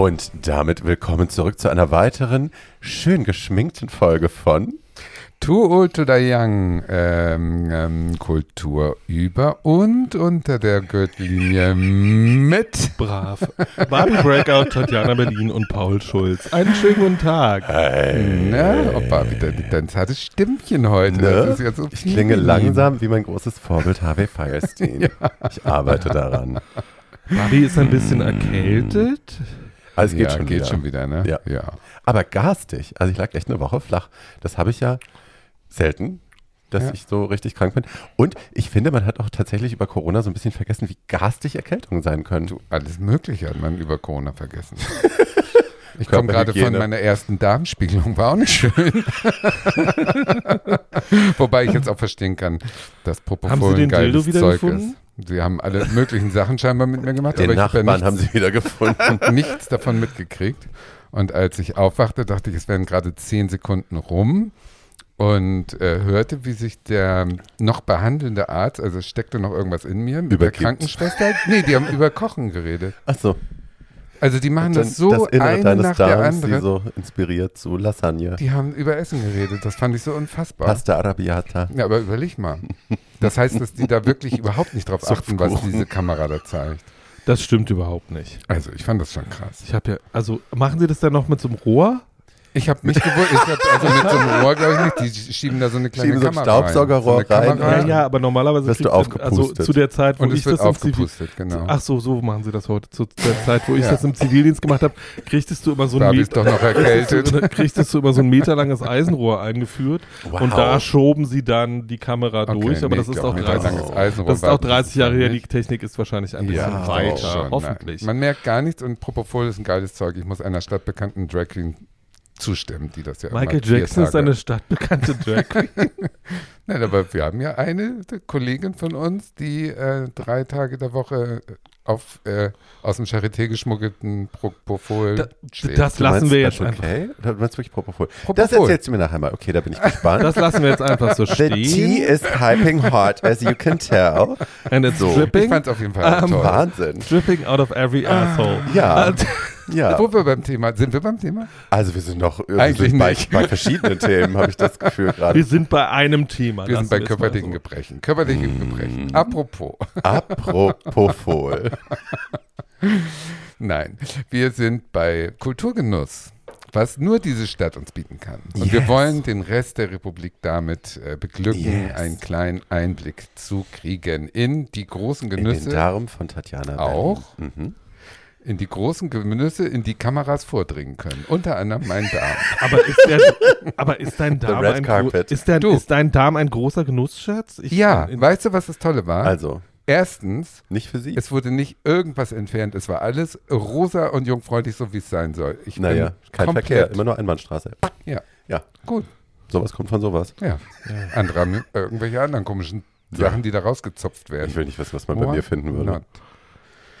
Und damit willkommen zurück zu einer weiteren schön geschminkten Folge von Too Old to Die Young ähm, ähm, Kultur über und unter der Gürtellinie mit Brav. Barbie Breakout, Tatjana Berlin und Paul Schulz. Einen schönen guten Tag. Na, Opa, wieder dein zartes Stimmchen heute. Ne? Das ist ja so Ich klinge langsam wie mein großes Vorbild Harvey Firestein. Ich arbeite daran. Barbie ist ein bisschen erkältet. Also es geht ja, schon geht wieder. schon wieder, ne? Ja. ja. Aber garstig. Also ich lag echt eine Woche flach. Das habe ich ja selten, dass Ja. ich so richtig krank bin. Und ich finde, man hat auch tatsächlich über Corona so ein bisschen vergessen, wie garstig Erkältungen sein können. Du, alles Mögliche hat man über Corona vergessen. Ich komme gerade von meiner ersten Darmspiegelung, war auch nicht schön. Wobei ich jetzt auch verstehen kann, dass Propofol Haben Sie den ein geiles Dildo wieder Zeug gefunden? ist. Sie haben alle möglichen Sachen scheinbar mit mir gemacht, Den aber ich habe Nachbarn nichts, haben sie wieder gefunden. nichts davon mitgekriegt. Und als ich aufwachte, dachte ich, es wären gerade zehn Sekunden rum und äh, hörte, wie sich der noch behandelnde Arzt, also steckte noch irgendwas in mir, mit Übergibt. der Krankenschwester, nee, die haben über Kochen geredet. Ach so. Also die machen Dann das so das Innere eine deines nach der Darms, die anderen. so inspiriert zu Lasagne. Die haben über Essen geredet. Das fand ich so unfassbar. Pasta Arabiata. Ja, aber überleg mal. Das heißt, dass die da wirklich überhaupt nicht drauf achten, was diese Kamera da zeigt. Das stimmt überhaupt nicht. Also, ich fand das schon krass. Ich habe ja, also machen Sie das dann noch mit so einem Rohr? Ich habe mich gewundert, ich hab, also mit so einem Rohr glaube ich nicht, die schieben da so eine kleine Schieben so ein Kamera Staubsaugerrohr rein. So rein, Kamera. Ja, ja, aber normalerweise Wirst du man- aufgepustet. Also zu der Zeit, wo Und ich das im Zivil aufgepustet, genau. Ach so, so machen Sie das heute. Zu der Zeit, wo ich Ja. das im Zivildienst gemacht habe, kriegtest du immer so ein Meter, doch noch erkältet. kriegtest du immer so ein meterlanges Eisenrohr eingeführt Wow. und da schoben sie dann die Kamera Okay, durch, aber nee, das ist auch ein 30, langes Eisenrohr das ist auch 30 Jahre her, die. Technik ist wahrscheinlich ein bisschen Ja, weiter, schon, hoffentlich. Nein. Man merkt gar nichts und Propofol ist ein geiles Zeug. Ich muss einer stadtbekannten Drag Queen zustimmen, die das ja Michael Jackson ist eine stadtbekannte Drag Queen. Nein, aber wir haben ja eine Kollegin von uns, die äh, drei Tage der Woche auf äh, aus dem Charité geschmuggelten Propofol Da- steht. das Du lassen meinst wir jetzt Special einfach. Oder Du meinst wirklich Propofol? Propofol. Das erzählst du mir nachher mal. Okay, da bin ich gespannt. Das lassen wir jetzt einfach so The tea stehen. is piping hot, as you can tell. And it's So. ich dripping, fand es auf jeden Fall Ähm, toll. Wahnsinn. dripping out of every asshole. Ja, ja. Wo wir beim Thema, sind wir beim Thema? Also wir sind noch wir Eigentlich sind bei, nicht. bei verschiedenen Themen, habe ich das Gefühl Wir gerade. sind bei einem Thema. Wir sind bei körperlichen so. Gebrechen. Körperliche Mm. Gebrechen. Apropos. Apropofol. Nein, wir sind bei Kulturgenuss, was nur diese Stadt uns bieten kann. Und wir Yes. wollen den Rest der Republik damit äh, beglücken, Yes. einen kleinen Einblick zu kriegen in die großen In den Genüsse, Darm von Tatjana. Auch? Mhm. In die großen Genüsse, in die Kameras vordringen können. Unter anderem mein Darm. Aber ist, der, aber ist dein Darm red ein, ist, dein, Du. ist dein Darm ein großer Genussschatz? Ich, Ja, in, weißt du, was das Tolle war? Also, Erstens, nicht für Sie. es wurde nicht irgendwas entfernt. Es war alles rosa und jungfreundlich, so wie es sein soll. Ich bin naja, kein komplett- Verkehr, immer nur Einbahnstraße. Ja. Ja, Gut. sowas kommt von sowas. Ja. Andere haben irgendwelche anderen komischen Ja. Sachen, die da rausgezopft werden. Ich will nicht wissen, was man bei Why mir finden würde. not?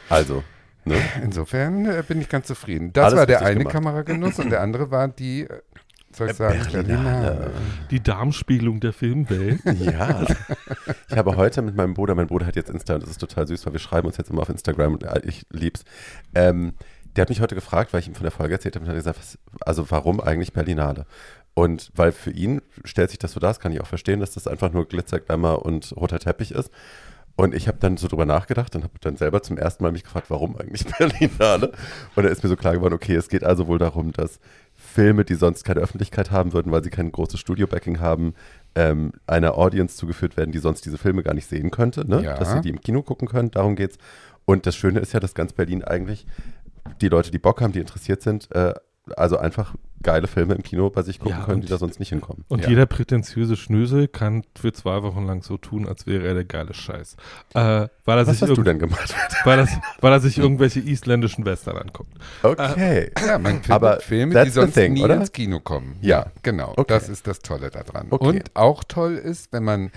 Also, ne? Insofern äh, bin ich ganz zufrieden. Das Alles war der eine gemacht. Kameragenuss und der andere war die, äh, soll ich sagen, Berlinale. Die Darmspiegelung der Filmwelt. Ja. Ich habe heute mit meinem Bruder, mein Bruder hat jetzt Insta und das ist total süß, weil wir schreiben uns jetzt immer auf Instagram und äh, ich lieb's. Ähm, der hat mich heute gefragt, weil ich ihm von der Folge erzählt habe und hat gesagt, was, also warum eigentlich Berlinale? Und weil für ihn stellt sich das so dar, das kann ich auch verstehen, dass das einfach nur Glitzer, Glamour und roter Teppich ist. Und ich habe dann so drüber nachgedacht und habe dann selber zum ersten Mal mich gefragt, warum eigentlich Berlinale? Und da ist mir so klar geworden, okay, es geht also wohl darum, dass Filme, die sonst keine Öffentlichkeit haben würden, weil sie kein großes Studio-Backing haben, ähm, einer Audience zugeführt werden, die sonst diese Filme gar nicht sehen könnte, ne? Ja. dass sie die im Kino gucken können, darum geht's. Und das Schöne ist ja, dass ganz Berlin eigentlich die Leute, die Bock haben, die interessiert sind, äh, also einfach geile Filme im Kino bei sich gucken Ja, können, und- die da sonst nicht hinkommen. Und Ja. jeder prätentiöse Schnösel kann für zwei Wochen lang so tun, als wäre er der geile Scheiß. Äh, weil, er Was sich hast du denn gemacht? weil, er, weil er sich irgendwelche isländischen Western anguckt. Okay. Ja, man findet Aber Filme, die sonst thing, nie oder? ins Kino kommen. Ja. genau. Okay. Das ist das Tolle daran. Okay. Und auch toll ist, wenn man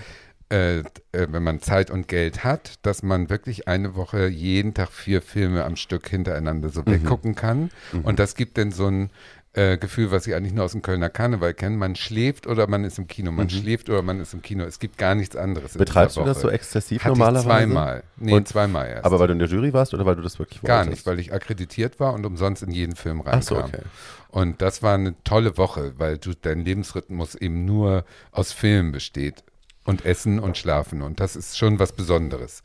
äh, äh, wenn man Zeit und Geld hat, dass man wirklich eine Woche jeden Tag vier Filme am Stück hintereinander so Mhm. weggucken kann. Und das gibt dann so ein äh, Gefühl, was ich eigentlich nur aus dem Kölner Karneval kenne. Man schläft oder man ist im Kino. Man Mhm. schläft oder man ist im Kino. Es gibt gar nichts anderes. in Betreibst du das so exzessiv Hatte normalerweise? Zweimal. Nee, Und- zweimal erst. Aber weil du in der Jury warst oder weil du das wirklich Gar wolltest? nicht, weil ich akkreditiert war und umsonst in jeden Film Ach reinkam. so, okay. Und das war eine tolle Woche, weil du, dein Lebensrhythmus eben nur aus Filmen besteht. Und Essen und Schlafen. Und das ist schon was Besonderes.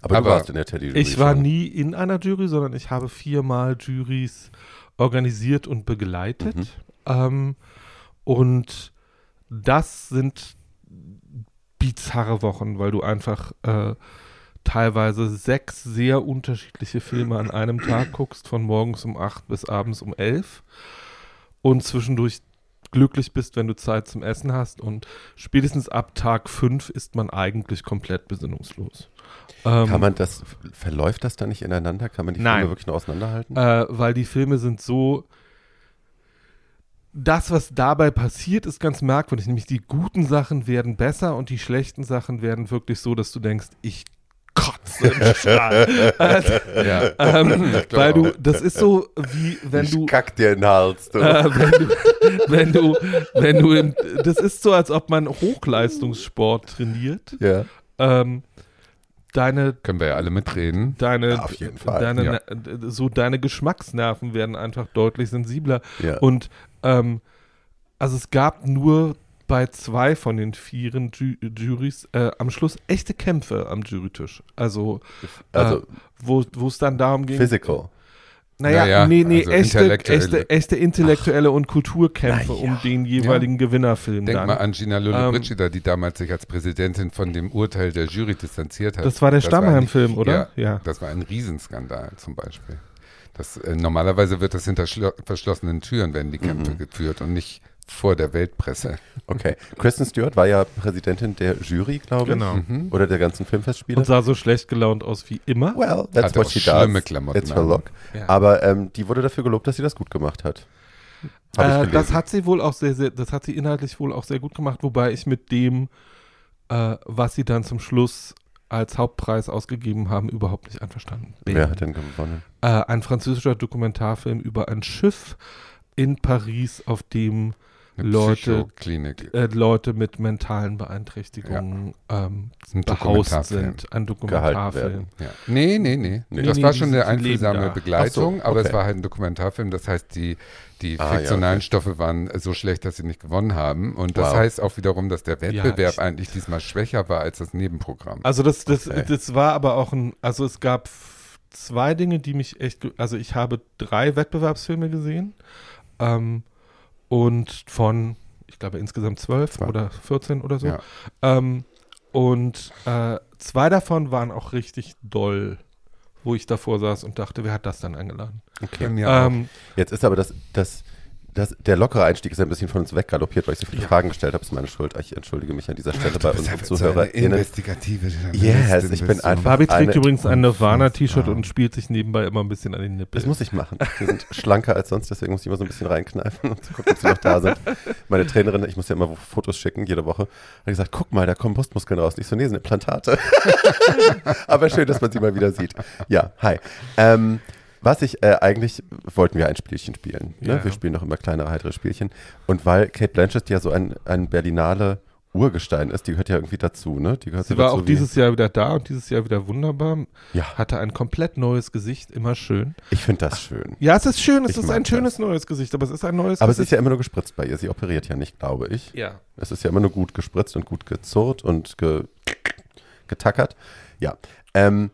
Aber, du Aber warst in der Teddy Jury Ich war schon. nie in einer Jury, sondern ich habe viermal Juries organisiert und begleitet. Mhm. Ähm, und das sind bizarre Wochen, weil du einfach äh, teilweise sechs sehr unterschiedliche Filme an einem Tag guckst, von morgens um acht bis abends um elf und zwischendurch glücklich bist, wenn du Zeit zum Essen hast und spätestens ab Tag fünf ist man eigentlich komplett besinnungslos. Ähm, Kann man das, verläuft das da nicht ineinander? Kann man die Nein. Filme wirklich nur auseinanderhalten? äh, weil die Filme sind so. Das, was dabei passiert, ist ganz merkwürdig. Nämlich die guten Sachen werden besser und die schlechten Sachen werden wirklich so, dass du denkst, ich kotze im Strahl. also, Ja. ähm, weil du, das ist so wie wenn ich du, kack dir in den Hals. Du. äh, wenn du, wenn du, wenn du, das ist so, als ob man Hochleistungssport trainiert. ja. Ähm, deine Können wir ja alle mitreden. deine, Ja, auf jeden Fall, deine ja. So deine Geschmacksnerven werden einfach deutlich sensibler ja. und ähm, also es gab nur bei zwei von den vieren Ju Juries äh, am Schluss echte Kämpfe am Jurytisch. Also, also äh, wo wo es dann darum ging. physical. Naja, Naja, nee, nee, also echte, intellektuelle. echte, echte intellektuelle und Kulturkämpfe Naja. um den jeweiligen Gewinnerfilm Denk dann. mal an Gina Ähm, Lollobrigida, die damals sich als Präsidentin von dem Urteil der Jury distanziert hat. Das war der Stammheim-Film, oder? Ja, Ja. Das war ein Riesenskandal zum Beispiel. Das, äh, normalerweise wird das hinter schlo- verschlossenen Türen, werden die Kämpfe Mhm. geführt und nicht vor der Weltpresse. Okay. Kristen Stewart war ja Präsidentin der Jury, glaube ich. Genau. Mhm. Oder der ganzen Filmfestspiele. Und sah so schlecht gelaunt aus wie immer. well, that's Hatte what she schlimme does. Klamotten It's her look. Ja. Aber ähm, die wurde dafür gelobt, dass sie das gut gemacht hat. Äh, das hat sie wohl auch sehr, sehr, das hat sie inhaltlich wohl auch sehr gut gemacht, wobei ich mit dem, äh, was sie dann zum Schluss als Hauptpreis ausgegeben haben, überhaupt nicht einverstanden bin. Wer hat denn gewonnen? Äh, ein französischer Dokumentarfilm über ein Schiff in Paris, auf dem Eine Leute- äh, Leute mit mentalen Beeinträchtigungen ähm, Ein behaust sind. Ein Dokumentarfilm. Ja. Nee, nee, nee. Nee. das Nee, war schon eine einfühlsame. Begleitung, so, aber es okay. war halt ein Dokumentarfilm. Das heißt, die, die Ah, ja, fiktionalen okay. Stoffe waren so schlecht, dass sie nicht gewonnen haben. Und das Wow. heißt auch wiederum, dass der Wettbewerb ich- eigentlich diesmal schwächer war als das Nebenprogramm. Also das, das, Okay. das war aber auch ein, also es gab zwei Dinge, die mich echt, also ich habe drei Wettbewerbsfilme gesehen ähm, und von, ich glaube insgesamt zwölf oder 14 oder so. Ja. Ähm, und äh, zwei davon waren auch richtig doll, wo ich davor saß und dachte, wer hat das dann eingeladen? Auch. Ähm, Jetzt ist aber das, das, das, der lockere Einstieg ist ein bisschen von uns weggaloppiert, weil ich so viele Ja. Fragen gestellt habe. Das ist meine Schuld. Ich entschuldige mich an dieser Stelle Du bei unseren einfach so investigative Yes, ich bin einfach- Barbie trägt übrigens ein Nirvana-T-Shirt und spielt sich nebenbei immer ein bisschen an den Nippel. Das muss ich machen. Die sind schlanker als sonst, deswegen muss ich immer so ein bisschen reinkneifen und gucken, ob sie noch da sind. Meine Trainerin, ich muss ja immer Fotos schicken, jede Woche, hat gesagt, guck mal, da kommen Brustmuskeln raus. Und ich so, nee, sind Implantate. Aber schön, dass man sie mal wieder sieht. Ja, hi. Ähm, was ich äh, eigentlich, wollten wir ein Spielchen spielen. Ne? Ja. Wir spielen noch immer kleinere, heitere Spielchen. Und weil Kate Blanchett ja so ein, ein Berlinale Urgestein ist, die gehört ja irgendwie dazu, ne? Die gehört Sie war dazu auch dieses Jahr wieder da und dieses Jahr wieder wunderbar. Ja, Hatte ein komplett neues Gesicht, immer schön. ich finde das schön. Ja, es ist schön, es Ich ist ein das. schönes neues Gesicht, aber es ist ein neues Aber es ist Gesicht. ja immer nur gespritzt bei ihr. Sie operiert ja nicht, glaube ich. ja. Es ist ja immer nur gut gespritzt und gut gezurrt und ge getackert. Ja. Ähm,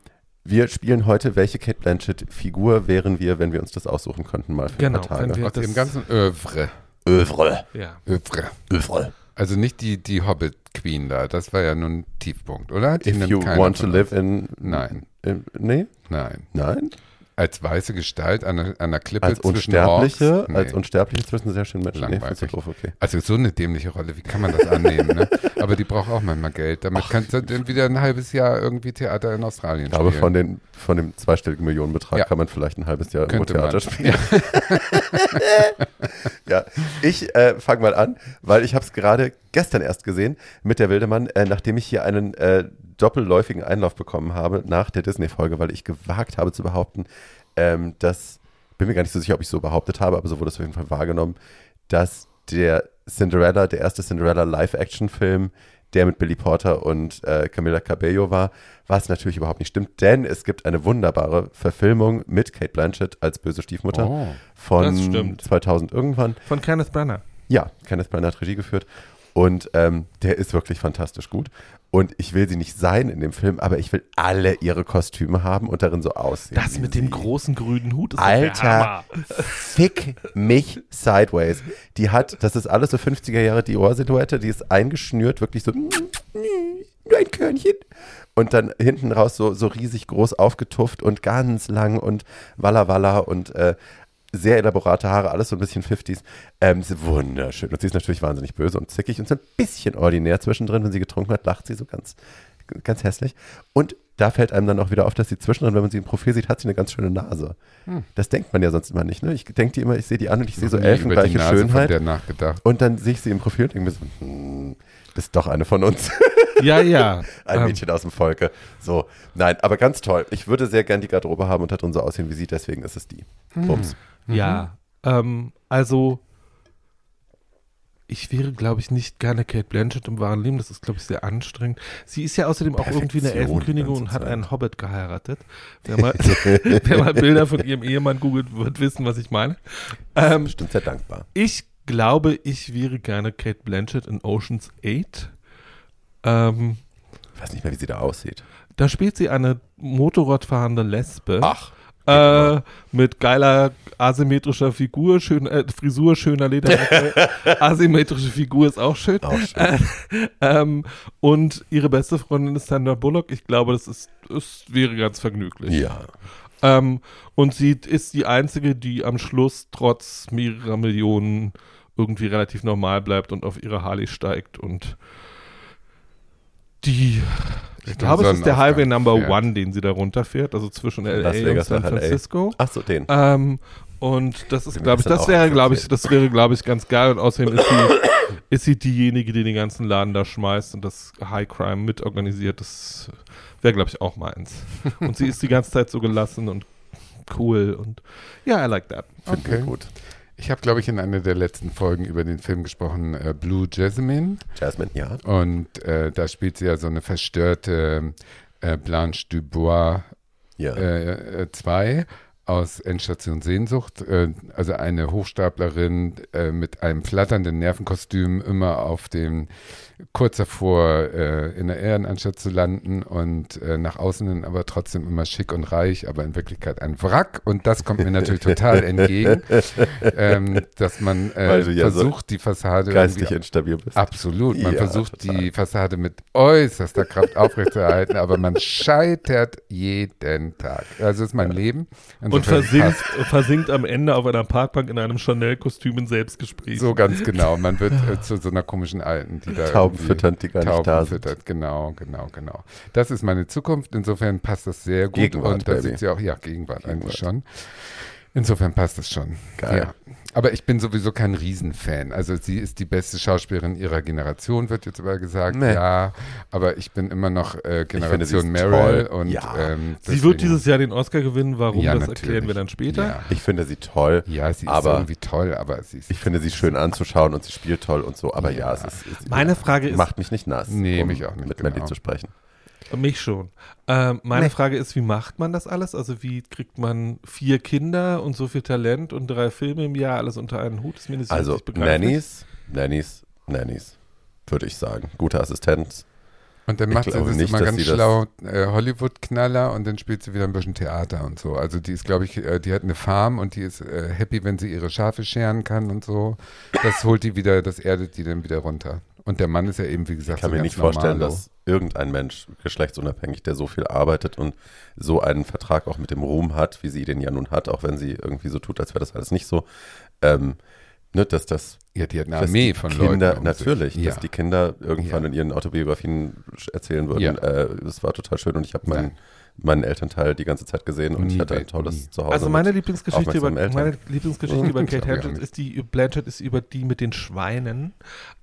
wir spielen heute, welche Kate Blanchett-Figur wären wir, wenn wir uns das aussuchen könnten, mal für Genau, ein paar Tage. Aus dem ganzen Övre. Övre. ja. Övre. Övre. Also nicht die, die Hobbit Queen da, das war ja nun ein Tiefpunkt, oder? Die If you want to live in... Nein. in nee? Nein. Nein? Als weiße Gestalt an einer, Klippe Als zwischen Unsterbliche? Orks? Nee. Als Unsterbliche zwischen sehr schönen Menschen. Nee, Langweilig. findest du doof, okay. Also so eine dämliche Rolle, wie kann man das annehmen? ne? Aber die braucht auch manchmal Geld. Damit kannst du dann wieder ein halbes Jahr irgendwie Theater in Australien Ich glaube, spielen. von, den, von dem zweistelligen Millionenbetrag Ja. kann man vielleicht ein halbes Jahr Könnte man. Theater spielen. Ja, ich äh, fange mal an, weil ich habe es gerade gestern erst gesehen mit der Wildemann, äh, nachdem ich hier einen äh, doppelläufigen Einlauf bekommen habe nach der Disney-Folge, weil ich gewagt habe zu behaupten, ähm, dass bin mir gar nicht so sicher, ob ich so behauptet habe, aber so wurde es auf jeden Fall wahrgenommen, dass der Cinderella, der erste Cinderella Live-Action-Film, der mit Billy Porter und äh, Camila Cabello war, was natürlich überhaupt nicht stimmt, denn es gibt eine wunderbare Verfilmung mit Kate Blanchett als böse Stiefmutter Oh. Von stimmt. 2000 irgendwann. Von Kenneth Branagh. Ja, Kenneth Branagh hat Regie geführt und ähm, der ist wirklich fantastisch gut. Und ich will sie nicht sein in dem Film, aber ich will alle ihre Kostüme haben und darin so aussehen. Das mit dem sie. großen grünen Hut ist Alter, fick mich sideways. Die hat, das ist alles so 50er Jahre Dior-Silhouette, die ist eingeschnürt, wirklich so, nur ein Körnchen. Und dann hinten raus so, so riesig groß aufgetufft und ganz lang und Walla Walla und äh, sehr elaborate Haare, alles so ein bisschen 50s. Ähm, sie ist wunderschön. Und sie ist natürlich wahnsinnig böse und zickig und so ein bisschen ordinär zwischendrin. Wenn sie getrunken hat, lacht sie so ganz, ganz hässlich. Und da fällt einem dann auch wieder auf, dass sie zwischendrin, wenn man sie im Profil sieht, hat sie eine ganz schöne Nase. Das denkt man ja sonst immer nicht. Ne? Ich denke die immer, ich sehe die an und ich sehe so elfengleiche Schönheit. Und dann sehe ich sie im Profil und denke mir so, hm, das ist doch eine von uns. Ja, ja. Ein Ähm, Mädchen aus dem Volke. So, nein, aber ganz toll. Ich würde sehr gern die Garderobe haben und drin so aussehen wie sie, deswegen ist es die. Bums. Ja, ähm, also ich wäre, glaube ich, nicht gerne Kate Blanchett im wahren Leben. Das ist, glaube ich, sehr anstrengend. Sie ist ja außerdem auch irgendwie eine Elfenkönigin und hat einen Hobbit geheiratet. Wer mal, wer mal Bilder von ihrem Ehemann googelt, wird wissen, was ich meine. Ähm, Bestimmt sehr dankbar. ich glaube, ich wäre gerne Kate Blanchett in Ocean's 8. Ähm, Ich weiß nicht mehr, wie sie da aussieht. da spielt sie eine Motorradfahrende Lesbe. Ach. Äh, mit geiler asymmetrischer Figur, schön, äh, Frisur, schöner Lederjacke. Asymmetrische Figur ist auch schön. Auch schön. Ähm, und ihre beste Freundin ist Sandra Bullock. Ich glaube, das ist, es wäre ganz vergnüglich. Ja. Ähm, und sie ist die einzige, die am Schluss trotz mehrerer Millionen irgendwie relativ normal bleibt und auf ihre Harley steigt und die, ich glaube, es ist der Highway Number fährt. One, den sie da runterfährt, also zwischen LA Las und San. Francisco. Ach so, den. Ähm, und das ist, glaube ich, das wäre, glaube ich, das wäre, glaube ich, ganz geil. Und außerdem ist sie, ist sie diejenige, die den ganzen Laden da schmeißt und das High Crime mitorganisiert. Das wäre, glaube ich, auch meins. Und sie ist die ganze Zeit so gelassen und cool und ja, I like that. Finden wir Okay. gut. Ich habe, glaube ich, in einer der letzten Folgen über den Film gesprochen, äh, Blue Jasmine. Jasmine, ja. Und äh, da spielt sie ja so eine verstörte äh, Blanche Dubois Ja. 2 äh, aus Endstation Sehnsucht. Äh, also eine Hochstaplerin äh, mit einem flatternden Nervenkostüm, immer auf dem, kurz davor äh, in der Ehrenanstalt zu landen und äh, nach außen hin aber trotzdem immer schick und reich, aber in Wirklichkeit ein Wrack. Und das kommt mir natürlich total entgegen, ähm, dass man du ja so versucht, die Fassade Geistig instabil bist. Absolut. Man Ja, versucht total. die Fassade mit äußerster Kraft aufrechtzuerhalten, aber man scheitert jeden Tag. Also ist mein Leben. Und Insofern versinkt, versinkt am Ende auf einer Parkbank in einem Chanel-Kostüm in Selbstgespräch. So ganz genau. Man wird äh, zu so einer komischen Alten, die da Tauben füttern, die gar nicht Tauben da sind. füttert. Genau, genau, genau. Das ist meine Zukunft. Insofern passt das sehr gut. Gegenwart, und da Baby. sieht sie auch, ja, Gegenwart, eigentlich Gegenwart. schon. Insofern passt das schon. Geil. Ja. Aber ich bin sowieso kein Riesenfan. Also sie ist die beste Schauspielerin ihrer Generation, wird jetzt aber gesagt. Nee. Ja, aber ich bin immer noch äh, finde, sie Generation ist Meryl toll. und Ja. ähm, sie wird dieses Jahr den Oscar gewinnen. Warum, Ja, das natürlich. erklären wir dann später. Ja, Ich finde sie toll. ja sie ist Aber- irgendwie toll, aber sie ist Ich finde sie schön anzuschauen und sie spielt toll und so. Aber ja, es ist, es Meine Frage ist, macht mich nicht nass. Nee, mich auch nicht, Mit Mandy genau. zu sprechen. Mich schon. Ähm, meine Nee. Frage ist, wie macht man das alles? Also wie kriegt man vier Kinder und so viel Talent und drei Filme im Jahr alles unter einen Hut? Ist mir nicht Also. Nannies, Nannies, Nannies, würde ich sagen. Gute Assistenz. Und dann macht sie das nicht, immer ganz schlau, äh, Hollywood-Knaller und dann spielt sie wieder ein bisschen Theater und so. Also die ist, glaube ich, äh, die hat eine Farm und die ist äh, happy, wenn sie ihre Schafe scheren kann und so. Das holt die wieder, das erdet die dann wieder runter. Und der Mann ist ja eben, wie gesagt, Ich kann so mir nicht vorstellen, normalo. dass irgendein Mensch, geschlechtsunabhängig, der so viel arbeitet und so einen Vertrag auch mit dem Ruhm hat, wie sie den ja nun hat, auch wenn sie irgendwie so tut, als wäre das alles nicht so, ähm, ne, dass das Ja, die hat eine Armee von Kinder, Leuten. um natürlich, Ja. dass die Kinder irgendwann Ja. in ihren Autobiografien erzählen würden, Ja. äh, das war total schön und ich habe meinen. Meinen Elternteil die ganze Zeit gesehen und Nie ich hatte ein tolles nie. Zuhause. Also meine Lieblingsgeschichte über Eltern. meine Lieblingsgeschichte über Kate Blanchett ist die Blanchett ist über die mit den Schweinen.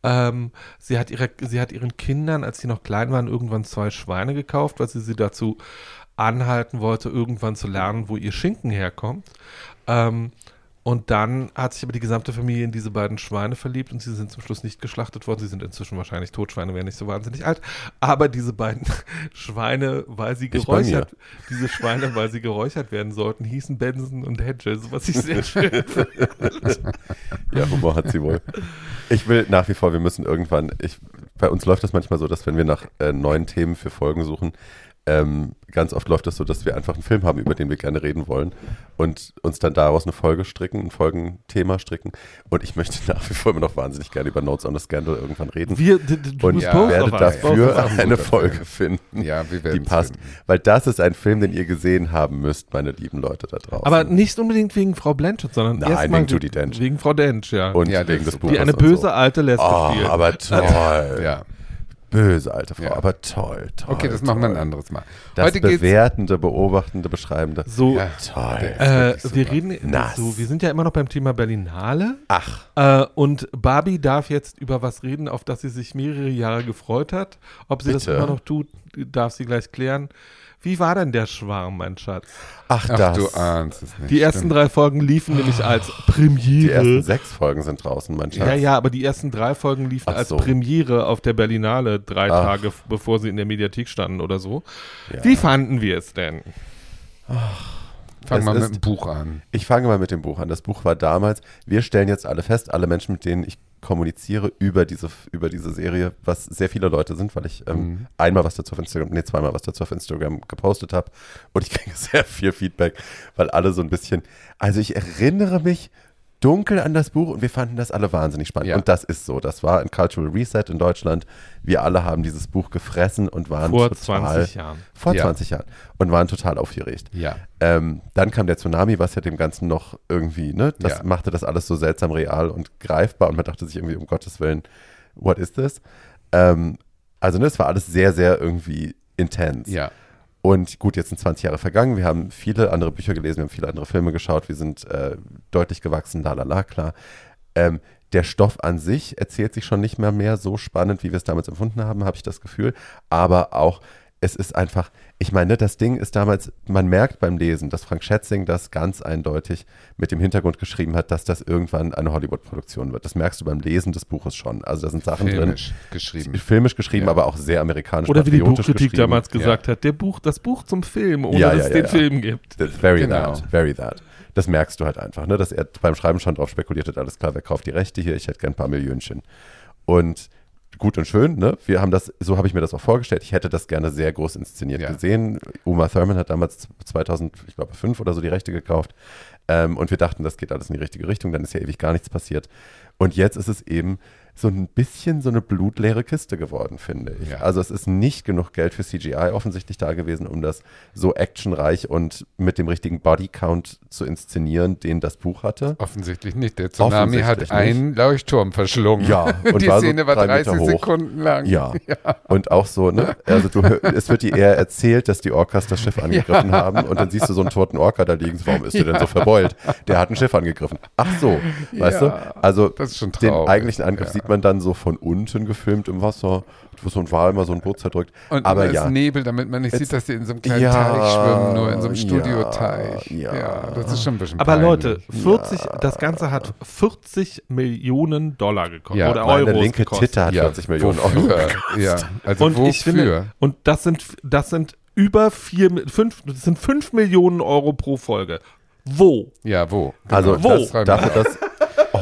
Ähm, sie hat ihre sie hat ihren Kindern, als sie noch klein waren, irgendwann zwei Schweine gekauft, weil sie sie dazu anhalten wollte, irgendwann zu lernen, wo ihr Schinken herkommt. Ähm, und dann hat sich aber die gesamte Familie in diese beiden Schweine verliebt und sie sind zum Schluss nicht geschlachtet worden. Sie sind inzwischen wahrscheinlich tot. Schweine wären nicht so wahnsinnig alt. Aber diese beiden Schweine, weil sie geräuchert, diese Schweine, weil sie geräuchert werden sollten, hießen Benson und Hedges, was ich sehr schön finde. Ja, Humor hat sie wohl. Ich will nach wie vor, wir müssen irgendwann, ich, bei uns läuft das manchmal so, dass wenn wir nach äh, neuen Themen für Folgen suchen, ähm, ganz oft läuft das so, dass wir einfach einen Film haben, über den wir gerne reden wollen und uns dann daraus eine Folge stricken, ein Folgenthema stricken. Und ich möchte nach wie vor immer noch wahnsinnig gerne über Notes on the Scandal irgendwann reden. Wir, d- d- du und both werde dafür eine Folge finden, Ja, wir die passt. Weil das ist ein Film, den ihr gesehen haben müsst, meine lieben Leute da draußen. Aber nicht unbedingt wegen Frau Blanchett, sondern Nein, erstmal wegen Judy Dench. Wegen Frau Dench, ja. und Ja, wegen des. Buches die eine und böse so. alte Lesbe Oh, spielt. aber toll. Ja. Böse alte Frau, Ja. aber toll, toll. Okay, das machen wir ein toll. anderes Mal. Das Heute bewertende, beobachtende, beschreibende. so, Ja. Toll. äh, wir reden Nass. so, wir sind ja immer noch beim Thema Berlinale. Ach, Äh, und Barbie darf jetzt über was reden, auf das sie sich mehrere Jahre gefreut hat. Ob sie das Bitte? immer noch tut, darf sie gleich klären. Wie war denn der Schwarm, mein Schatz? ach, Ach, das. du ahnst es nicht. Die ersten stimmt. drei Folgen liefen nämlich als Die Premiere. ersten sechs Folgen sind draußen, mein Schatz. Ja, ja, aber die ersten drei Folgen liefen Ach als so. Premiere auf der Berlinale drei Ach. Tage, bevor sie in der Mediathek standen oder so. Ja. Wie fanden wir es denn? Fang Mal ist- mit dem Buch an. Ich fange mal mit dem Buch an. Das Buch war damals, wir stellen jetzt alle fest, alle Menschen, mit denen ich kommuniziere über diese, über diese Serie, was sehr viele Leute sind, weil ich ähm, Mhm. einmal was dazu auf Instagram, nee, zweimal was dazu auf Instagram gepostet habe und ich kriege sehr viel Feedback, weil alle so ein bisschen, also ich erinnere mich dunkel an das Buch und wir fanden das alle wahnsinnig spannend. Ja. Und das ist so. Das war ein Cultural Reset in Deutschland. Wir alle haben dieses Buch gefressen und waren Vor total 20 Jahren. vor Ja. 20 Jahren und waren total aufgeregt. Ja. Ähm, dann kam der Tsunami, was ja dem Ganzen noch irgendwie, ne, das Ja. machte das alles so seltsam real und greifbar und man dachte sich irgendwie, um Gottes Willen, what is this? Ähm, also, ne, es war alles sehr, sehr irgendwie intens. Ja. Und gut, jetzt sind 20 Jahre vergangen. Wir haben viele andere Bücher gelesen, wir haben viele andere Filme geschaut, wir sind äh, deutlich gewachsen, la la la, klar. Ähm, der Stoff an sich erzählt sich schon nicht mehr mehr so spannend, wie wir es damals empfunden haben, habe ich das Gefühl. Aber auch, es ist einfach, ich meine, ne, das Ding ist damals, man merkt beim Lesen, dass Frank Schätzing das ganz eindeutig mit dem Hintergrund geschrieben hat, dass das irgendwann eine Hollywood-Produktion wird. Das merkst du beim Lesen des Buches schon. Also da sind Sachen Filmisch drin. geschrieben. Filmisch geschrieben, Ja. aber auch sehr amerikanisch. Oder wie die Buchkritik damals gesagt hat, der Buch, das Buch zum Film, ohne Ja, dass ja, es ja, den ja. Film gibt. That's very Genau. that, very that. Das merkst du halt einfach, ne? dass er beim Schreiben schon drauf spekuliert hat, alles klar, wer kauft die Rechte hier, ich hätte gern ein paar Millionchen. Und gut und schön, ne? Wir haben das, so habe ich mir das auch vorgestellt. Ich hätte das gerne sehr groß inszeniert Ja. gesehen. Uma Thurman hat damals 2000, ich glaube, fünf oder so die Rechte gekauft. Ähm, und wir dachten, das geht alles in die richtige Richtung, dann ist ja ewig gar nichts passiert. Und jetzt ist es eben so ein bisschen so eine blutleere Kiste geworden, finde ich. Ja. Also es ist nicht genug Geld für CGI offensichtlich da gewesen, um das so actionreich und mit dem richtigen Bodycount zu inszenieren, den das Buch hatte. Offensichtlich nicht. Der Tsunami hat Offensichtlich einen Leuchtturm verschlungen. Ja, und die war so Szene war drei Meter 30 hoch. Sekunden lang. Ja. Und auch so, ne? Also du, es wird dir eher erzählt, dass die Orcas das Schiff angegriffen haben und dann siehst du so einen toten Orca da liegen. Warum ist der denn so verbeult? Der hat ein Schiff angegriffen. Ach so, weißt Ja, du? Also den eigentlichen Angriff ja. Sieht man dann so von unten gefilmt im Wasser, wo so ein Wal mal so ein Boot zerdrückt. Und Aber ja. Nebel, damit man nicht Jetzt- sieht, dass die in so einem kleinen Ja, Teich schwimmen, nur in so einem ja, Studioteich. ja. das ist schon ein bisschen Aber peinlich. Leute, 40, das Ganze hat 40 Millionen Dollar gekostet. Ja, oder Meine Euros linke gekostet. Titte hat 40 Millionen Euro. wofür? Ja, also und wofür? ich finde, und das sind, das sind über vier, fünf, das sind 5 Millionen Euro pro Folge. Wo? ja, wo? Also Wo? das, dafür, dass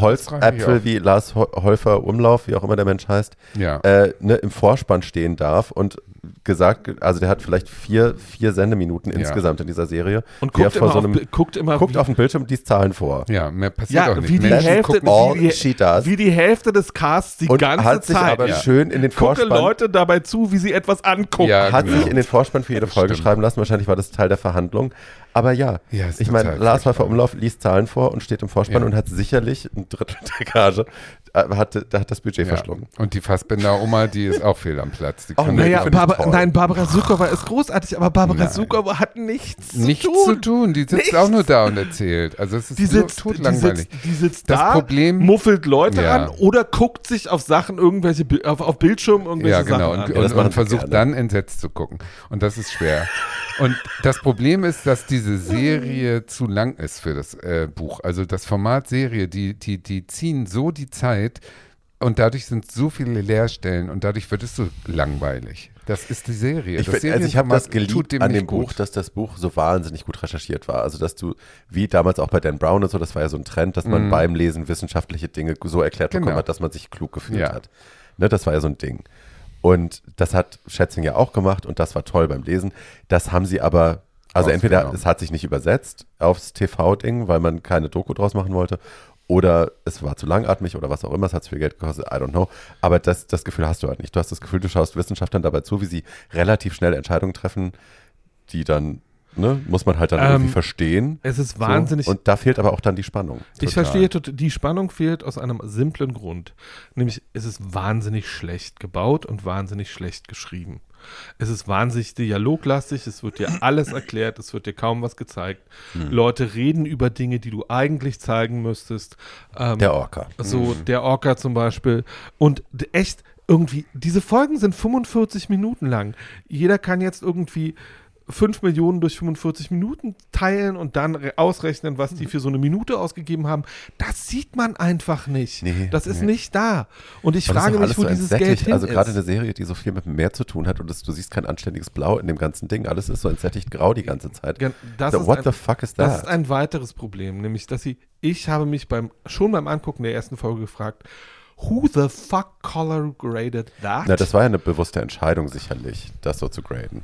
Holzäpfel wie Lars Ho- Häufer Umlauf, wie auch immer der Mensch heißt, Ja. äh, ne, im Vorspann stehen darf und gesagt, also der hat vielleicht vier, vier Sendeminuten Ja. insgesamt in dieser Serie. Und guckt vor immer, so auf, einem, Bi- guckt immer guckt auf den Bildschirm die Zahlen vor. ja, mehr passiert ja, auch nicht. wie die, Menschen Hälfte, wie, die, wie die Hälfte des Casts die und ganze hat sich Zeit aber Ja. schön in den gucke Vorspann Leute dabei zu, wie sie etwas angucken. Ja, hat genau. sich in den Vorspann für jede Folge Stimmt. schreiben lassen. Wahrscheinlich war das Teil der Verhandlung. Aber ja, Ja, ich meine, Lars. Häufer Umlauf liest Zahlen vor und steht im Vorspann Ja. und hat sicherlich ein Drittel der Gage hat, da hat das Budget Ja. verschlungen. Und die Fassbender-Oma, die ist auch fehl am Platz. Die Oh, Naja, toll. nein, Barbara Sukowa ist großartig, aber Barbara. Sukowa hat nichts, nichts zu tun. zu tun. Die sitzt Nichts. auch nur da und erzählt. Also es ist Die so sitzt, die totlangweilig. sitzt, die sitzt Das da, Problem- muffelt Leute Ja. an oder guckt sich auf Sachen irgendwelche auf, auf Bildschirm irgendwelche Ja, genau. Sachen Und, an. Ja, und, machen und sie versucht gerne. dann entsetzt zu gucken. Und das ist schwer. Und das Problem ist, dass diese Serie zu lang ist für das äh, Buch. Also das Format Serie, die, die, die ziehen so die Zeit und dadurch sind so viele Leerstellen und dadurch wird es so langweilig. Das ist die Serie. Ich, find- also ich habe das geliebt an dem gut. Buch, dass das Buch so wahnsinnig gut recherchiert war. Also dass du, wie damals auch bei Dan Brown und so, das war ja so ein Trend, dass man beim Lesen wissenschaftliche Dinge so erklärt bekommen. Genau. hat, dass man sich klug gefühlt Ja. hat. Ne, das war ja so ein Ding. Und das hat Schätzing ja auch gemacht und das war toll beim Lesen. Das haben sie aber, also entweder Ausgenommen. es hat sich nicht übersetzt aufs TV-Ding, weil man keine Doku draus machen wollte, oder es war zu langatmig oder was auch immer, es hat zu viel Geld gekostet, I don't know. Aber das, das Gefühl hast du halt nicht. Du hast das Gefühl, du schaust Wissenschaftlern dabei zu, wie sie relativ schnell Entscheidungen treffen, die dann, ne, muss man halt dann Ähm, irgendwie verstehen. es ist wahnsinnig. So. Und da fehlt aber auch dann die Spannung. ich total. verstehe, tot- die Spannung fehlt aus einem simplen Grund. Nämlich, es ist wahnsinnig schlecht gebaut und wahnsinnig schlecht geschrieben. Es ist wahnsinnig dialoglastig, es wird dir alles erklärt, es wird dir kaum was gezeigt. Hm. Leute reden über Dinge, die du eigentlich zeigen müsstest. Ähm, Der Orca. So, der Orca zum Beispiel. Und echt, irgendwie, diese Folgen sind 45 Minuten lang. Jeder kann jetzt irgendwie 5 Millionen durch 45 Minuten teilen und dann re- ausrechnen, was die für so eine Minute ausgegeben haben. Das sieht man einfach nicht. Nee, das ist nee. nicht da. Und ich Aber das ist frage mich, wo so dieses. Geld hin Also gerade ist. eine Serie, die so viel mit dem Meer zu tun hat und das, du siehst kein anständiges Blau in dem ganzen Ding. Alles ist so entsättigt grau die ganze Zeit. Das so, ist what ein- the fuck is Das ist that? ein weiteres Problem, nämlich, dass sie, ich habe mich beim, schon beim Angucken der ersten Folge gefragt, who the fuck color graded that? Na, das war ja eine bewusste Entscheidung sicherlich, das so zu graden.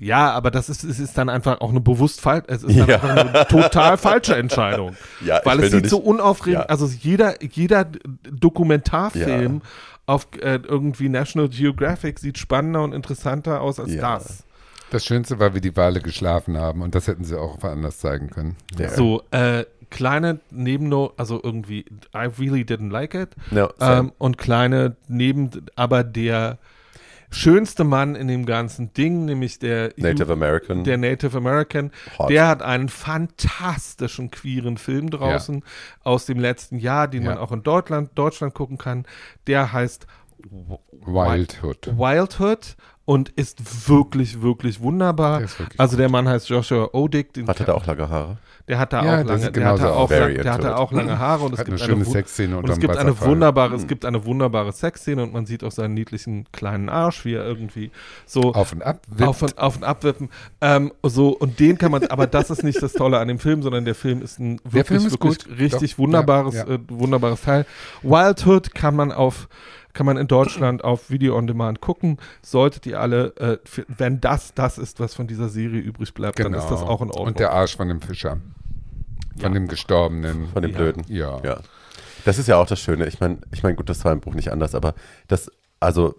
Ja, aber das ist, es ist dann einfach auch eine bewusst falsch, es ist dann Ja. einfach eine total falsche Entscheidung. Ja, Weil es sieht so unaufregend, Ja. also jeder, jeder Dokumentarfilm auf äh, irgendwie National Geographic siet spannender und interessanter aus als Ja. das. Das Schönste war, wie die Wale geschlafen haben und das hätten sie auch woanders zeigen können. Ja. So, äh, kleine Nebennot, also irgendwie, I really didn't like it. No. Ähm, und kleine neben, aber der schönste Mann in dem ganzen Ding, nämlich der Native American. der Native American, Hot. der hat einen fantastischen queeren Film draußen aus dem letzten Jahr, den man Ja. auch in Deutschland, Deutschland gucken kann. Der heißt Wildhood. Wildhood und ist wirklich, wirklich wunderbar. Der wirklich also der Mann heißt Joshua Odick, den Hatte da auch lange Haare. der hat da Ja, auch lange, der hatte auch, lang, der hatte into it. auch lange Haare und es Hat gibt eine schöne wu- Sexszene und es unterm gibt eine wunderbare, es gibt eine wunderbare Sexszene und man sieht auch seinen niedlichen kleinen Arsch, wie er irgendwie so Auf und ab. auf und, auf und abwippen. Ähm, so, und den kann man, aber das ist nicht das Tolle an dem Film, sondern der Film ist ein wirklich, ist wirklich gut. richtig Doch, wunderbares, ja, ja. Äh, wunderbares Teil. Wildhood kann man auf, kann man in Deutschland auf Video on Demand gucken. Solltet ihr alle, äh, für, wenn das das ist, was von dieser Serie übrig bleibt, dann ist das auch in Ordnung. Genau. Und der Arsch von dem Fischer. Von Ja. dem Gestorbenen. Von dem Ja. Blöden. Ja. Ja. Das ist ja auch das Schöne. Ich meine, ich mein, gut, das war im Buch nicht anders, aber das, also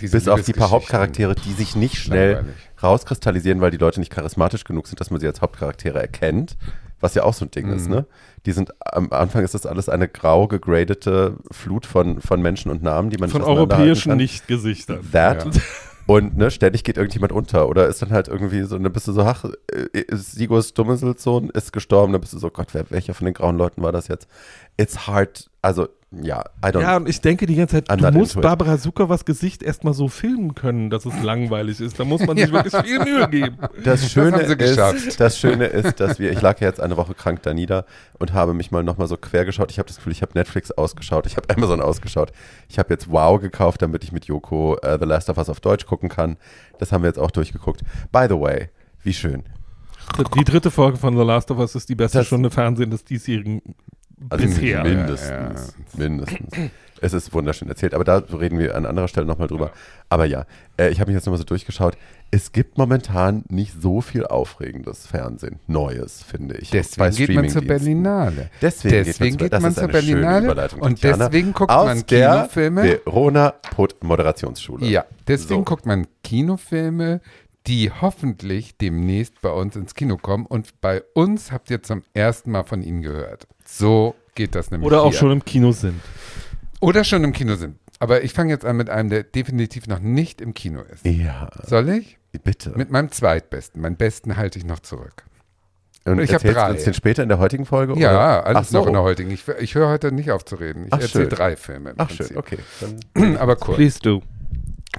Diese bis auf die paar. Hauptcharaktere, die sich nicht schnell Langweilig. rauskristallisieren, weil die Leute nicht charismatisch genug sind, dass man sie als Hauptcharaktere erkennt, was ja auch so ein Ding ist, Mhm. ne? Die sind, am Anfang ist das alles eine grau gegradete Flut von, von Menschen und Namen, die man von europäischen. Nichtgesichtern. That. Ja. Und ne, ständig geht irgendjemand unter. Oder ist dann halt irgendwie so, dann bist du so, ach, äh, Sigurds Dummeselssohn ist gestorben. Dann bist du so, Gott, wer, welcher von den grauen Leuten war das jetzt? It's hard, also, ja, I don't Ja, und ich denke die ganze Zeit, du musst. Barbara Zuckerwas Gesicht erstmal so filmen können, dass es langweilig ist. Da muss man sich wirklich viel Mühe geben. Das Schöne, geschafft. ist, das Schöne ist, dass wir, ich lag ja jetzt eine Woche krank da nieder und habe mich mal nochmal so quer geschaut. Ich habe das Gefühl, ich habe Netflix ausgeschaut, ich habe Amazon ausgeschaut. Ich habe jetzt Wow gekauft, damit ich mit Yoko äh, The Last of Us auf Deutsch gucken kann. Das haben wir jetzt auch durchgeguckt. By the way, wie schön. Die dritte Folge von The Last of Us ist die beste Das- Stunde Fernsehen des diesjährigen Also bisher. mindestens. Mindestens. Es ist wunderschön erzählt, aber da reden wir an anderer Stelle nochmal drüber. Aber ja, äh, ich habe mich jetzt nochmal so durchgeschaut. Es gibt momentan nicht so viel aufregendes Fernsehen, Neues, finde ich. Deswegen geht man zur. Berlinale. Deswegen, Deswegen geht geht man, man zur ist eine schöne Berlinale und Tatjana. deswegen guckt man der Kinofilme. Verona Put Moderationsschule. Ja, deswegen So. guckt man Kinofilme, die hoffentlich demnächst bei uns ins Kino kommen. Und bei uns habt ihr zum ersten Mal von ihnen gehört. So geht das nämlich. Oder auch hier. schon im Kino sind. Oder schon im Kino sind. Aber ich fange jetzt an mit einem, der definitiv noch nicht im Kino ist. Ja, Soll ich? bitte. Mit meinem zweitbesten. Meinen besten halte ich noch zurück. Und ich hab erzählst du drei. uns den später in der heutigen Folge? Ja, oder? alles so. noch in der heutigen. Ich, ich höre heute nicht auf zu reden. Ich erzähle drei Filme im Ach Prinzip. schön, okay. Dann Aber kurz. Please do.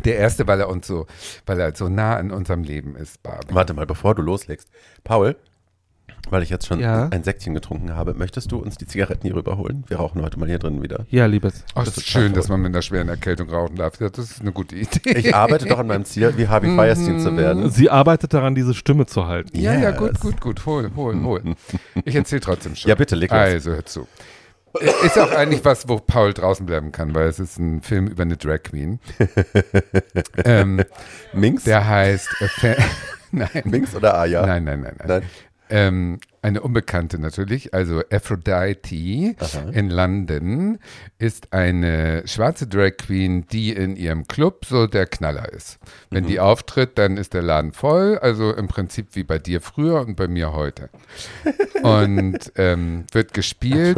Der erste, weil er uns so, weil er so nah an unserem Leben ist, Barbie. Warte mal, bevor du loslegst. Paul, weil ich jetzt schon Ja? ein Säckchen getrunken habe, möchtest du uns die Zigaretten hier rüberholen? Wir rauchen heute mal hier drin wieder. Ja, liebes. Ach, das es ist schön, dass man mit einer schweren Erkältung rauchen darf. Ja, das ist eine gute Idee. Ich arbeite doch an meinem Ziel, wie Harvey Firestein zu werden. Sie arbeitet daran, diese Stimme zu halten. Ja, ja, Yes. gut, gut, gut. Hol, hol, hol. Ich erzähle trotzdem schon. Ja, bitte, leg los. Also, hör zu. Ist auch eigentlich was, wo Paul draußen bleiben kann, weil es ist ein Film über eine Drag Queen. ähm, Minx? der heißt äh, Nein. Minx oder Aya? Nein, nein, nein, nein. Nein. Ähm, eine Unbekannte natürlich, also Aphrodite Aha. in London ist eine schwarze Drag Queen, die in ihrem Club so der Knaller ist. Wenn Mhm. die auftritt, dann ist der Laden voll, also im Prinzip wie bei dir früher und bei mir heute. Und ähm, wird gespielt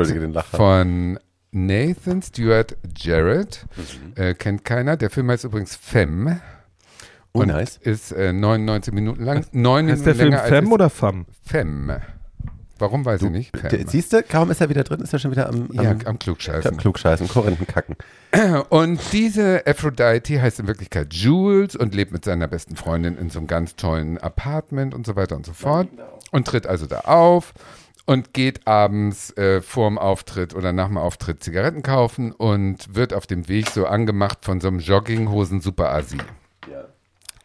von Nathan Stewart Jarrett, Mhm. äh, kennt keiner. Der Film heißt übrigens Femme. Oh, und nice. ist äh, 99 Minuten lang. Neun Heißt Minuten der Film länger als Femme es- oder Femme? Femme. Warum weiß ich nicht? Siehst du, kaum ist er wieder drin, ist er schon wieder am, Ja, am, am Klugscheißen. am Klugscheißen, Korinthenkacken. Und diese Aphrodite heißt in Wirklichkeit Jules und lebt mit seiner besten Freundin in so einem ganz tollen Apartment und so weiter und so fort. Und tritt also da auf und geht abends äh, vorm Auftritt oder nach dem Auftritt Zigaretten kaufen und wird auf dem Weg so angemacht von so einem Jogginghosen-Super-Asi.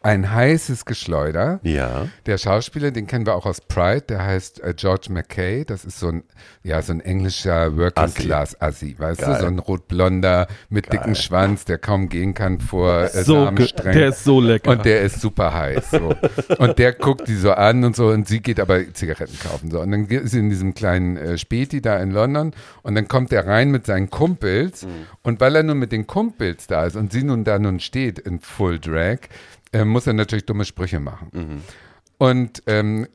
Ein heißes Geschleuder. Ja. Der Schauspieler, den kennen wir auch aus Pride, der heißt äh, George McKay. Das ist so ein, ja, so ein englischer Working Assi. Class Assi, weißt Geil. du? So ein rotblonder mit dicken Schwanz, der kaum gehen kann vor äh, So, der ist so lecker. und der ist super heiß. So. und der guckt die so an und so und sie geht aber Zigaretten kaufen. So. Und dann ist sie in diesem kleinen äh, Späti da in London und dann kommt er rein mit seinen Kumpels und weil er nun mit den Kumpels da ist und sie nun da nun steht in Full Drag, äh, muss er natürlich dumme Sprüche machen. Und ähm,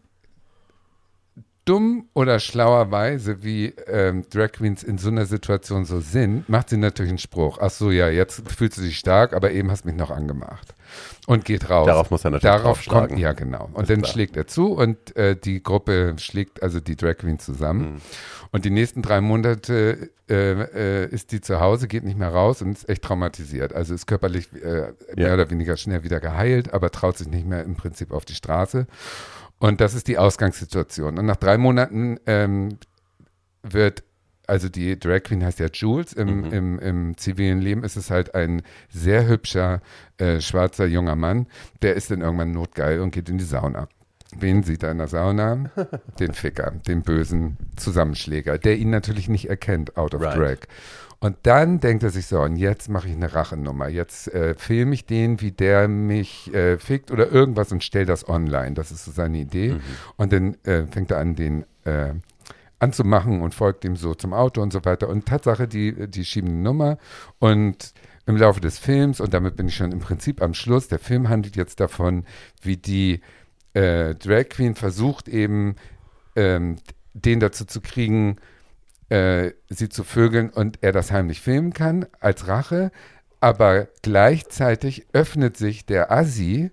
dumm oder schlauerweise, wie ähm, Drag Queens in so einer Situation so sind, macht sie natürlich einen Spruch. Ach so, ja, jetzt fühlst du dich stark, aber eben hast mich noch angemacht. Und geht raus. Darauf muss er natürlich Darauf kommt, ja genau. Und dann klar. schlägt er zu und äh, die Gruppe schlägt also die Drag Queens zusammen. Mhm. Und die nächsten drei Monate äh, äh, ist die zu Hause, geht nicht mehr raus und ist echt traumatisiert. Also ist körperlich äh, mehr Ja. oder weniger schnell wieder geheilt, aber traut sich nicht mehr im Prinzip auf die Straße. Und das ist die Ausgangssituation. Und nach drei Monaten ähm, wird, also die Drag Queen heißt ja Jules, im, Mhm. im, im zivilen Leben ist es halt ein sehr hübscher, äh, schwarzer junger Mann, der ist dann irgendwann notgeil und geht in die Sauna. Wen sieht er in der Sauna? Den Ficker, den bösen Zusammenschläger, der ihn natürlich nicht erkennt, out of Right. drag. Und dann denkt er sich so, und jetzt mache ich eine Rachenummer. Jetzt äh, filme ich den, wie der mich äh, fickt oder irgendwas und stell das online. Das ist so seine Idee. Mhm. Und dann äh, fängt er an, den äh, anzumachen und folgt ihm so zum Auto und so weiter. Und Tatsache, die, die schieben eine Nummer und im Laufe des Films, und damit bin ich schon im Prinzip am Schluss, der Film handelt jetzt davon, wie die äh, Drag Queen versucht eben, ähm, den dazu zu kriegen, äh, sie zu vögeln und er das heimlich filmen kann als Rache. Aber gleichzeitig öffnet sich der Assi,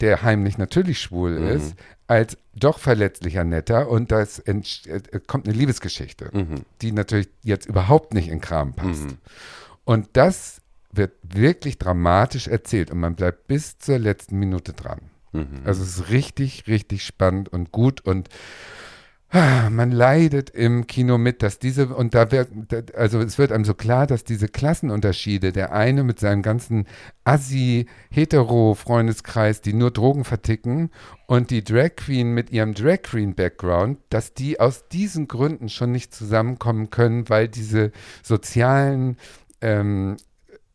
der heimlich natürlich schwul Mhm. ist, als doch verletzlicher Netter und das entsch- äh, kommt eine Liebesgeschichte, Mhm. die natürlich jetzt überhaupt nicht in Kram passt. Mhm. Und das wird wirklich dramatisch erzählt und man bleibt bis zur letzten Minute dran. Mhm. Also es ist richtig, richtig spannend und gut und man leidet im Kino mit, dass diese, und da wird, also es wird einem so klar, dass diese Klassenunterschiede, der eine mit seinem ganzen Assi-Hetero-Freundeskreis, die nur Drogen verticken, und die Drag Queen mit ihrem Drag Queen-Background, dass die aus diesen Gründen schon nicht zusammenkommen können, weil diese sozialen ähm,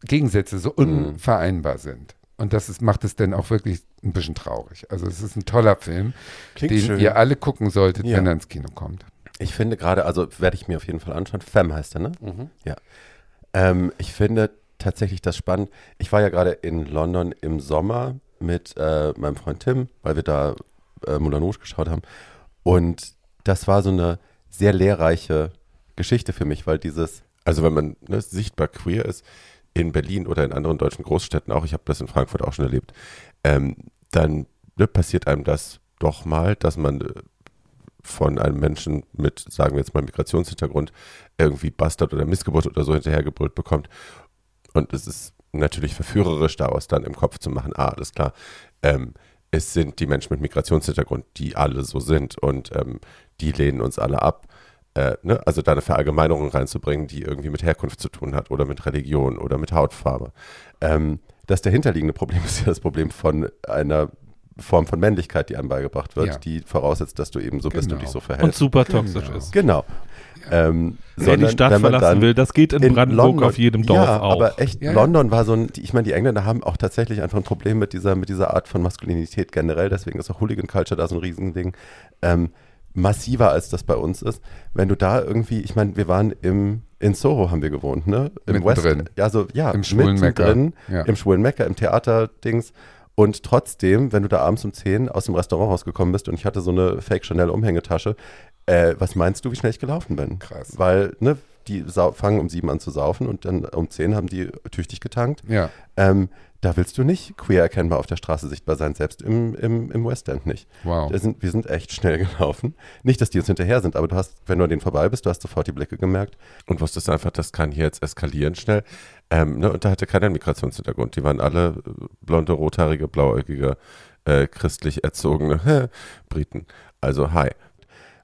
Gegensätze so Mhm. unvereinbar sind. Und das ist, macht es dann auch wirklich ein bisschen traurig. Also es ist ein toller Film, Klingt den schön. ihr alle gucken solltet, Ja. wenn er ins Kino kommt. Ich finde gerade, also werde ich mir auf jeden Fall anschauen. Femme heißt er, ne? Mhm. Ja. Ähm, ich finde tatsächlich das spannend. Ich war ja gerade in London im Sommer mit äh, meinem Freund Tim, weil wir da äh, Moulin Rouge geschaut haben. Und das war so eine sehr lehrreiche Geschichte für mich, weil dieses Also wenn man ne, sichtbar queer ist, in Berlin oder in anderen deutschen Großstädten auch, ich habe das in Frankfurt auch schon erlebt, ähm, dann ne, passiert einem das doch mal, dass man äh, von einem Menschen mit, sagen wir jetzt mal, Migrationshintergrund irgendwie Bastard oder Missgeburt oder so hinterhergebrüllt bekommt. Und es ist natürlich verführerisch, daraus dann im Kopf zu machen, ah, alles klar, ähm, es sind die Menschen mit Migrationshintergrund, die alle so sind und ähm, die lehnen uns alle ab. Äh, ne? Also da eine Verallgemeinerung reinzubringen, die irgendwie mit Herkunft zu tun hat oder mit Religion oder mit Hautfarbe. Ähm, das dahinterliegende Problem ist ja das Problem von einer Form von Männlichkeit, die einem beigebracht wird, Ja. die voraussetzt, dass du eben so bist Genau. und dich so Und verhältst. super toxisch Genau. ist. Genau. Ähm, Wer die sondern Stadt wenn man verlassen dann will, das geht in, in Brandenburg London, auf jedem Dorf ja, auch. aber echt, Ja, ja. London war so ein, ich meine, die Engländer haben auch tatsächlich einfach ein Problem mit dieser, mit dieser Art von Maskulinität generell, deswegen ist auch Hooligan Culture da so ein Riesending. Ähm, massiver als das bei uns ist. Wenn du da irgendwie, ich meine, wir waren im, in Soho haben wir gewohnt, ne? Im Mittendrin. ja, so, ja, Im schwulen Mekka. Ja. im schwulen Mecker, im Theater-Dings. Und trotzdem, wenn du da abends um 10 aus dem Restaurant rausgekommen bist und ich hatte so eine Fake Chanel Umhängetasche, äh, was meinst du, wie schnell ich gelaufen bin? Krass. Weil, ne, die fangen um sieben an zu saufen und dann um 10 haben die tüchtig getankt. Ja. Ähm, da willst du nicht queer erkennbar auf der Straße sichtbar sein, selbst im, im, im West End nicht. Wow. Wir sind, wir sind echt schnell gelaufen. Nicht, dass die uns hinterher sind, aber du hast, wenn du an denen vorbei bist, du hast sofort die Blicke gemerkt und wusstest einfach, das kann hier jetzt eskalieren schnell. Ähm, ne, und da hatte keiner einen Migrationshintergrund. Die waren alle äh, blonde, rothaarige, blauäugige, äh, christlich erzogene Briten. Also hi.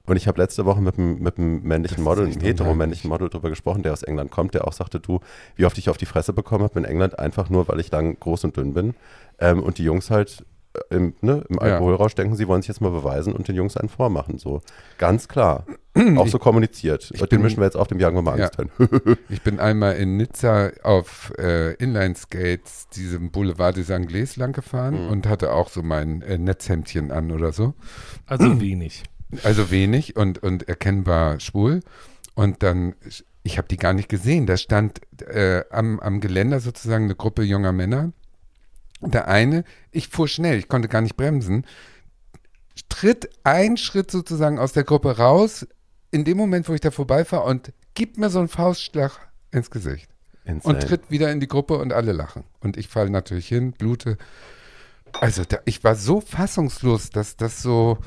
Und ich habe letzte Woche mit einem, mit einem männlichen Model, einem heteromännlichen Model drüber gesprochen, der aus England kommt, der auch sagte, du, wie oft ich auf die Fresse bekommen habe in England, einfach nur, weil ich lang, groß und dünn bin. Ähm, und die Jungs halt äh, im, ne, im Ja. Alkoholrausch denken, sie wollen sich jetzt mal beweisen und den Jungs einen vormachen. So. Ganz klar. auch so kommuniziert. den bin- mischen wir jetzt auf dem Young Mama Ja. Angst hin. Ich bin einmal in Nizza auf äh, Inline-Skates diesem Boulevard des Anglais lang gefahren Mhm. und hatte auch so mein äh, Netzhemdchen an oder so. Also wenig. Also wenig und, und erkennbar schwul. Und dann, ich habe die gar nicht gesehen. Da stand äh, am, am Geländer sozusagen eine Gruppe junger Männer. Der eine, ich fuhr schnell, ich konnte gar nicht bremsen, tritt einen Schritt sozusagen aus der Gruppe raus, in dem Moment, wo ich da vorbeifahre und gibt mir so einen Faustschlag ins Gesicht. Insane. Und tritt wieder in die Gruppe und alle lachen. Und ich falle natürlich hin, blute. Also da, ich war so fassungslos, dass das so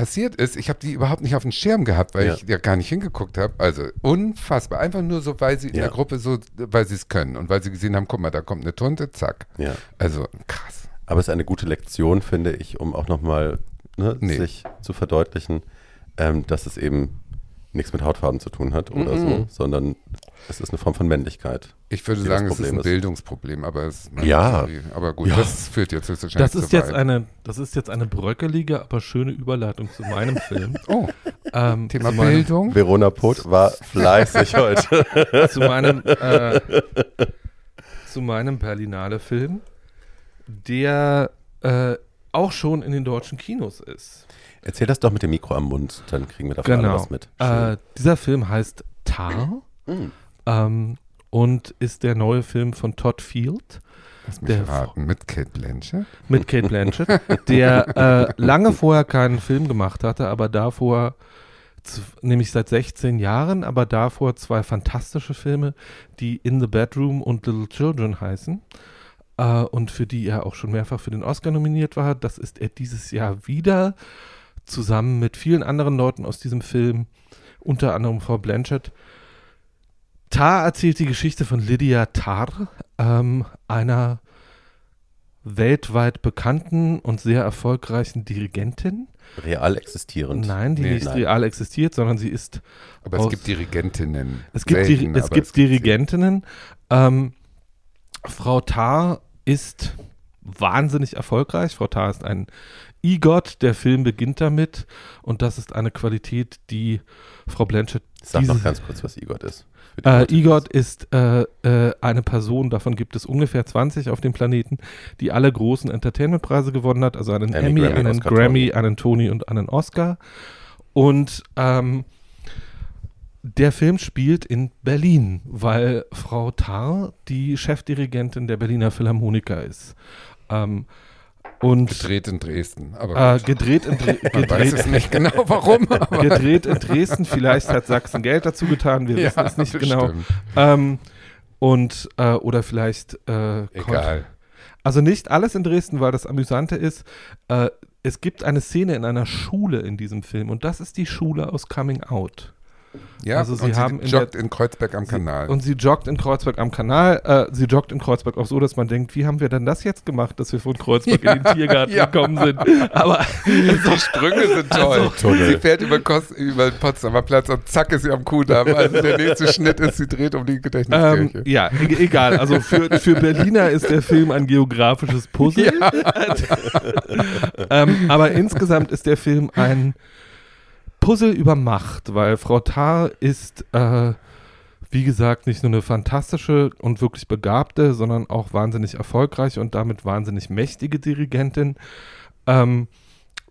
passiert ist. Ich habe die überhaupt nicht auf dem Schirm gehabt, weil Ja. ich ja gar nicht hingeguckt habe. Also unfassbar. Einfach nur so, weil sie in Ja. der Gruppe so, weil sie es können und weil sie gesehen haben, guck mal, da kommt eine Tunte, zack. ja. Also krass. Aber es ist eine gute Lektion, finde ich, um auch nochmal ne, Nee. sich zu verdeutlichen, ähm, dass es eben nichts mit Hautfarben zu tun hat oder Mhm. so, sondern es ist eine Form von Männlichkeit. Ich würde sagen, es ist ein ist. Bildungsproblem, aber es Ja. Theorie. Aber gut, Ja. das führt jetzt höchstwahrscheinlich Das ist zu jetzt weit. eine, das ist jetzt eine bröckelige, aber schöne Überleitung zu meinem Film. Oh, Ähm, Thema Bildung. Verona Poth war fleißig heute. zu meinem, äh, zu meinem Berlinale-Film, der äh, auch schon in den deutschen Kinos ist. Erzähl das doch mit dem Mikro am Mund, dann kriegen wir davon Genau. was mit. Äh, dieser Film heißt Tar Hm. Ähm, und ist der neue Film von Todd Field Lass mich der- raten, mit Kate Blanchett. mit Kate Blanchett, der äh, lange vorher keinen Film gemacht hatte, aber davor, nämlich seit 16 Jahren, aber davor zwei fantastische Filme, die In the Bedroom und Little Children heißen. Äh, und für die er auch schon mehrfach für den Oscar nominiert war. Das ist er dieses Jahr wieder, zusammen mit vielen anderen Leuten aus diesem Film, unter anderem Frau Blanchett. Tar erzählt die Geschichte von Lydia Tarr, ähm, einer weltweit bekannten und sehr erfolgreichen Dirigentin. Real existierend. Nein, die Nee, nicht nein. real existiert, sondern sie ist. Aber Aus- es gibt Dirigentinnen. Es gibt, Selten, Diri es gibt sie. Dirigentinnen. Ähm, Frau Tarr ist wahnsinnig erfolgreich. Frau Tarr ist ein EGOT. Der Film beginnt damit. Und das ist eine Qualität, die Frau Blanchett Sag noch ganz kurz, was EGOT ist. Äh, EGOT ist äh, äh, eine Person, davon gibt es ungefähr 20 auf dem Planeten, die alle großen Entertainment-Preise gewonnen hat, also einen Emmy, Emmy, Grammy, einen Oscar, Grammy, Tony. einen Tony und einen Oscar. Und ähm, der Film spielt in Berlin, weil Frau Tarr die Chefdirigentin der Berliner Philharmoniker ist. Ähm, Und Gedreht in Dresden. Aber äh, gedreht in, Dre man weiß gedreht, es nicht genau, warum. Gedreht in Dresden. Vielleicht hat Sachsen Geld dazu getan. Wir wissen es nicht genau. Ähm, und äh, oder vielleicht äh, Egal. Also nicht alles in Dresden, weil das Amüsante ist, äh, es gibt eine Szene in einer Schule in diesem Film und das ist die Schule aus Coming Out. Ja, Also sie haben in joggt der- in Kreuzberg am Kanal. Und sie joggt in Kreuzberg am Kanal. Äh, sie joggt in Kreuzberg auch so, dass man denkt, wie haben wir denn das jetzt gemacht, dass wir von Kreuzberg in den Tiergarten Ja. gekommen sind? Aber die Sprünge sind toll. Tunnel. sie fährt über, Kos über den Potsdamer Platz und zack ist sie am Kudamm. Also der nächste Schnitt ist, sie dreht um die ähm, Gedächtniskirche. ja, e egal. Also für, für Berliner ist der Film ein geografisches Puzzle. ähm, aber insgesamt ist der Film ein Puzzle über Macht, weil Frau Tarr ist, äh, wie gesagt, nicht nur eine fantastische und wirklich begabte, sondern auch wahnsinnig erfolgreiche und damit wahnsinnig mächtige Dirigentin. Ähm,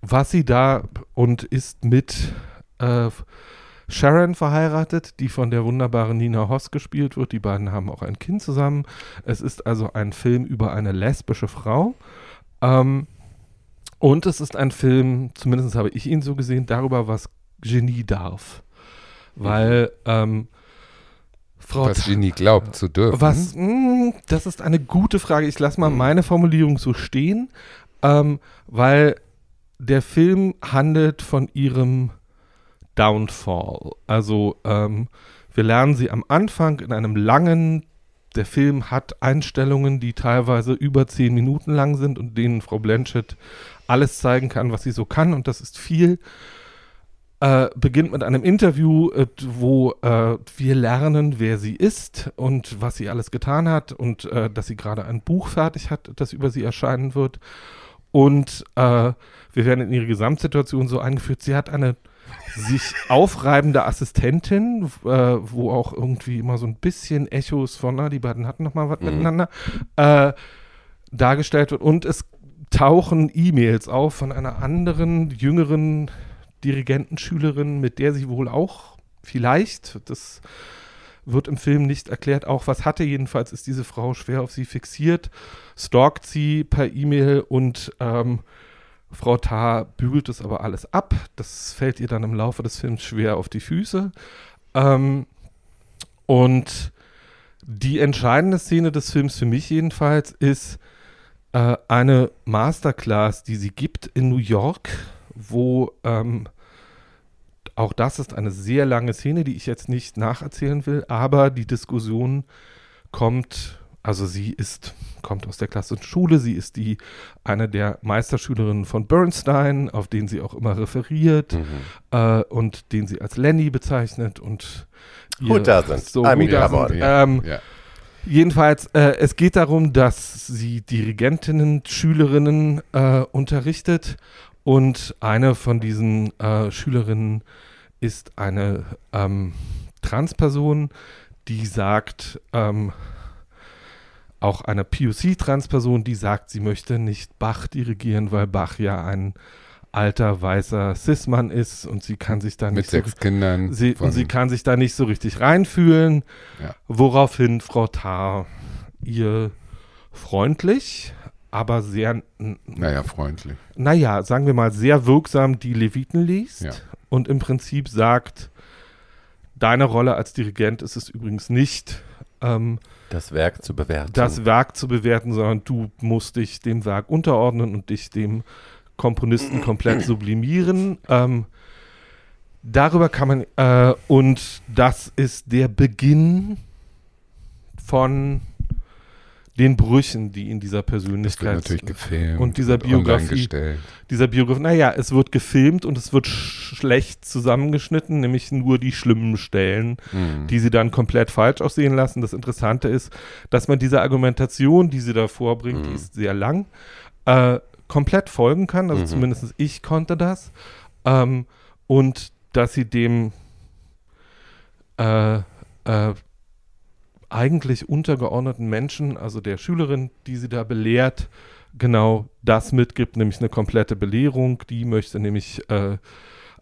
was sie da und ist mit äh, Sharon verheiratet, die von der wunderbaren Nina Hoss gespielt wird. Die beiden haben auch ein Kind zusammen. Es ist also ein Film über eine lesbische Frau. Ähm, und es ist ein Film, zumindest habe ich ihn so gesehen, darüber, was Genie darf. Weil ähm, Frau Was Genie glaubt zu dürfen. was, mh, das ist eine gute Frage. Ich lasse mal Mhm. meine Formulierung so stehen, ähm, weil der Film handelt von ihrem Downfall. Also ähm, wir lernen sie am Anfang in einem langen, der Film hat Einstellungen, die teilweise über zehn Minuten lang sind und denen Frau Blanchett alles zeigen kann, was sie so kann und das ist viel. Äh, beginnt mit einem Interview, äh, wo äh, wir lernen, wer sie ist und was sie alles getan hat und äh, dass sie gerade ein Buch fertig hat, das über sie erscheinen wird. Und äh, wir werden in ihre Gesamtsituation so eingeführt. Sie hat eine sich aufreibende Assistentin, äh, wo auch irgendwie immer so ein bisschen Echos von, na, die beiden hatten noch mal was Mhm. miteinander, dargestellt wird. Und es tauchen E-Mails auf von einer anderen, jüngeren Dirigentenschülerin, mit der sie wohl auch vielleicht, das wird im Film nicht erklärt, auch was hatte. Jedenfalls ist diese Frau schwer auf sie fixiert, stalkt sie per E-Mail und ähm, Frau Tarr bügelt es aber alles ab. Das fällt ihr dann im Laufe des Films schwer auf die Füße. Ähm, und die entscheidende Szene des Films für mich jedenfalls ist äh, eine Masterclass, die sie gibt in New York, wo ähm, auch das ist eine sehr lange Szene, die ich jetzt nicht nacherzählen will, aber die Diskussion kommt, also sie ist, kommt aus der klassischen Schule, sie ist die eine der Meisterschülerinnen von Bernstein, auf den sie auch immer referiert Mhm. äh, und den sie als Lenny bezeichnet und Who doesn't? So, I mean, doesn't? on. Ja, Ähm, ja. Jedenfalls, äh, es geht darum, dass sie Dirigentinnen, Schülerinnen äh, unterrichtet und eine von diesen äh, Schülerinnen ist eine ähm, Transperson, die sagt, ähm, auch eine POC-Transperson, die sagt, sie möchte nicht Bach dirigieren, weil Bach ja ein alter, weißer Cis-Mann ist und sie kann sich da Mit nicht so sechs Kindern. Sie, sie kann sich da nicht so richtig reinfühlen, Ja. woraufhin Frau Tarr ihr freundlich, aber sehr, naja, freundlich. naja, sagen wir mal, sehr wirksam die Leviten liest Ja. und im Prinzip sagt, deine Rolle als Dirigent ist es übrigens nicht, ähm, Das Werk zu bewerten. das Werk zu bewerten, sondern du musst dich dem Werk unterordnen und dich dem Komponisten komplett sublimieren. Ähm, darüber kann man, äh, und das ist der Beginn von den Brüchen, die in dieser Das wird Persönlichkeit natürlich gefilmt. und dieser online Biografie- dieser Biografie, naja, es wird gefilmt und es wird sch schlecht zusammengeschnitten, nämlich nur die schlimmen Stellen Mhm. die sie dann komplett falsch aussehen lassen. Das Interessante ist, dass man dieser Argumentation, die sie da vorbringt, die Mhm. ist sehr lang, äh, komplett folgen kann. Also Mhm. zumindest ich konnte das. Ähm, und dass sie dem äh, äh, eigentlich untergeordneten Menschen, also der Schülerin, die sie da belehrt, genau das mitgibt, nämlich eine komplette Belehrung. Die möchte nämlich äh,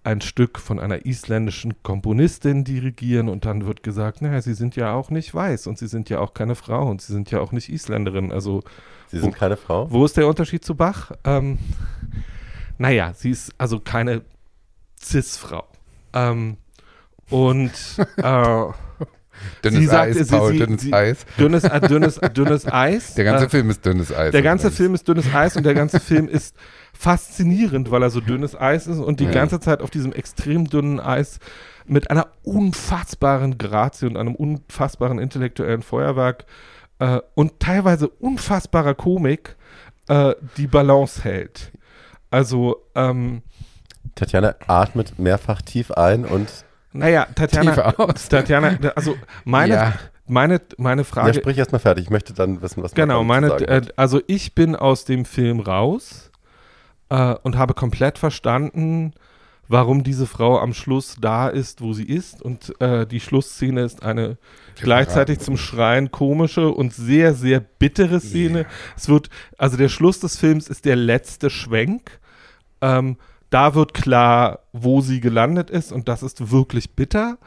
ein Stück von einer isländischen Komponistin dirigieren und dann wird gesagt, naja, sie sind ja auch nicht weiß und sie sind ja auch keine Frau und sie sind ja auch nicht Isländerin. Also Sie sind keine Frau? wo ist der Unterschied zu Bach? Ähm, naja, sie ist also keine Cis-Frau. Ähm, und äh, Dünnes Sie Eis, sie- Paul, sie- dünnes sie- Eis. dünnes, äh, dünnes, dünnes Eis. Der ganze äh, Film ist dünnes Eis. der ganze. Film ist dünnes Eis und der ganze Film ist faszinierend, weil er so dünnes Eis ist und die Ja. ganze Zeit auf diesem extrem dünnen Eis mit einer unfassbaren Grazie und einem unfassbaren intellektuellen Feuerwerk äh, und teilweise unfassbarer Komik äh, die Balance hält. Also, ähm, Tatjana atmet mehrfach tief ein und naja, Tatjana. Tatjana, also meine, Ja. meine, meine ja, Frage sprich erst mal fertig. Ich möchte dann wissen, was Genau, man meine, äh, hat. also ich bin aus dem Film raus äh, und habe komplett verstanden, warum diese Frau am Schluss da ist, wo sie ist. Und äh, die Schlussszene ist eine gleichzeitig zum Schreien komische und sehr, sehr bittere Szene. Es wird, also der Schluss des Films ist der letzte Schwenk. Ähm, da wird klar, wo sie gelandet ist und das ist wirklich bitter.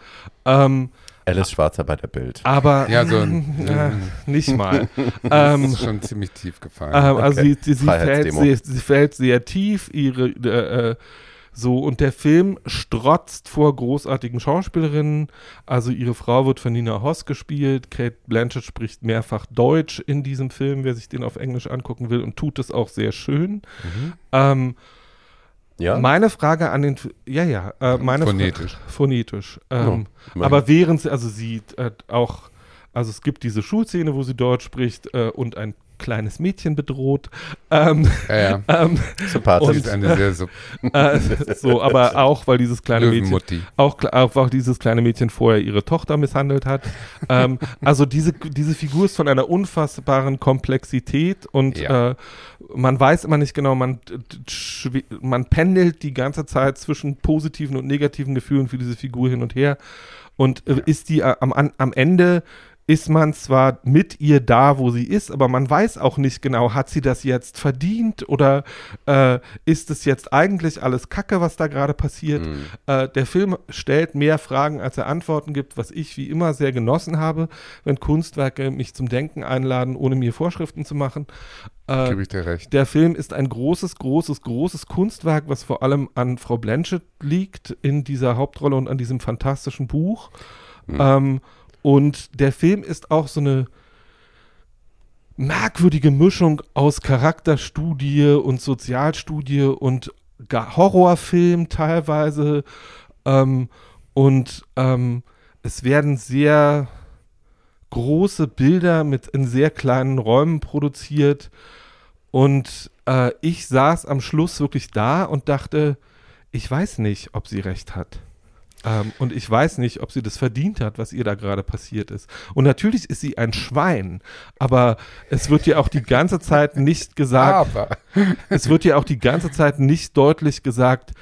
Ähm, Alice Schwarzer bei der Bild. aber Ja, so ein- äh, nicht mal. Das ähm, ist schon ziemlich tief gefallen. ähm, Also Okay. sie, sie, sie, fällt sehr, sie fällt sehr tief, ihre äh, äh, so und der Film strotzt vor großartigen Schauspielerinnen. Also ihre Frau wird von Nina Hoss gespielt. Kate Blanchett spricht mehrfach Deutsch in diesem Film, wer sich den auf Englisch angucken will und tut es auch sehr schön. Ähm, Ja? Meine Frage an den, ja ja, äh, meine Fra- Phonetisch. phonetisch. Ähm, Ja, aber während sie, also sie äh, auch, also es gibt diese Schulszene, wo sie Deutsch spricht äh, und ein kleines Mädchen bedroht. Ähm, ja, ja. ähm, Sympathisch. Sehr so äh, so, aber auch, weil dieses kleine Mädchen, auch, auch, auch dieses kleine Mädchen vorher ihre Tochter misshandelt hat. ähm, also diese, diese Figur ist von einer unfassbaren Komplexität und Ja. äh, man weiß immer nicht genau, man, man pendelt die ganze Zeit zwischen positiven und negativen Gefühlen für diese Figur hin und her. Und äh, ist die äh, am, am Ende ist man zwar mit ihr da, wo sie ist, aber man weiß auch nicht genau, hat sie das jetzt verdient oder äh, ist es jetzt eigentlich alles Kacke, was da gerade passiert? Mhm. Äh, der Film stellt mehr Fragen, als er Antworten gibt, was ich wie immer sehr genossen habe, wenn Kunstwerke mich zum Denken einladen, ohne mir Vorschriften zu machen. Äh, Gebe ich dir recht. der Film ist ein großes, großes, großes Kunstwerk, was vor allem an Frau Blanchett liegt in dieser Hauptrolle und an diesem fantastischen Buch. Ähm, und der Film ist auch so eine merkwürdige Mischung aus Charakterstudie und Sozialstudie und Horrorfilm teilweise. Ähm, und ähm, es werden sehr große Bilder mit in sehr kleinen Räumen produziert. Und äh, ich saß am Schluss wirklich da und dachte, ich weiß nicht, ob sie recht hat. Ähm, und ich weiß nicht, ob sie das verdient hat, was ihr da gerade passiert ist. Und natürlich ist sie ein Schwein, aber es wird ja auch die ganze Zeit nicht gesagt, Aber es wird ja auch die ganze Zeit nicht deutlich gesagt,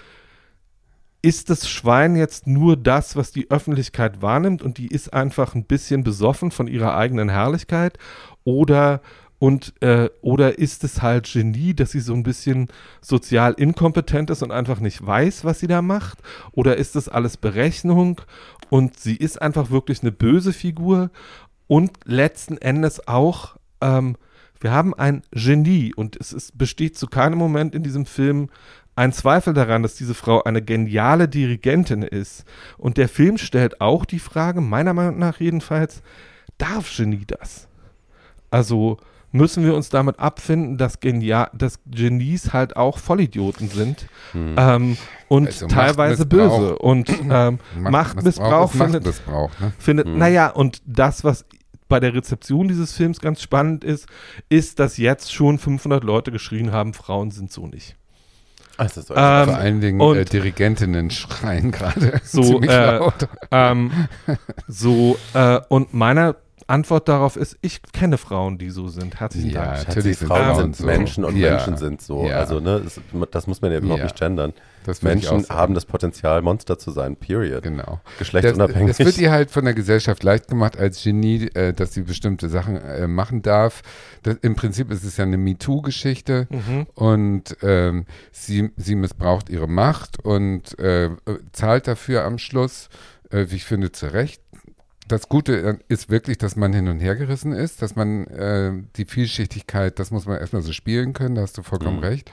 ist das Schwein jetzt nur das, was die Öffentlichkeit wahrnimmt und die ist einfach ein bisschen besoffen von ihrer eigenen Herrlichkeit oder und äh, oder ist es halt Genie, dass sie so ein bisschen sozial inkompetent ist und einfach nicht weiß, was sie da macht? Oder ist das alles Berechnung und sie ist einfach wirklich eine böse Figur und letzten Endes auch, ähm, wir haben ein Genie und es ist, besteht zu keinem Moment in diesem Film ein Zweifel daran, dass diese Frau eine geniale Dirigentin ist. Und der Film stellt auch die Frage, meiner Meinung nach jedenfalls, darf Genie das? Also müssen wir uns damit abfinden, dass, Genia dass Genies halt auch Vollidioten sind ähm, und Also teilweise Machtmissbrauch. böse. Und ähm, Machtmissbrauch ist findet, Machtmissbrauch, ne? findet, naja, und das, was bei der Rezeption dieses Films ganz spannend ist, ist, dass jetzt schon 500 Leute geschrien haben, Frauen sind so nicht. Also, so, Ähm, Vor allen Dingen und- äh, Dirigentinnen schreien gerade So, ziemlich äh, laut. ähm, so, äh, und meiner Antwort darauf ist, ich kenne Frauen, die so sind. Herzlichen Ja, Dank. Natürlich sind Frauen sind so. Menschen und Ja. Menschen sind so. Ja. Also, ne, das, das muss man ja überhaupt Ja. nicht gendern. Das Menschen haben das Potenzial, Monster zu sein, period. Genau. Das, Geschlechtsunabhängig. es wird ihr halt von der Gesellschaft leicht gemacht als Genie, äh, dass sie bestimmte Sachen äh, machen darf. Das, Im Prinzip ist es ja eine MeToo-Geschichte Mhm. und ähm, sie, sie missbraucht ihre Macht und äh, zahlt dafür am Schluss, äh, wie ich finde, zu Recht. Das Gute äh, ist wirklich, dass man hin und her gerissen ist, dass man äh, die Vielschichtigkeit, das muss man erstmal so spielen können, da hast du vollkommen Mhm. recht.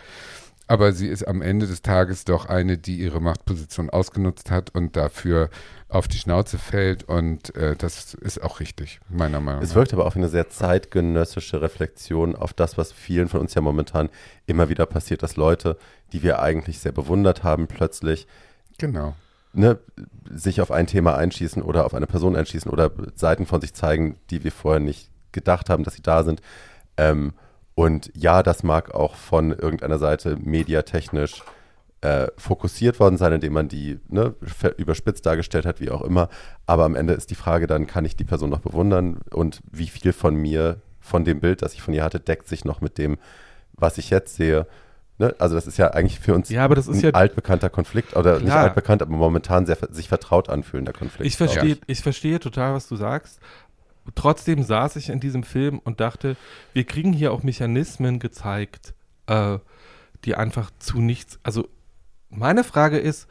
Aber sie ist am Ende des Tages doch eine, die ihre Machtposition ausgenutzt hat und dafür auf die Schnauze fällt. Und äh, das ist auch richtig, meiner Meinung Es nach. wirkt aber auch wie eine sehr zeitgenössische Reflexion auf das, was vielen von uns ja momentan immer wieder passiert, dass Leute, die wir eigentlich sehr bewundert haben, plötzlich Genau. Ne, sich auf ein Thema einschießen oder auf eine Person einschießen oder Seiten von sich zeigen, die wir vorher nicht gedacht haben, dass sie da sind. Ähm, und ja, das mag auch von irgendeiner Seite mediatechnisch äh, fokussiert worden sein, indem man die ne, überspitzt dargestellt hat, wie auch immer. Aber am Ende ist die Frage dann, kann ich die Person noch bewundern und wie viel von mir, von dem Bild, das ich von ihr hatte, deckt sich noch mit dem, was ich jetzt sehe. Ne? Also das ist ja eigentlich für uns Ja, aber das ist ein ja- altbekannter Konflikt oder nicht Klar. altbekannt, aber momentan sehr sich vertraut anfühlender Konflikt. Ich verstehe, ich verstehe total, was du sagst. Trotzdem saß ich in diesem Film und dachte, wir kriegen hier auch Mechanismen gezeigt, äh, die einfach zu nichts. Also meine Frage ist,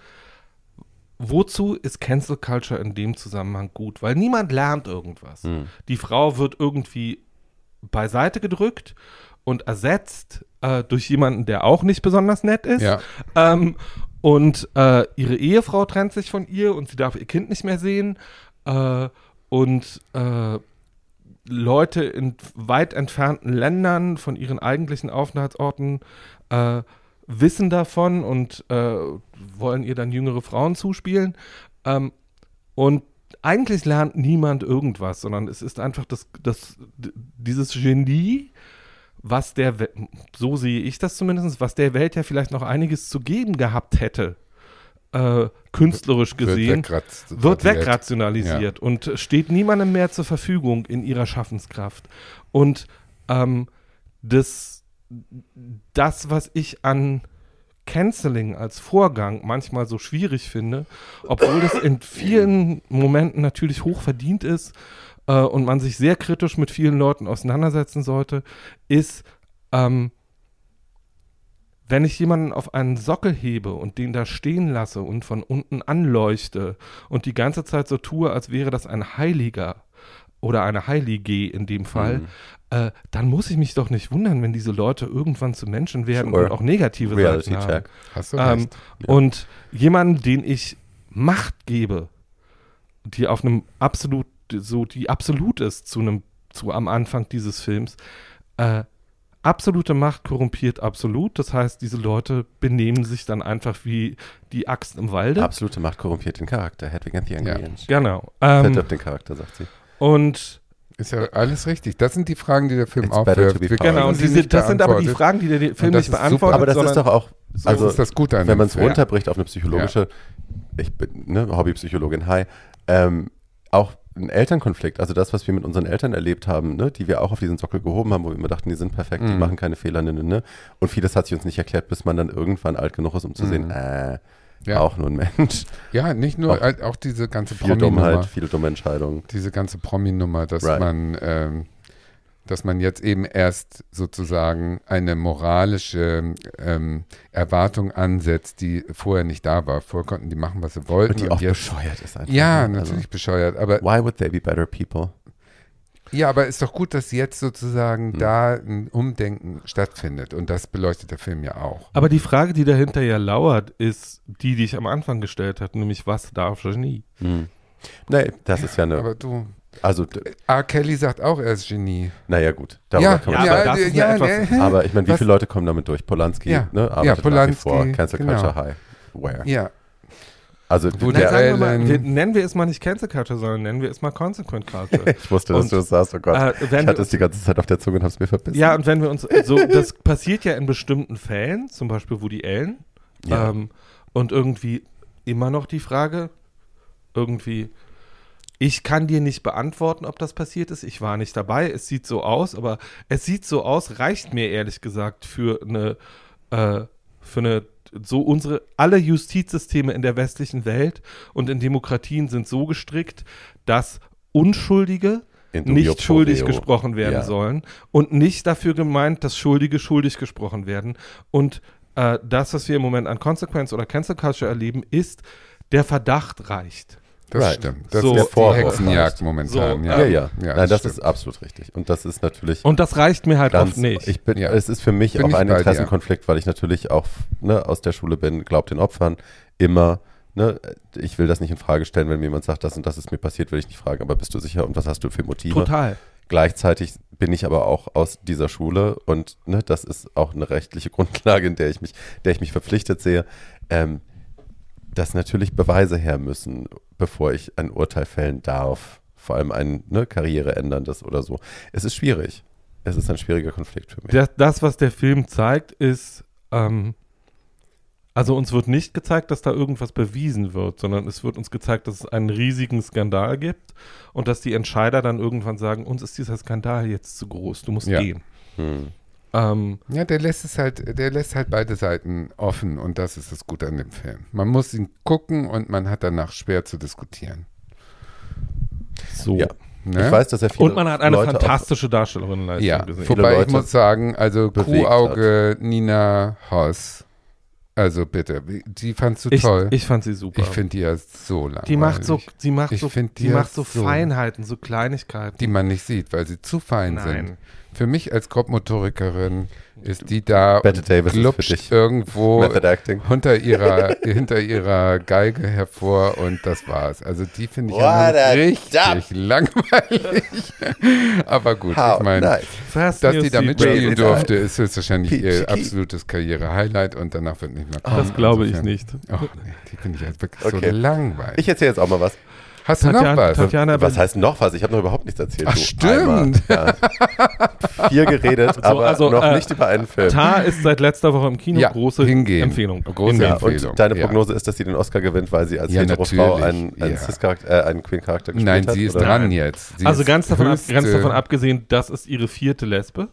wozu ist Cancel Culture in dem Zusammenhang gut? Weil niemand lernt irgendwas. Hm. Die Frau wird irgendwie beiseite gedrückt und ersetzt äh, durch jemanden, der auch nicht besonders nett ist. Ja. Ähm, und äh, ihre Ehefrau trennt sich von ihr und sie darf ihr Kind nicht mehr sehen. Äh, und äh, Leute in weit entfernten Ländern von ihren eigentlichen Aufenthaltsorten äh, wissen davon und äh, wollen ihr dann jüngere Frauen zuspielen. Ähm, und eigentlich lernt niemand irgendwas, sondern es ist einfach das, das, dieses Genie, was der, so sehe ich das zumindest, was der Welt ja vielleicht noch einiges zu geben gehabt hätte, äh, künstlerisch gesehen, Wird, wird wegrationalisiert und steht niemandem mehr zur Verfügung in ihrer Schaffenskraft. Und ähm, das, das, was ich an Canceling als Vorgang manchmal so schwierig finde, obwohl das in vielen Momenten natürlich hoch verdient ist äh, und man sich sehr kritisch mit vielen Leuten auseinandersetzen sollte, ist, ähm, wenn ich jemanden auf einen Sockel hebe und den da stehen lasse und von unten anleuchte und die ganze Zeit so tue, als wäre das ein Heiliger oder eine Heilige in dem Fall, Mhm. äh, dann muss ich mich doch nicht wundern, wenn diese Leute irgendwann zu Menschen werden Sure. und auch negative Reality Seiten haben. Check. Hast du Ähm. Ja. Und jemanden, den ich Macht gebe, die auf einem absolut, so die absolut ist zu einem, zu am Anfang dieses Films, äh, absolute Macht korrumpiert absolut. Das heißt, diese Leute benehmen sich dann einfach wie die Axt im Walde. Absolute Macht korrumpiert den Charakter. Hedwig and the Angry Ja. Genau. Ähm, Verdirbt den Charakter, sagt sie. und Ist ja alles richtig. Das sind die Fragen, die der Film It's aufwirft. genau, und diese, das sind aber die beantwortet. Fragen, die der Film nicht ist super. beantwortet. Aber das ist doch auch, also ist das Gute an wenn man es runterbricht auf eine psychologische, ich bin ne, Hobbypsychologin, hi, ähm, auch ein Elternkonflikt, also das, was wir mit unseren Eltern erlebt haben, ne, die wir auch auf diesen Sockel gehoben haben, wo wir immer dachten, die sind perfekt, die Mhm. machen keine Fehler, ne, ne, ne. Und vieles hat sich uns nicht erklärt, bis man dann irgendwann alt genug ist, um zu sehen, Mhm. äh, Ja. auch nur ein Mensch. Ja, nicht nur, Auch auch, auch diese ganze Viel Dummheit, Promi-Nummer. viele dumme Entscheidungen. Diese ganze Promi-Nummer, dass Right. man, ähm, dass man jetzt eben erst sozusagen eine moralische ähm, Erwartung ansetzt, die vorher nicht da war. Vorher konnten die machen, was sie wollten. Und die und auch jetzt, bescheuert ist einfach. ja, ne? natürlich bescheuert. Aber Also, why would they be better people? Ja, aber ist doch gut, dass jetzt sozusagen Hm. da ein Umdenken stattfindet. Und das beleuchtet der Film ja auch. Aber die Frage, die dahinter ja lauert, ist die, die ich am Anfang gestellt habe, nämlich was darf Genie? Hm. Nee, das ist ja eine, Aber du, also, R. Kelly sagt auch, er ist Genie. naja gut, darüber Ja, kann man Ja, aber das ist eine ja, etwas- ne, Aber ich meine, wie Was- viele Leute kommen damit durch? Polanski, Ja. ne? Ja, Polanski, vor. Cancel genau. Culture High. Where? Ja, Also, Wo Nein, der sagen wir mal, Allen- wir, nennen wir es mal nicht Cancel Culture, sondern nennen wir es mal Consequent Culture. ich wusste, dass Und, du das sagst. Oh Gott. äh, ich hatte wir es die ganze Zeit auf der Zunge und habe es mir verbissen. Ja, und wenn wir uns so, das passiert ja in bestimmten Fällen, zum Beispiel Woody Allen, Ja. ähm, und irgendwie immer noch die Frage, irgendwie, ich kann dir nicht beantworten, ob das passiert ist. Ich war nicht dabei. Es sieht so aus, aber es sieht so aus, reicht mir ehrlich gesagt für eine, äh, für eine, so unsere, alle Justizsysteme in der westlichen Welt und in Demokratien sind so gestrickt, dass Unschuldige nicht schuldig gesprochen werden Ja. sollen und nicht dafür gemeint, dass Schuldige schuldig gesprochen werden. Und äh, das, was wir im Moment an Consequence oder Cancel Culture erleben, ist, der Verdacht reicht. Das Right. stimmt. Das So, ist der die Vorwurf Hexenjagd heißt. momentan. So, ja. Ja, ja. ja Nein, das stimmt. ist absolut richtig. Und das ist natürlich Und das reicht mir halt ganz, oft nicht. Ich bin, Ja. Es ist für mich Bin auch ein bei dir. Interessenkonflikt, weil ich natürlich auch ne, aus der Schule bin, glaubt den Opfern immer. Ne, ich will das nicht in Frage stellen, wenn mir jemand sagt, das und das ist mir passiert, will ich nicht fragen, aber bist du sicher und was hast du für Motive? Total. Gleichzeitig bin ich aber auch aus dieser Schule und ne, das ist auch eine rechtliche Grundlage, in der ich mich, der ich mich verpflichtet sehe, ähm, dass natürlich Beweise her müssen, bevor ich ein Urteil fällen darf. Vor allem ein ne, Karriere änderndes oder so. Es ist schwierig. Es ist ein schwieriger Konflikt für mich. Das, das was der Film zeigt, ist, ähm, also uns wird nicht gezeigt, dass da irgendwas bewiesen wird, sondern es wird uns gezeigt, dass es einen riesigen Skandal gibt und dass die Entscheider dann irgendwann sagen, uns ist dieser Skandal jetzt zu groß, du musst Ja. gehen. Hm. Ähm, Ja, der lässt es halt, der lässt halt beide Seiten offen und das ist das Gute an dem Film. Man muss ihn gucken und man hat danach schwer zu diskutieren. so. Ja. Ne? Ich weiß, dass er viele Und man hat eine Leute fantastische Darstellerinnenleistung ja, gesehen. Wobei ich muss sagen, also Kuhauge Nina Hoss, also bitte, die fandst du ich, toll. ich fand sie super. Ich finde die ja so langweilig. die macht so, sie macht Ich so, die die macht so- Feinheiten, so Kleinigkeiten. die man nicht sieht, weil sie zu fein Nein. sind. Für mich als Grobmotorikerin ist die da dich irgendwo hinter ihrer, hinter ihrer Geige hervor und das war's. Also die finde ich richtig dump. langweilig. Aber gut, How ich meine, nice. Dass die da mitspielen durfte, ist höchstwahrscheinlich ihr absolutes Karriere-Highlight und danach wird nicht mehr kommen. Das glaube ich nicht. Oh, nee, die finde ich halt wirklich Okay. so langweilig. Ich erzähle jetzt auch mal was. Hast du noch was? Tatjana- Was heißt noch was? Ich habe noch überhaupt nichts erzählt. Ach, du stimmt. Ja. Viel geredet, aber also, noch äh, nicht über einen Film. Tar ist seit letzter Woche im Kino. Ja, große hingehen. Empfehlung. Große. Ja, Empfehlung. und deine ja. Prognose ist, dass sie den Oscar gewinnt, weil sie als Ja, Hetero-Frau einen, einen, äh, einen Queen-Charakter gespielt Nein, hat? sie ist oder? dran jetzt. Sie Also ganz davon, ab, ganz davon abgesehen, das ist ihre vierte Lesbe.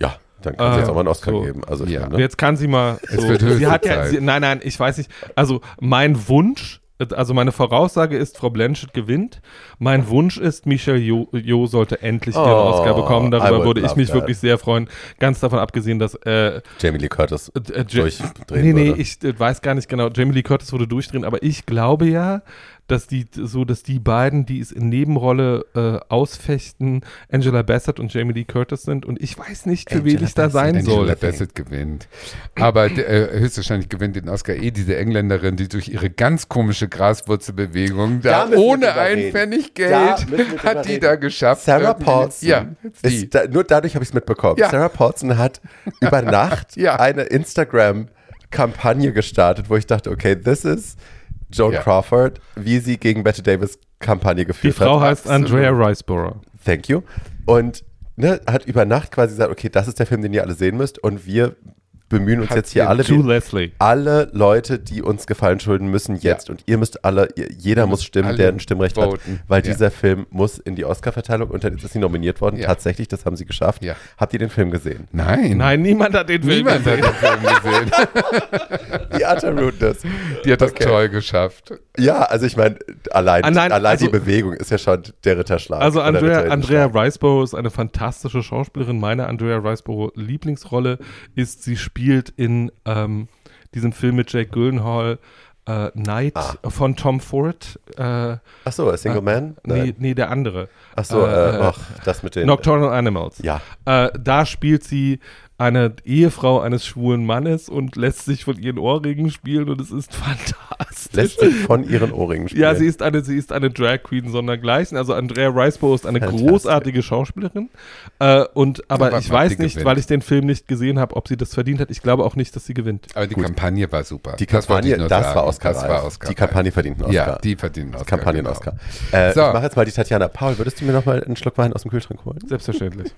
Ja, dann kann sie Äh, jetzt auch mal einen Oscar so. geben. Also, Ja. meine, Und Jetzt kann sie mal. Es So, wird höchste sie hat ja, Zeit. sie, nein, nein, ich weiß nicht. Also mein Wunsch, also meine Voraussage ist, Frau Blanchett gewinnt. Mein Wunsch ist, Michelle Jo, jo sollte endlich ihren Oh, Oscar bekommen. Darüber würde ich mich that. wirklich sehr freuen. Ganz davon abgesehen, dass äh, Jamie Lee Curtis äh, äh, durchdrehen Nee, nee, würde. ich äh, weiß gar nicht genau. Jamie Lee Curtis würde durchdrehen, aber ich glaube ja, dass die so, dass die beiden, die es in Nebenrolle äh, ausfechten, Angela Bassett und Jamie Lee Curtis sind und ich weiß nicht, für wen Angela ich da sein Angela soll. Bassett gewinnt. Aber äh, höchstwahrscheinlich gewinnt den Oscar eh diese Engländerin, die durch ihre ganz komische Graswurzelbewegung Da da, ohne ein. Pfennig Geld hat die reden. da geschafft. Sarah Paulson. Ja, da, nur dadurch habe ich es mitbekommen. Ja. Sarah Paulson hat über Nacht Ja. eine Instagram-Kampagne gestartet, wo ich dachte, okay, this is Joan Ja. Crawford, wie sie gegen Bette Davis Kampagne Die geführt Frau hat. heißt Andrea Riceborough. Thank you. Und ne, hat über Nacht quasi gesagt, okay, das ist der Film, den ihr alle sehen müsst. Und wir bemühen uns Hat jetzt hier alle, Leslie. alle Leute, die uns Gefallen schulden, müssen jetzt. Und ihr müsst alle, ihr, jeder muss stimmen, alle der ein Stimmrecht hat. voten. Weil Ja. dieser Film muss in die Oscar-Verteilung und jetzt ist sie nominiert worden. Ja. Tatsächlich, das haben sie geschafft. Ja. Habt ihr den Film gesehen? Nein. Nein, niemand hat den Film Niemand hat gesehen. den Film gesehen. Die Utter Rudeness. Die hat das Okay. toll geschafft. Ja, also ich meine, allein, Ah, nein, allein also- die Bewegung ist ja schon der Ritterschlag. Also Andrea, Ritterinnenschlag. Andrea Riceborough ist eine fantastische Schauspielerin. Meine Andrea Riceborough Lieblingsrolle ist, sie spielt in ähm, diesem Film mit Jake Gyllenhaal äh, Night Ah. von Tom Ford. Äh, Ach so, Single Man? nee, nee, der andere. Ach so, äh, äh, ach, das mit den... Nocturnal Animals. Ja. Äh, da spielt sie eine Ehefrau eines schwulen Mannes und lässt sich von ihren Ohrringen spielen und es ist fantastisch. Lässt sich von ihren Ohrringen spielen. Ja, sie ist eine, sie ist eine Drag Queen sondergleichen. Also Andrea Riceborough ist eine großartige Schauspielerin. Äh, und aber, Aber ich weiß nicht, gewinnt. weil ich den Film nicht gesehen habe, ob sie das verdient hat. Ich glaube auch nicht, dass sie gewinnt. Aber die Gut. Kampagne war super. Die Das Kampagne, das, sagen. war Oscar. Das war Oscar. Die Kampagne verdient einen Oscar. Ja, die verdient einen Oscar. Kampagnen-Oscar. genau. Äh, So. Ich mache jetzt mal die Tatjana. Paul, würdest du mir noch mal einen Schluck Wein aus dem Kühlschrank holen? Selbstverständlich.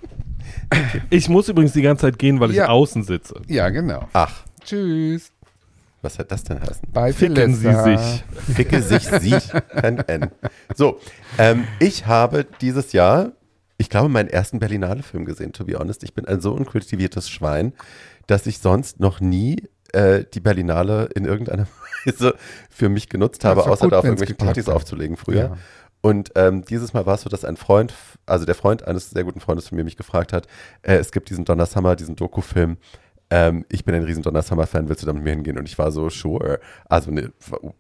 ich muss übrigens die ganze Zeit gehen, weil ich Ja. außen sitze. Ja, genau. Ach, Tschüss. Was hat das denn heißen? Bei Ficken Sie Philissa. sich. Ficke sich sieht kein N. So, ähm, ich habe dieses Jahr, ich glaube, meinen ersten Berlinale-Film gesehen, to be honest. Ich bin ein so unkultiviertes Schwein, dass ich sonst noch nie äh, die Berlinale in irgendeiner Weise für mich genutzt habe, außer gut, da auf irgendwelche Partys hat. aufzulegen früher. Ja. Und ähm, dieses Mal war es so, dass ein Freund, also der Freund eines sehr guten Freundes von mir mich gefragt hat, äh, es gibt diesen Donna Summer, diesen Doku-Film, ähm, ich bin ein riesen Donna Summer-Fan, willst du da mit mir hingehen? Und ich war so, sure. Also, ne,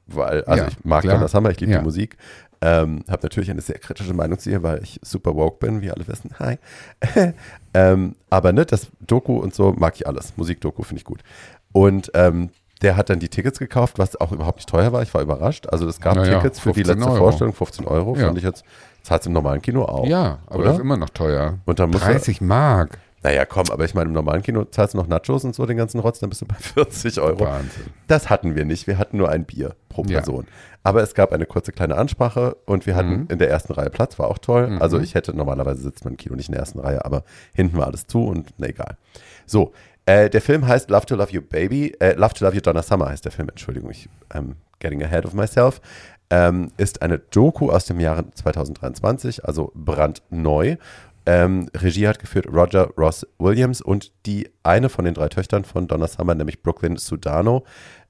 weil, also Ja, ich mag klar. Donna Summer, ich liebe Ja. die Musik. Ähm, habe natürlich eine sehr kritische Meinung zu ihr, weil ich super woke bin, wie alle wissen. Hi. ähm, aber ne, das Doku und so mag ich alles. Musikdoku finde ich gut. Und ähm, der hat dann die Tickets gekauft, was auch überhaupt nicht teuer war. Ich war überrascht. Also es gab Naja, Tickets für die 15 letzte Euro. Vorstellung, 15 Euro. Ja. Fand ich jetzt, zahlt es im normalen Kino auch. Ja, aber Oder? das ist immer noch teuer. Und dann muss er- 30 Mark. Naja, komm, aber ich meine, im normalen Kino zahlst du noch Nachos und so den ganzen Rotz, dann bist du bei 40 Euro. Wahnsinn. Das hatten wir nicht. Wir hatten nur ein Bier pro Ja. Person. Aber es gab eine kurze kleine Ansprache und wir hatten Mhm. in der ersten Reihe Platz, war auch toll. Mhm. Also ich hätte normalerweise sitzt man im Kino nicht in der ersten Reihe, aber hinten war alles zu und na egal. So, äh, der Film heißt Love to Love You Baby, äh, Love to Love You Donna Summer heißt der Film, Entschuldigung, ich I'm getting ahead of myself. Ähm, ist eine Doku aus dem Jahre 2023, also brandneu. Ähm, Regie hat geführt Roger Ross Williams und die eine von den drei Töchtern von Donna Summer, nämlich Brooklyn Sudano.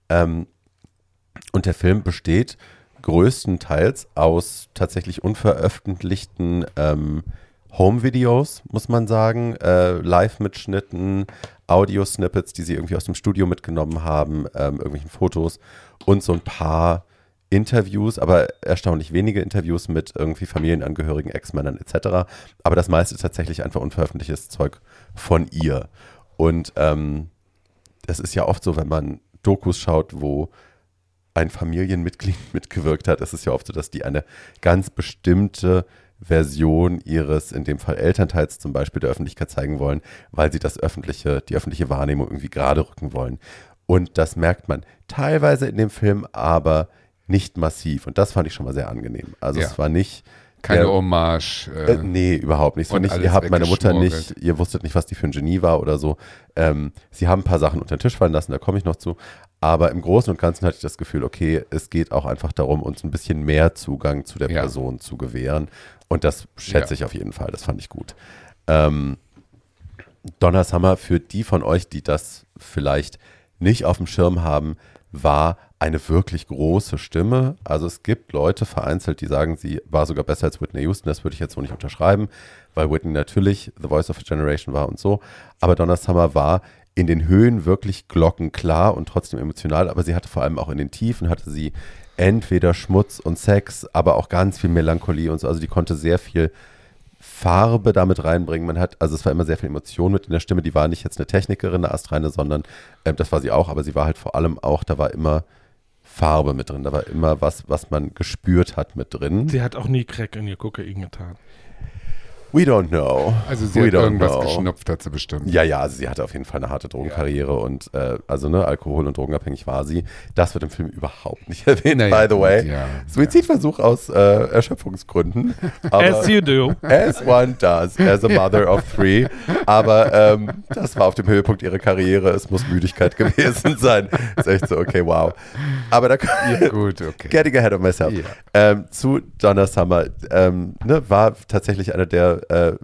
Ähm, und der Film besteht größtenteils aus tatsächlich unveröffentlichten ähm, Home-Videos, muss man sagen, äh, Live-Mitschnitten, Audio-Snippets, die sie irgendwie aus dem Studio mitgenommen haben, ähm, irgendwelchen Fotos und so ein paar Interviews, aber erstaunlich wenige Interviews mit irgendwie Familienangehörigen, Ex-Männern etc. Aber das meiste tatsächlich einfach unveröffentlichtes Zeug von ihr. Und ähm, es ist ja oft so, wenn man Dokus schaut, wo ein Familienmitglied mitgewirkt hat, ist es ja oft so, dass die eine ganz bestimmte Version ihres, in dem Fall Elternteils zum Beispiel, der Öffentlichkeit zeigen wollen, weil sie das öffentliche, die öffentliche Wahrnehmung irgendwie gerade rücken wollen. Und das merkt man teilweise in dem Film, aber nicht massiv. Und das fand ich schon mal sehr angenehm. Also Ja. es war nicht Keine der- Hommage. äh, Äh, nee, überhaupt nicht. So nicht ihr habt meine Mutter nicht, ihr wusstet nicht, was die für ein Genie war oder so. Ähm, sie haben ein paar Sachen unter den Tisch fallen lassen, da komme ich noch zu. Aber im Großen und Ganzen hatte ich das Gefühl, okay, es geht auch einfach darum, uns ein bisschen mehr Zugang zu der Ja. Person zu gewähren. Und das schätze Ja. ich auf jeden Fall, das fand ich gut. Ähm, Donna Summer, für die von euch, die das vielleicht nicht auf dem Schirm haben, war eine wirklich große Stimme. Also es gibt Leute vereinzelt, die sagen, sie war sogar besser als Whitney Houston. Das würde ich jetzt so nicht unterschreiben, weil Whitney natürlich The Voice of a Generation war und so. Aber Donna Summer war in den Höhen wirklich glockenklar und trotzdem emotional, aber sie hatte vor allem auch in den Tiefen, hatte sie entweder Schmutz und Sex, aber auch ganz viel Melancholie und so. Also die konnte sehr viel Farbe damit reinbringen. Man hat, also es war immer sehr viel Emotion mit in der Stimme. Die war nicht jetzt eine Technikerin, eine Astreine, sondern äh, das war sie auch, aber sie war halt vor allem auch, da war immer Farbe mit drin. Da war immer was, was man gespürt hat mit drin. Sie hat auch nie Crack in ihr Kokain getan. We don't know. also sie We hat don't irgendwas know. geschnupft, hat sie bestimmt. Ja, ja, also sie hatte auf jeden Fall eine harte Drogenkarriere und äh, also ne, Alkohol- und Drogenabhängig war sie. Das wird im Film überhaupt nicht erwähnt, Naja, by the way. ja, Suizidversuch aus äh, Erschöpfungsgründen. Aber, As you do. As one does, as a mother of three. Aber ähm, das war auf dem Höhepunkt ihrer Karriere. Es muss Müdigkeit gewesen sein. Ist echt so, okay, wow. Aber da Ja, gut, okay. Getting ahead of myself. Ja. Ähm, zu Donna Summer ähm, ne, war tatsächlich eine der äh,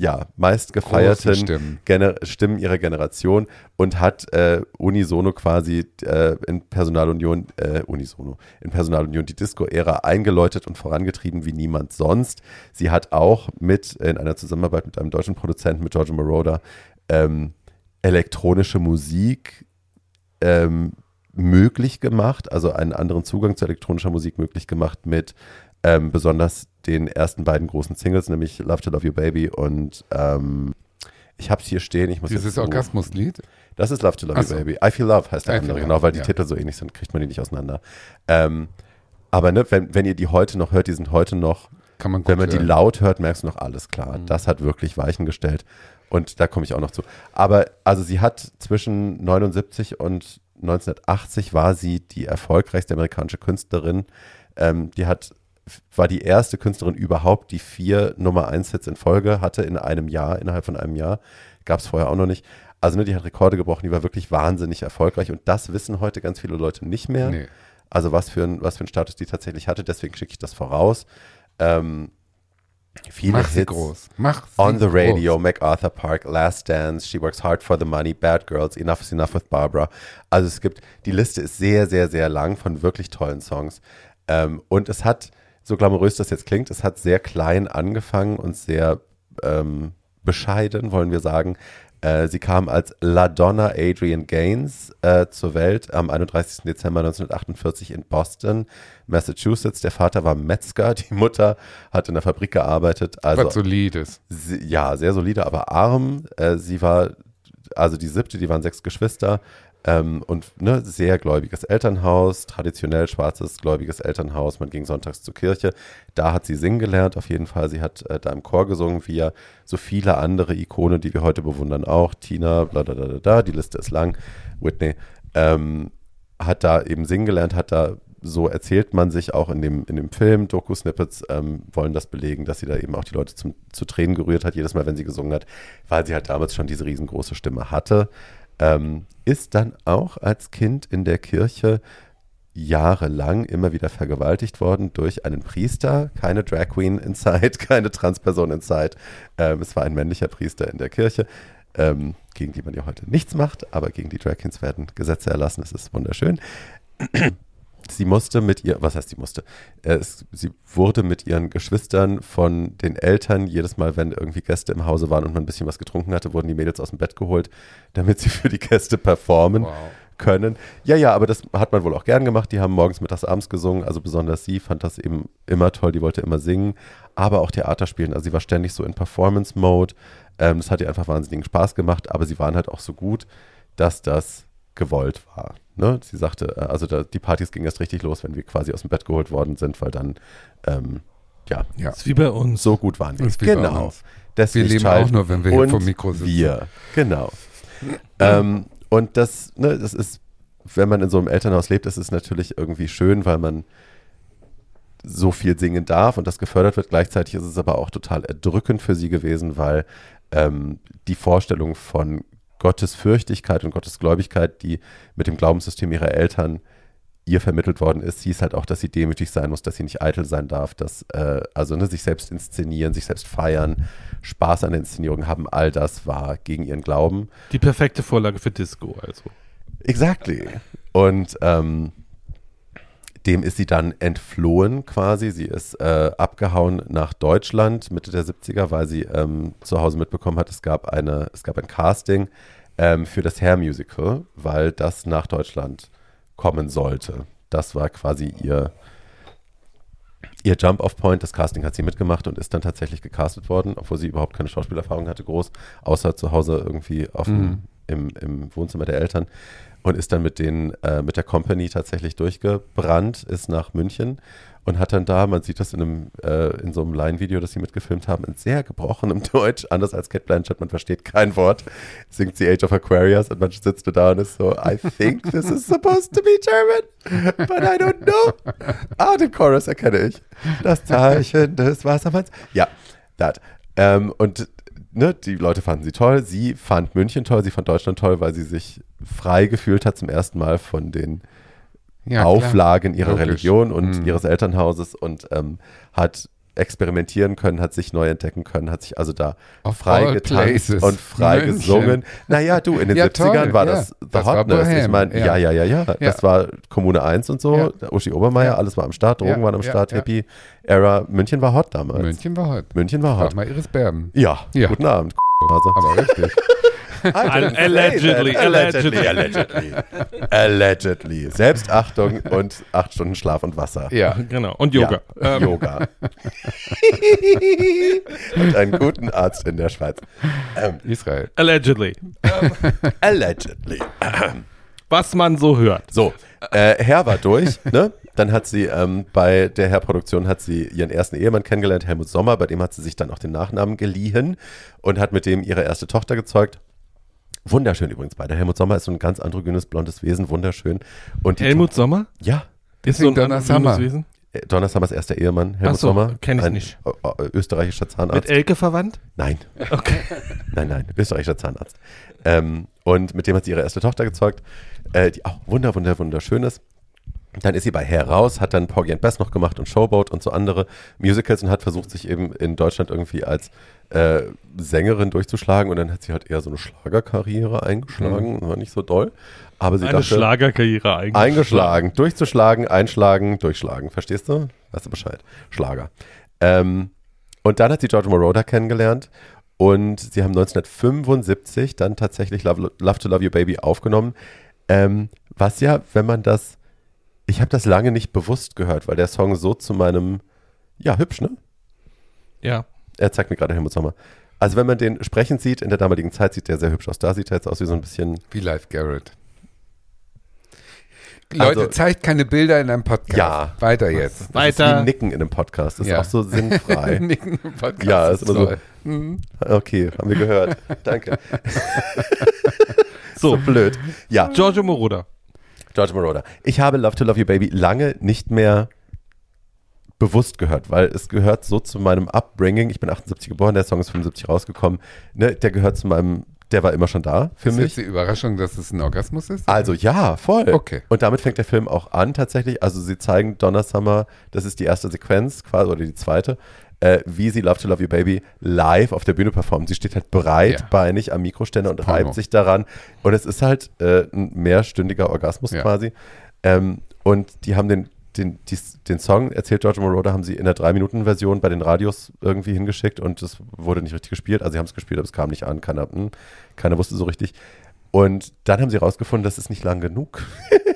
ja, meistgefeierten Stimmen. Gener Stimmen ihrer Generation und hat äh, unisono quasi äh, in Personalunion, äh, unisono, in Personalunion die Disco-Ära eingeläutet und vorangetrieben wie niemand sonst. Sie hat auch mit in einer Zusammenarbeit mit einem deutschen Produzenten, mit Giorgio Moroder, ähm, elektronische Musik ähm, möglich gemacht, also einen anderen Zugang zu elektronischer Musik möglich gemacht mit ähm, besonders den ersten beiden großen Singles, nämlich Love to Love You Baby und ähm, ich habe es hier stehen. Ich muss Dieses Orgasmuslied? Das ist Love to Love You so. Baby. I Feel Love heißt der I andere, genau, weil die ja. Titel so ähnlich sind, kriegt man die nicht auseinander. Ähm, aber ne, wenn, wenn ihr die heute noch hört, die sind heute noch Kann man wenn man die hören. laut hört, merkst du noch alles klar. Mhm. Das hat wirklich Weichen gestellt. Und da komme ich auch noch zu. Aber also sie hat zwischen 79 und 1980 war sie die erfolgreichste amerikanische Künstlerin. Ähm, die hat war die erste Künstlerin überhaupt, die vier Nummer 1 Hits in Folge hatte in einem Jahr, innerhalb von einem Jahr. Gab es vorher auch noch nicht. Also ne, die hat Rekorde gebrochen, die war wirklich wahnsinnig erfolgreich und das wissen heute ganz viele Leute nicht mehr. Nee. Also was für, ein, was für einen Status die tatsächlich hatte, deswegen schicke ich das voraus. Ähm, viele Mach Hits. groß. Mach On the Radio, Groß. MacArthur Park, Last Dance, She Works Hard for the Money, Bad Girls, Enough is Enough with Barbara. Also es gibt, die Liste ist sehr, sehr, sehr lang von wirklich tollen Songs. Ähm, und es hat, so glamourös das jetzt klingt, es hat sehr klein angefangen und sehr ähm, bescheiden, wollen wir sagen. Äh, sie kam als La Donna Adrian Gaines äh, zur Welt am 31. Dezember 1948 in Boston, Massachusetts. Der Vater war Metzger, die Mutter hat in der Fabrik gearbeitet. Also Was solides. Sie, ja, sehr solide, aber arm. Äh, sie war, also die siebte, die waren sechs Geschwister ähm, und ne, sehr gläubiges Elternhaus, traditionell schwarzes gläubiges Elternhaus. Man ging sonntags zur Kirche. Da hat sie singen gelernt, auf jeden Fall. Sie hat äh, da im Chor gesungen, wie ja so viele andere Ikone, die wir heute bewundern, auch. Tina, bla, bla, bla, bla, die Liste ist lang. Whitney. Ähm, hat da eben singen gelernt, hat da so erzählt man sich auch in dem, in dem Film, Doku-Snippets ähm, wollen das belegen, dass sie da eben auch die Leute zum, zu Tränen gerührt hat, jedes Mal, wenn sie gesungen hat, weil sie halt damals schon diese riesengroße Stimme hatte. Ähm, ist dann auch als Kind in der Kirche jahrelang immer wieder vergewaltigt worden durch einen Priester, keine Drag Queen inside, keine Transperson inside. Ähm, es war ein männlicher Priester in der Kirche, ähm, gegen die man ja heute nichts macht, aber gegen die Drag Queens werden Gesetze erlassen. Das ist wunderschön. Sie musste mit ihr, was heißt sie musste? Es, sie wurde mit ihren Geschwistern von den Eltern, jedes Mal, wenn irgendwie Gäste im Hause waren und man ein bisschen was getrunken hatte, wurden die Mädels aus dem Bett geholt, damit sie für die Gäste performen Wow. können. Ja, ja, aber das hat man wohl auch gern gemacht. Die haben morgens, mittags, abends gesungen. Also besonders sie fand das eben immer toll. Die wollte immer singen, aber auch Theater spielen. Also sie war ständig so in Performance-Mode. Ähm, das hat ihr einfach wahnsinnigen Spaß gemacht, aber sie waren halt auch so gut, dass das gewollt war. Ne? Sie sagte, äh, also da, die Partys gingen erst richtig los, wenn wir quasi aus dem Bett geholt worden sind, weil dann, ähm, ja, Ja. ist wie bei uns. so gut waren wir. Ist wie bei Genau. uns. Deswegen Wir leben auch nur, wenn wir hier dem Mikro sitzen. Wir, genau. ähm, und das, ne, das ist, wenn man in so einem Elternhaus lebt, ist es natürlich irgendwie schön, weil man so viel singen darf und das gefördert wird. Gleichzeitig ist es aber auch total erdrückend für sie gewesen, weil ähm, die Vorstellung von Gottesfürchtigkeit und Gottesgläubigkeit, die mit dem Glaubenssystem ihrer Eltern ihr vermittelt worden ist, hieß halt auch, dass sie demütig sein muss, dass sie nicht eitel sein darf, dass äh, also ne, sich selbst inszenieren, sich selbst feiern, Spaß an der Inszenierung haben, all das war gegen ihren Glauben. Die perfekte Vorlage für Disco, also. Exactly. Und ähm, dem ist sie dann entflohen quasi. Sie ist äh, abgehauen nach Deutschland Mitte der 70er, weil sie ähm, zu Hause mitbekommen hat, es gab, eine, es gab ein Casting ähm, für das Hair Musical, weil das nach Deutschland kommen sollte. Das war quasi ihr, ihr Jump-Off-Point. Das Casting hat sie mitgemacht und ist dann tatsächlich gecastet worden, obwohl sie überhaupt keine Schauspielerfahrung hatte, groß, außer zu Hause irgendwie auf Mhm. im, im Wohnzimmer der Eltern und ist dann mit den äh, mit der Company tatsächlich durchgebrannt, ist nach München und hat dann da, man sieht das in einem äh, in so einem Line-Video, das sie mitgefilmt haben, in sehr gebrochenem Deutsch, anders als Cat Blanchett, man versteht kein Wort, singt sie Age of Aquarius und man sitzt da und ist so, I think this is supposed to be German, but I don't know. Ah, den Chorus erkenne ich. Das Zeichen des Wassermanns. Ja, that. Ähm, und ne, die Leute fanden sie toll. Sie fand München toll, sie fand Deutschland toll, weil sie sich frei gefühlt hat zum ersten Mal von den Ja. Auflagen ihrer Logisch. Religion und Mhm. ihres Elternhauses und ähm, hat experimentieren können, hat sich neu entdecken können, hat sich also da Of frei all getanzt places. und frei München. gesungen. Naja, du, in den Ja, 70ern toll, war ja. das The Das war Hotness. ich Bohem, meine, ja. ja. ja, ja, ja, Das war Kommune 1 und so, Ja. Uschi Obermeier, Ja. alles war am Start, Drogen Ja, waren am ja, Start, ja. Hippie-Era. München war hot damals. München war heute. München war Frag hot. mal Iris Berben. Ja, Ja. guten Abend. Also. Aber richtig. Allegedly, that. allegedly. allegedly, allegedly. Selbstachtung und acht Stunden Schlaf und Wasser. Ja. Genau. Und Yoga. Ja, Ähm, Yoga. und einen guten Arzt in der Schweiz. Ähm, Israel. allegedly. allegedly. Was man so hört. So, äh, Herr war durch, ne? Dann hat sie ähm, bei der Herr-Produktion hat sie ihren ersten Ehemann kennengelernt, Helmut Sommer, bei dem hat sie sich dann auch den Nachnamen geliehen und hat mit dem ihre erste Tochter gezeugt. Wunderschön übrigens beide. Helmut Sommer ist so ein ganz androgynes, blondes Wesen, wunderschön. Und die Helmut Sommer? Ja, Ist so ein Donna Summer. Wesen? Äh, Donna Summers erster Ehemann, Helmut Ach so, Sommer. kenn ich nicht. ö- ö- österreichischer Zahnarzt. Mit Elke verwandt? Nein. Okay. Nein, nein, österreichischer Zahnarzt. Ähm, und mit dem hat sie ihre erste Tochter gezeugt, äh, die auch wunder, wunder, wunderschön ist. Dann ist sie bei Hair raus, hat dann Porgy and Bess noch gemacht und Showboat und so andere Musicals und hat versucht, sich eben in Deutschland irgendwie als äh, Sängerin durchzuschlagen. Und dann hat sie halt eher so eine Schlagerkarriere eingeschlagen, war nicht so doll. Aber sie Eine dachte, Schlagerkarriere eigentlich. eingeschlagen, durchzuschlagen, einschlagen, durchschlagen. Verstehst du? Weißt du Bescheid? Schlager. Ähm, und dann hat sie George Moroder kennengelernt und sie haben 1975 dann tatsächlich Love, Love to Love You Baby aufgenommen. Ähm, was ja, wenn man das, ich habe das lange nicht bewusst gehört, weil der Song so zu meinem, ja, hübsch, ne? Ja. Er zeigt mir gerade Helmut Sommer. Also wenn man den sprechend sieht, in der damaligen Zeit sieht der sehr hübsch aus. Da sieht er jetzt aus wie so ein bisschen, Wie Live Garrett. Leute, Also- zeigt keine Bilder in einem Podcast. Ja. Weiter jetzt. das ist Weiter. wie Nicken in einem Podcast. Das Ja. ist auch so sinnfrei. Nicken im Podcast Ja, ist immer so. toll. Mhm. Okay, haben wir gehört. Danke. so blöd. Ja, Giorgio Moroder. George Moroder. Ich habe Love to Love You Baby lange nicht mehr bewusst gehört, weil es gehört so zu meinem Upbringing. Ich bin 78 geboren, der Song ist 75 rausgekommen. Ne, der gehört zu meinem, der war immer schon da für Ist mich. jetzt die Überraschung, dass es ein Orgasmus ist? Also ja, voll. Okay. Und damit fängt der Film auch an tatsächlich. Also sie zeigen Donna Summer, das ist die erste Sequenz quasi oder die zweite, äh, wie sie Love to Love You Baby live auf der Bühne performt. Sie steht halt breitbeinig am Mikroständer und reibt sich daran. Und es ist halt äh, ein mehrstündiger Orgasmus Ja. quasi. Ähm, und die haben den, den, dies, den Song, erzählt George Moroder, haben sie in der 3-Minuten-Version bei den Radios irgendwie hingeschickt und es wurde nicht richtig gespielt. Also sie haben es gespielt, aber es kam nicht an. Keiner, hm, keiner wusste so richtig. Und dann haben sie rausgefunden, das ist nicht lang genug.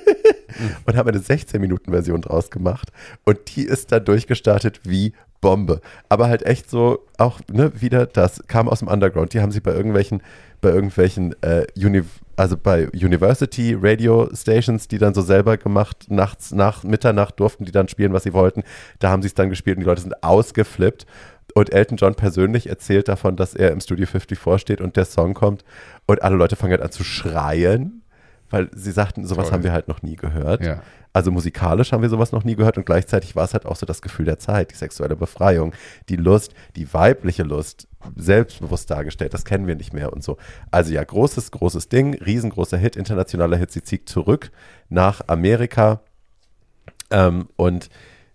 und haben eine 16-Minuten-Version draus gemacht. Und die ist dann durchgestartet wie Bombe. Aber halt echt so, auch ne, wieder, das kam aus dem Underground. Die haben sie bei irgendwelchen, bei irgendwelchen, äh, Uni also bei University Radio Stations, die dann so selber gemacht, nachts, nach Mitternacht durften die dann spielen, was sie wollten. Da haben sie es dann gespielt und die Leute sind ausgeflippt. Und Elton John persönlich erzählt davon, dass er im Studio 54 steht und der Song kommt und alle Leute fangen halt an zu schreien, weil sie sagten, sowas Toll. haben wir halt noch nie gehört. Ja. Also musikalisch haben wir sowas noch nie gehört und gleichzeitig war es halt auch so das Gefühl der Zeit, die sexuelle Befreiung, die Lust, die weibliche Lust, selbstbewusst dargestellt, das kennen wir nicht mehr und so. Also ja, großes, großes Ding, riesengroßer Hit, internationaler Hit, sie zieht zurück nach Amerika ähm, und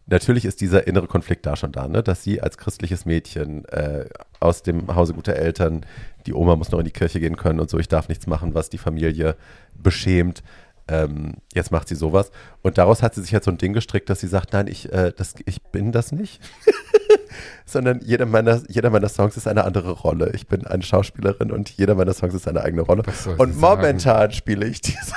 natürlich ist dieser innere Konflikt da schon da, ne? dass sie als christliches Mädchen äh, aus dem Hause guter Eltern, die Oma muss noch in die Kirche gehen können und so, ich darf nichts machen, was die Familie beschämt. Ähm, jetzt macht sie sowas. Und daraus hat sie sich jetzt so ein Ding gestrickt, dass sie sagt, nein, ich, äh, das, ich bin das nicht. Sondern jeder meiner, jeder meiner Songs ist eine andere Rolle. Ich bin eine Schauspielerin und jeder meiner Songs ist eine eigene Rolle. Und sie sagen? momentan spiele ich diese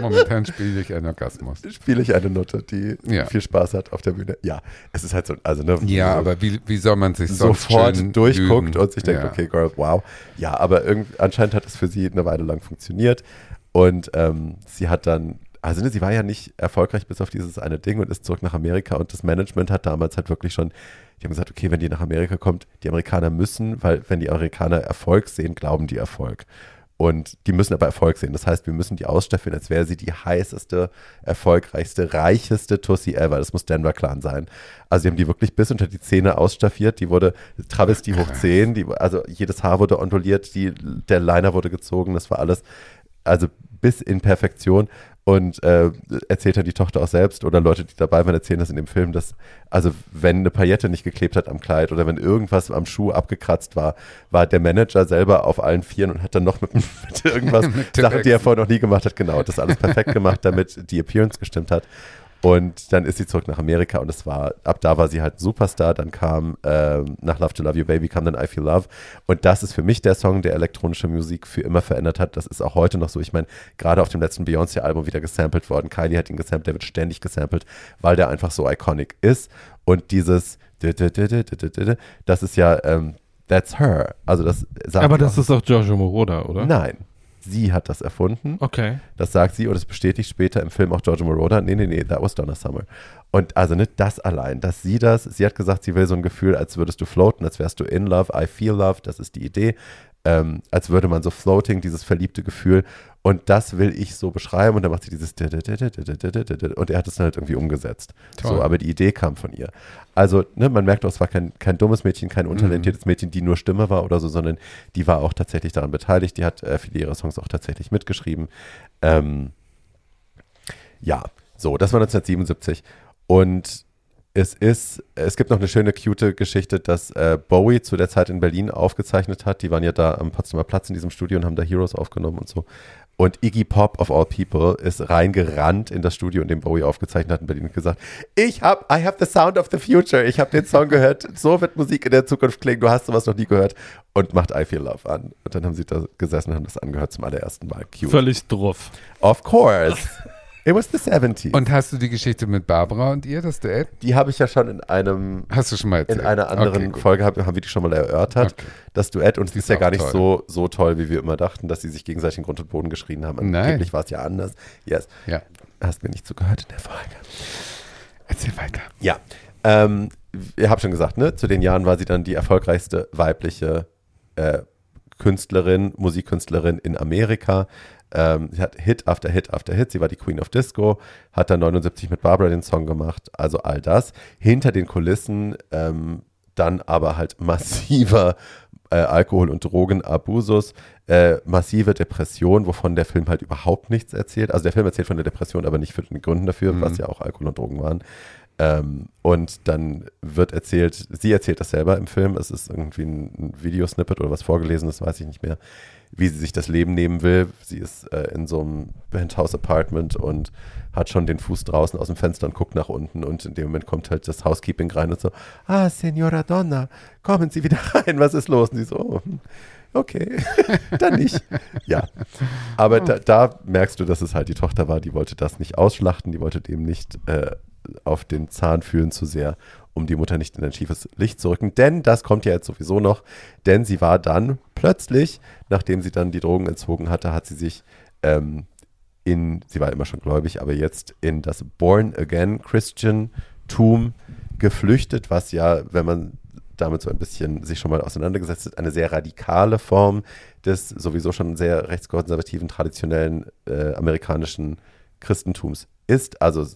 Momentan spiele ich einen Orgasmus. spiele ich eine Nutte, die Ja. viel Spaß hat auf der Bühne. Ja, es ist halt so, also ne, Ja, so aber wie, wie soll man sich sofort durchguckt lügen? und sich denkt, Ja. okay, Girl, wow. Ja, aber anscheinend hat es für sie eine Weile lang funktioniert und ähm, sie hat dann, also ne, sie war ja nicht erfolgreich bis auf dieses eine Ding und ist zurück nach Amerika und das Management hat damals halt wirklich schon, die haben gesagt, okay, wenn die nach Amerika kommt, die Amerikaner müssen, weil wenn die Amerikaner Erfolg sehen, glauben die Erfolg. Und die müssen aber Erfolg sehen. Das heißt, wir müssen die ausstaffieren, als wäre sie die heißeste, erfolgreichste, reicheste Tussi ever. Das muss Denver Clan sein. Also sie haben die wirklich bis unter die Zähne ausstaffiert. Die wurde Travestie hoch 10. Die, also jedes Haar wurde onduliert, die, der Liner wurde gezogen. Das war alles, also bis in Perfektion. Und äh, erzählt dann die Tochter auch selbst oder Leute, die dabei waren, erzählen das in dem Film, dass, also wenn eine Paillette nicht geklebt hat am Kleid oder wenn irgendwas am Schuh abgekratzt war, war der Manager selber auf allen Vieren und hat dann noch mit, mit irgendwas Mit Sachen, die er vorher noch nie gemacht hat, genau, das alles perfekt gemacht, damit die Appearance gestimmt hat. Und dann ist sie zurück nach Amerika und es war, ab da war sie halt ein Superstar. Dann kam ähm, nach Love to Love You Baby kam dann I Feel Love. Und das ist für mich der Song, der elektronische Musik für immer verändert hat. Das ist auch heute noch so. Ich meine, gerade auf dem letzten Beyoncé-Album wieder gesampelt worden. Kylie hat ihn gesampelt, der wird ständig gesampelt, weil der einfach so iconic ist. Und dieses, das ist ja, ähm, that's her. Also das sagt Aber das auch. ist doch Giorgio Moroder, oder? Nein. Sie hat das erfunden. Okay. Das sagt sie und es bestätigt später im Film auch Georgia Moroder. Nee, nee, nee, that was Donna Summer. Und also nicht das allein, dass sie das, sie hat gesagt, sie will so ein Gefühl, als würdest du floaten, als wärst du in love, I feel love, das ist die Idee. Ähm, als würde man so floating, dieses verliebte Gefühl. Und das will ich so beschreiben. Und dann macht sie dieses und er hat es dann halt irgendwie umgesetzt. Toll. So, aber die Idee kam von ihr. Also, ne, man merkt auch, es war kein, kein dummes Mädchen, kein untalentiertes Mädchen, die nur Stimme war oder so, sondern die war auch tatsächlich daran beteiligt. Die hat äh, viele ihrer Songs auch tatsächlich mitgeschrieben. Ähm, ja, so, das war 1977. Und es ist, es gibt noch eine schöne, cute Geschichte, dass äh, Bowie zu der Zeit in Berlin aufgezeichnet hat. Die waren ja da am Potsdamer Platz in diesem Studio und haben da Heroes aufgenommen und so. Und Iggy Pop of all people ist reingerannt in das Studio, in dem Bowie aufgezeichnet hat in Berlin und gesagt, ich habe, I have the sound of the future. Ich habe den Song gehört. So wird Musik in der Zukunft klingen. Du hast sowas noch nie gehört. Und macht I Feel Love an. Und dann haben sie da gesessen und haben das angehört zum allerersten Mal. Cute. Völlig drauf. Of course. It was the 70s. Und hast du die Geschichte mit Barbara und ihr, das Duett? die habe ich ja schon in einem Hast du schon mal erzählt? in einer anderen Okay. Folge hab, haben wir die schon mal erörtert, Okay. das Duett. Und es ist ist ja gar nicht toll. so, so toll, wie wir immer dachten, dass sie sich gegenseitig in Grund und Boden geschrien haben. Nein. Angeblich war es ja anders. Yes. Ja, Hast mir nicht zugehört in der Folge. erzähl weiter. Ja. Ähm, ihr habt schon gesagt, ne? Zu den Jahren war sie dann die erfolgreichste weibliche äh, Künstlerin, Musikkünstlerin in Amerika. Ähm, sie hat Hit after Hit after Hit. Sie war die Queen of Disco, hat dann 79 mit Barbara den Song gemacht. Also all das. Hinter den Kulissen ähm, dann aber halt massiver äh, Alkohol- und Drogenabusus, äh, massive Depression, wovon der Film halt überhaupt nichts erzählt. Also der Film erzählt von der Depression, aber nicht für den Gründen dafür, was ja auch Alkohol und Drogen waren. Ähm, und dann wird erzählt, sie erzählt das selber im Film, es ist irgendwie ein, Videosnippet oder was vorgelesen, das weiß ich nicht mehr, wie sie sich das Leben nehmen will. Sie ist äh, in so einem Penthouse-Apartment und hat schon den Fuß draußen aus dem Fenster und guckt nach unten und in dem Moment kommt halt das Housekeeping rein und so, ah, Signora Donna, kommen Sie wieder rein, was ist los? Und sie so, oh, hm, okay, dann nicht. Ja, aber da, da merkst du, dass es halt die Tochter war, die wollte das nicht ausschlachten, die wollte dem nicht äh, auf den Zahn fühlen zu sehr, um die Mutter nicht in ein schiefes Licht zu rücken. Denn das kommt ja jetzt sowieso noch, denn sie war dann plötzlich, nachdem sie dann die Drogen entzogen hatte, hat sie sich ähm, in, sie war immer schon gläubig, aber jetzt in das Born Again Christian-Tum geflüchtet, was ja, wenn man damit so ein bisschen sich schon mal auseinandergesetzt hat, eine sehr radikale Form des sowieso schon sehr rechtskonservativen, traditionellen äh, amerikanischen Christentums ist. Also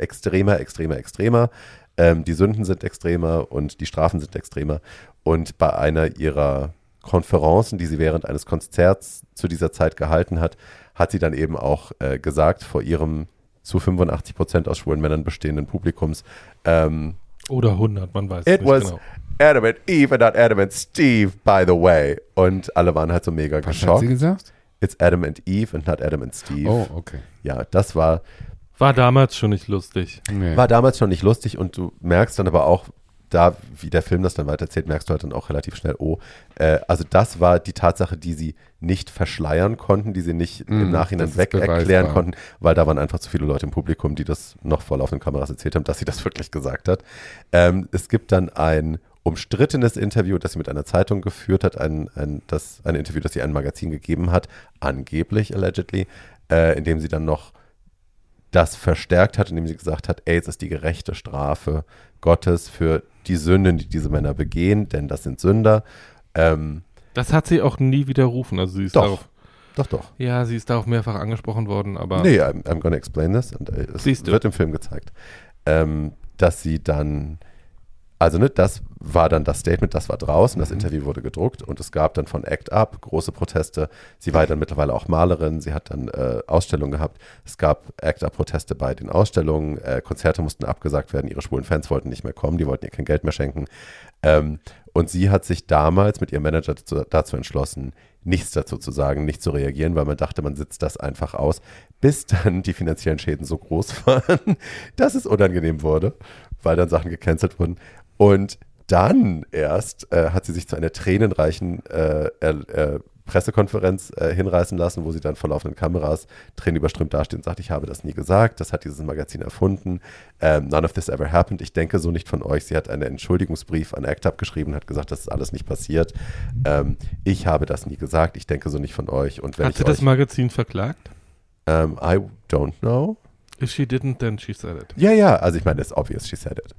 extremer, extremer, extremer. Ähm, die Sünden sind extremer und die Strafen sind extremer. Und bei einer ihrer Konferenzen, die sie während eines Konzerts zu dieser Zeit gehalten hat, hat sie dann eben auch äh, gesagt vor ihrem zu 85 Prozent aus schwulen Männern bestehenden Publikums, ähm, Oder 100, man weiß It nicht was genau. Adam and Eve and not Adam and Steve, by the way. Und alle waren halt so mega Was hat geschockt. sie gesagt? It's Adam and Eve and not Adam and Steve. Oh, okay. Ja, das war, War damals schon nicht lustig. Nee. war damals schon nicht lustig und du merkst dann aber auch, da, wie der Film das dann weitererzählt, merkst du halt dann auch relativ schnell, oh, äh, also das war die Tatsache, die sie nicht verschleiern konnten, die sie nicht im Mm, Nachhinein das ist weg erklären konnten, weil da waren einfach zu viele Leute im Publikum, die das noch vor laufenden Kameras erzählt haben, dass sie das wirklich gesagt hat. Ähm, es gibt dann ein umstrittenes Interview, das sie mit einer Zeitung geführt hat, ein, ein, das, ein Interview, das sie einem Magazin gegeben hat, angeblich, allegedly, äh, in dem sie dann noch das verstärkt hat, indem sie gesagt hat, AIDS ist die gerechte Strafe Gottes für die Sünden, die diese Männer begehen, denn das sind Sünder. Ähm, Das hat sie auch nie widerrufen. Also sie ist Doch. darauf, doch, doch. ja, sie ist darauf mehrfach angesprochen worden, aber Nee, I'm, I'm gonna explain this. Und, äh, es Siehst du. wird im Film gezeigt, ähm, dass sie dann, also ne, das war dann das Statement, das war draußen, Mhm. das Interview wurde gedruckt und es gab dann von Act Up große Proteste. Sie war dann mittlerweile auch Malerin, sie hat dann äh, Ausstellungen gehabt. Es gab Act Up-Proteste bei den Ausstellungen, äh, Konzerte mussten abgesagt werden, ihre schwulen Fans wollten nicht mehr kommen, die wollten ihr kein Geld mehr schenken. Ähm, und sie hat sich damals mit ihrem Manager dazu, dazu entschlossen, nichts dazu zu sagen, nicht zu reagieren, weil man dachte, man sitzt das einfach aus, bis dann die finanziellen Schäden so groß waren, dass es unangenehm wurde, weil dann Sachen gecancelt wurden. Und dann erst äh, hat sie sich zu einer tränenreichen äh, äh, Pressekonferenz äh, hinreißen lassen, wo sie dann vor laufenden Kameras tränenüberströmt dasteht und sagt, ich habe das nie gesagt, das hat dieses Magazin erfunden, ähm, none of this ever happened, ich denke so nicht von euch. Sie hat einen Entschuldigungsbrief an ACT UP geschrieben und hat gesagt, das ist alles nicht passiert. Ähm, ich habe das nie gesagt, ich denke so nicht von euch. Und wenn hat sie das Magazin verklagt? ähm, I don't know. If she didn't, then she said it. Ja, ja, also ich meine, it's obvious she said it.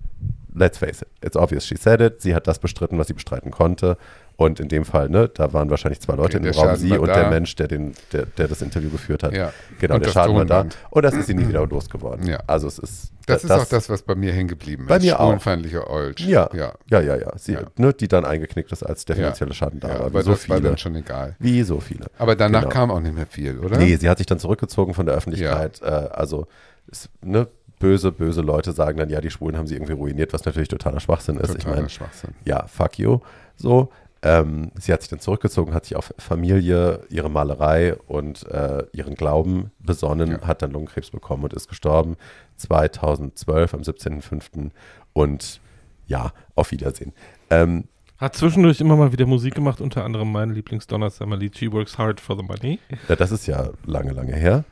Let's face it, it's obvious she said it. Sie hat das bestritten, was sie bestreiten konnte. Und in dem Fall, ne, da waren wahrscheinlich zwei Leute Okay, im Raum, Schaden sie war und da. der Mensch, der, den, der, der das Interview geführt hat. Ja. Genau, Und der das Schaden war da. Tonband. Und das ist sie nie wieder losgeworden. Ja. Also es ist. Das ist auch das, was bei mir hängen geblieben Bei ist. mir auch. Schwulenfeindliche Olsch. Ja, ja. ja, ja, ja. Sie, Ja. Ne, die dann eingeknickt ist, als der finanzielle Schaden da war. Wie so das war viele. dann schon egal. Wie so viele. Aber danach Genau. kam auch nicht mehr viel, oder? Nee, sie hat sich dann zurückgezogen von der Öffentlichkeit. Äh, also, es, ne, böse, böse Leute sagen dann, ja, die Schwulen haben sie irgendwie ruiniert, was natürlich totaler Schwachsinn ist. ich Totaler meine, Schwachsinn. ja, fuck you. So. Ähm, sie hat sich dann zurückgezogen, hat sich auf Familie, ihre Malerei und äh, ihren Glauben besonnen, Ja. hat dann Lungenkrebs bekommen und ist gestorben 2012 am 17.05. Und ja, auf Wiedersehen. Ähm, Hat zwischendurch immer mal wieder Musik gemacht, unter anderem mein Lieblings-Donna Summer Lied, She Works Hard for the Money. ja, das ist ja lange, lange her.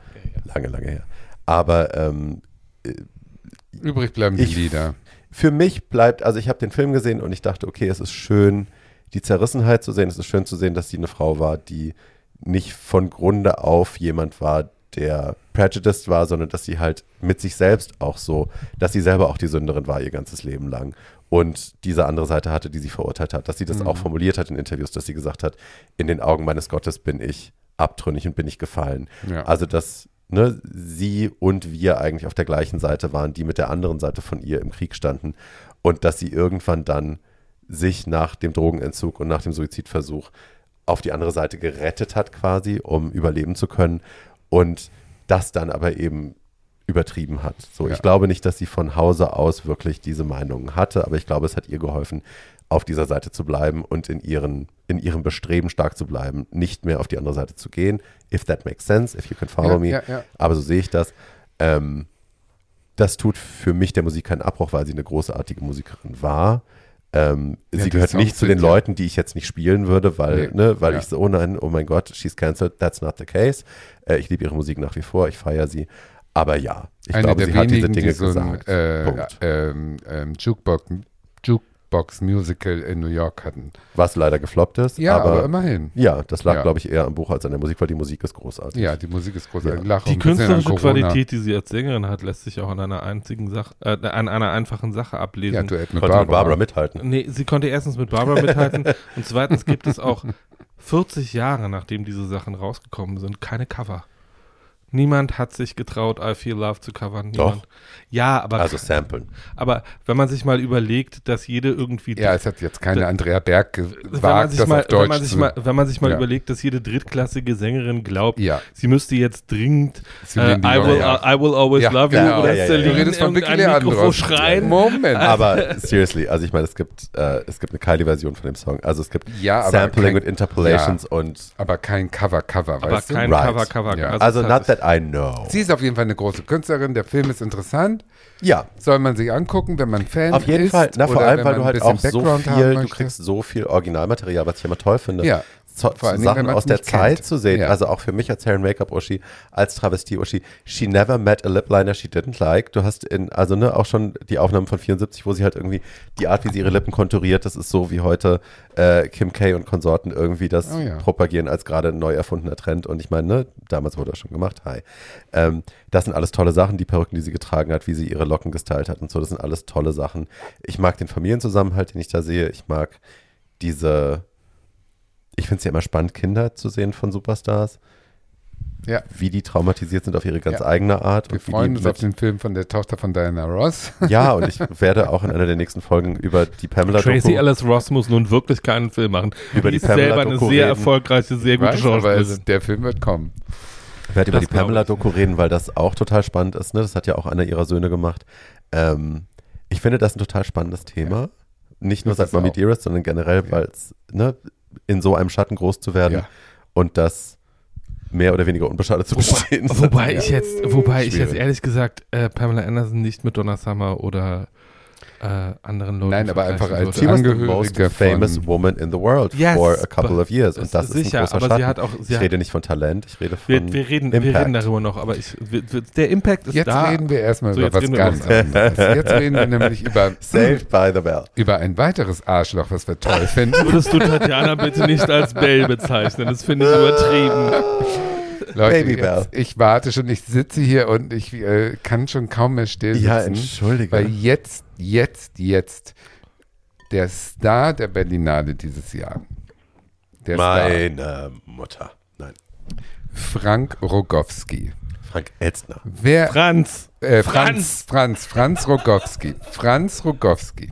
Lange, lange her. Aber ähm, Übrig bleiben die Ich- Lieder. für mich bleibt, also ich habe den Film gesehen und ich dachte, okay, es ist schön, die Zerrissenheit zu sehen. Es ist schön zu sehen, dass sie eine Frau war, die nicht von Grunde auf jemand war, der prejudiced war, sondern dass sie halt mit sich selbst auch so, dass sie selber auch die Sünderin war ihr ganzes Leben lang und diese andere Seite hatte, die sie verurteilt hat, dass sie das auch formuliert hat in Interviews, dass sie gesagt hat, in den Augen meines Gottes bin ich abtrünnig und bin ich gefallen. Ja. Also dass ne, sie und wir eigentlich auf der gleichen Seite waren, die mit der anderen Seite von ihr im Krieg standen und dass sie irgendwann dann sich nach dem Drogenentzug und nach dem Suizidversuch auf die andere Seite gerettet hat quasi, um überleben zu können und das dann aber eben übertrieben hat. So, Ja. ich glaube nicht, dass sie von Hause aus wirklich diese Meinungen hatte, aber ich glaube, es hat ihr geholfen, auf dieser Seite zu bleiben und in, ihren, in ihrem Bestreben stark zu bleiben, nicht mehr auf die andere Seite zu gehen. If that makes sense, if you can follow Ja, me. ja, ja. Aber so sehe ich das. Ähm, das tut für mich der Musik keinen Abbruch, weil sie eine großartige Musikerin war. Ähm, Ja, sie gehört nicht zu den Leuten, die ich jetzt nicht spielen würde, weil, Nee, ne, weil ja. ich so, oh nein, oh mein Gott, she's cancelled. That's not the case. Äh, ich liebe ihre Musik nach wie vor, ich feiere sie. Aber ja, ich Eine glaube, sie hat diese wenigen, Dinge die so ein gesagt. äh, Punkt. ähm, ähm, Jukebox, Jukebox Musical in New York hatten. Was leider gefloppt ist. Ja, aber, aber, immerhin. ja, das lag, Ja. glaube ich, eher am Buch als an der Musik, weil die Musik ist großartig. Ja, die Musik ist großartig. Ja. Die künstlerische. Qualität, die sie als Sängerin hat, lässt sich auch an einer einzigen Sache, äh, an einer einfachen Sache Ja, ablesen. Duett mit Konnte Barbara. mit Barbara mithalten. nee, sie konnte erstens mit Barbara mithalten und zweitens gibt es auch 40 Jahre, nachdem diese Sachen rausgekommen sind, keine Cover. Niemand hat sich getraut, I Feel Love zu covern. Doch. Niemand. Ja, aber, Also samplen. aber wenn man sich mal überlegt, dass jede irgendwie Ja, es hat jetzt keine Andrea Berg wenn man gewagt, sich das mal, auf Deutsch wenn man sich zu... mal, wenn man sich mal Ja. überlegt, dass jede drittklassige Sängerin glaubt, ja, sie müsste jetzt dringend äh, I, will, ja. I will always Ja, love you genau. oder Ja, ja, ja, Du redest von Vicky Mikrofon schreien. Moment. Aber seriously, also ich meine, es gibt, äh, es gibt eine Kylie-Version von dem Song. Also es gibt aber Sampling kein- und Interpolations und aber kein Cover-Cover, Aber weißt du? kein Right. Cover, Cover. Ja. also es not hat- that I know. Sie ist auf jeden Fall eine große Künstlerin. Der Film ist interessant. Ja, Soll man sich angucken, wenn man Fan auf jeden ist. Fall. Na, vor allem, weil du halt auch so Background haben viel, du kriegst so viel Originalmaterial, was ich immer toll finde. Ja. Sachen aus der Zeit kennt. zu sehen. Ja. Also auch für mich als Hair and Make-up Uschi, als Travestie Uschi. She never met a lip liner she didn't like. Du hast in, also ne, auch schon die Aufnahmen von 74, wo sie halt irgendwie die Art, wie sie ihre Lippen konturiert, das ist so wie heute äh, Kim K und Konsorten irgendwie das Oh ja. propagieren als gerade neu erfundener Trend. Und ich meine, ne, damals wurde das schon gemacht. Hi. Ähm, das sind alles tolle Sachen, die Perücken, die sie getragen hat, wie sie ihre Locken gestylt hat und so. Das sind alles tolle Sachen. Ich mag den Familienzusammenhalt, den ich da sehe. Ich mag diese, ich finde es ja immer spannend, Kinder zu sehen von Superstars, Ja. wie die traumatisiert sind auf ihre ganz Ja. eigene Art. Wir freuen uns auf den Film von der Tochter von Diana Ross. Ja, und ich werde auch in einer der nächsten Folgen über die Pamela Tracy Doku, Ellis Ross muss nun wirklich keinen Film machen. Über die die ist selber Pamela eine Doku sehr reden. erfolgreiche, sehr gute Weiß, aber Schauspielerin. es, der Film wird kommen. werde über die Pamela glaube ich. Doku reden, weil das auch total spannend ist. Ne? Das hat ja auch einer ihrer Söhne gemacht. Ähm, ich finde das ein total spannendes Thema. Nicht nur Das seit Mommy. Dearest, sondern generell, Ja. weil es ne, in so einem Schatten groß zu werden Ja. und das mehr oder weniger unbeschadet zu bestehen. Wobei ich jetzt, wobei ich jetzt Schwierig. ehrlich gesagt äh, Pamela Anderson nicht mit Donna Summer oder äh, anderen Leuten Nein, aber einfach als She würde. was the Angehörige most famous woman in the world Yes, for a couple of years. Und das ist sicher, ein großer aber Schatten. sie hat auch, sie ich hat, rede nicht von Talent, ich rede von wir, wir, reden, wir Impact. reden darüber noch, aber ich, wir, wir, der Impact ist Jetzt da. reden wir erstmal So, über jetzt was wir ganz anderes. Jetzt reden wir nämlich über, Saved by the Bell. über ein weiteres Arschloch, was wir toll finden. Würdest du Tatjana bitte nicht als Belle bezeichnen? Das finde ich übertrieben. Leute, Baby Bell. jetzt, ich warte schon, ich sitze hier und ich äh, kann schon kaum mehr still sitzen. Ja, entschuldige. Weil jetzt, jetzt, jetzt der Star der Berlinale dieses Jahr Der Star. Meine Mutter. Nein. Frank Rogowski. Frank Elstner. Wer, Franz. äh, Franz, Franz, Franz Rogowski. Franz Rogowski.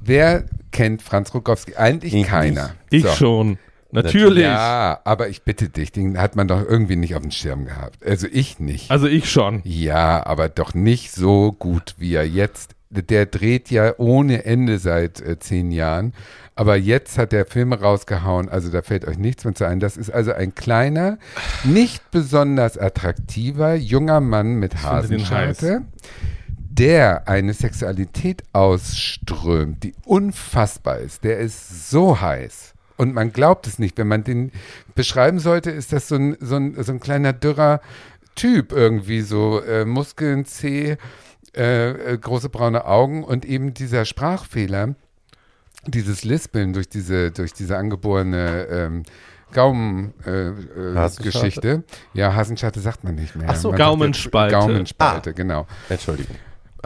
Wer kennt Franz Rogowski? Eigentlich Ich keiner. Ich So. schon. Natürlich. Ja, aber ich bitte dich, den hat man doch irgendwie nicht auf dem Schirm gehabt. Also ich nicht. Also ich schon. Ja, aber doch nicht so gut, wie er jetzt. Der dreht ja ohne Ende seit äh, zehn Jahren. Aber jetzt hat er Filme rausgehauen, also da fällt euch nichts mehr zu ein. Das ist also ein kleiner, nicht besonders attraktiver junger Mann mit Hasenscharte, der eine Sexualität ausströmt, die unfassbar ist. Der ist so heiß. Und man glaubt es nicht. Wenn man den beschreiben sollte, ist das so ein, so ein, so ein kleiner dürrer Typ irgendwie, so äh, Muskeln, zäh, äh, äh, große braune Augen und eben dieser Sprachfehler, dieses Lispeln durch diese, durch diese angeborene ähm, Gaumen-Geschichte. Äh? Geschichte. ja, Hasenschatte sagt man nicht mehr. Ach so, Man Gaumenspalte. Gaumenspalte, genau. Entschuldigung.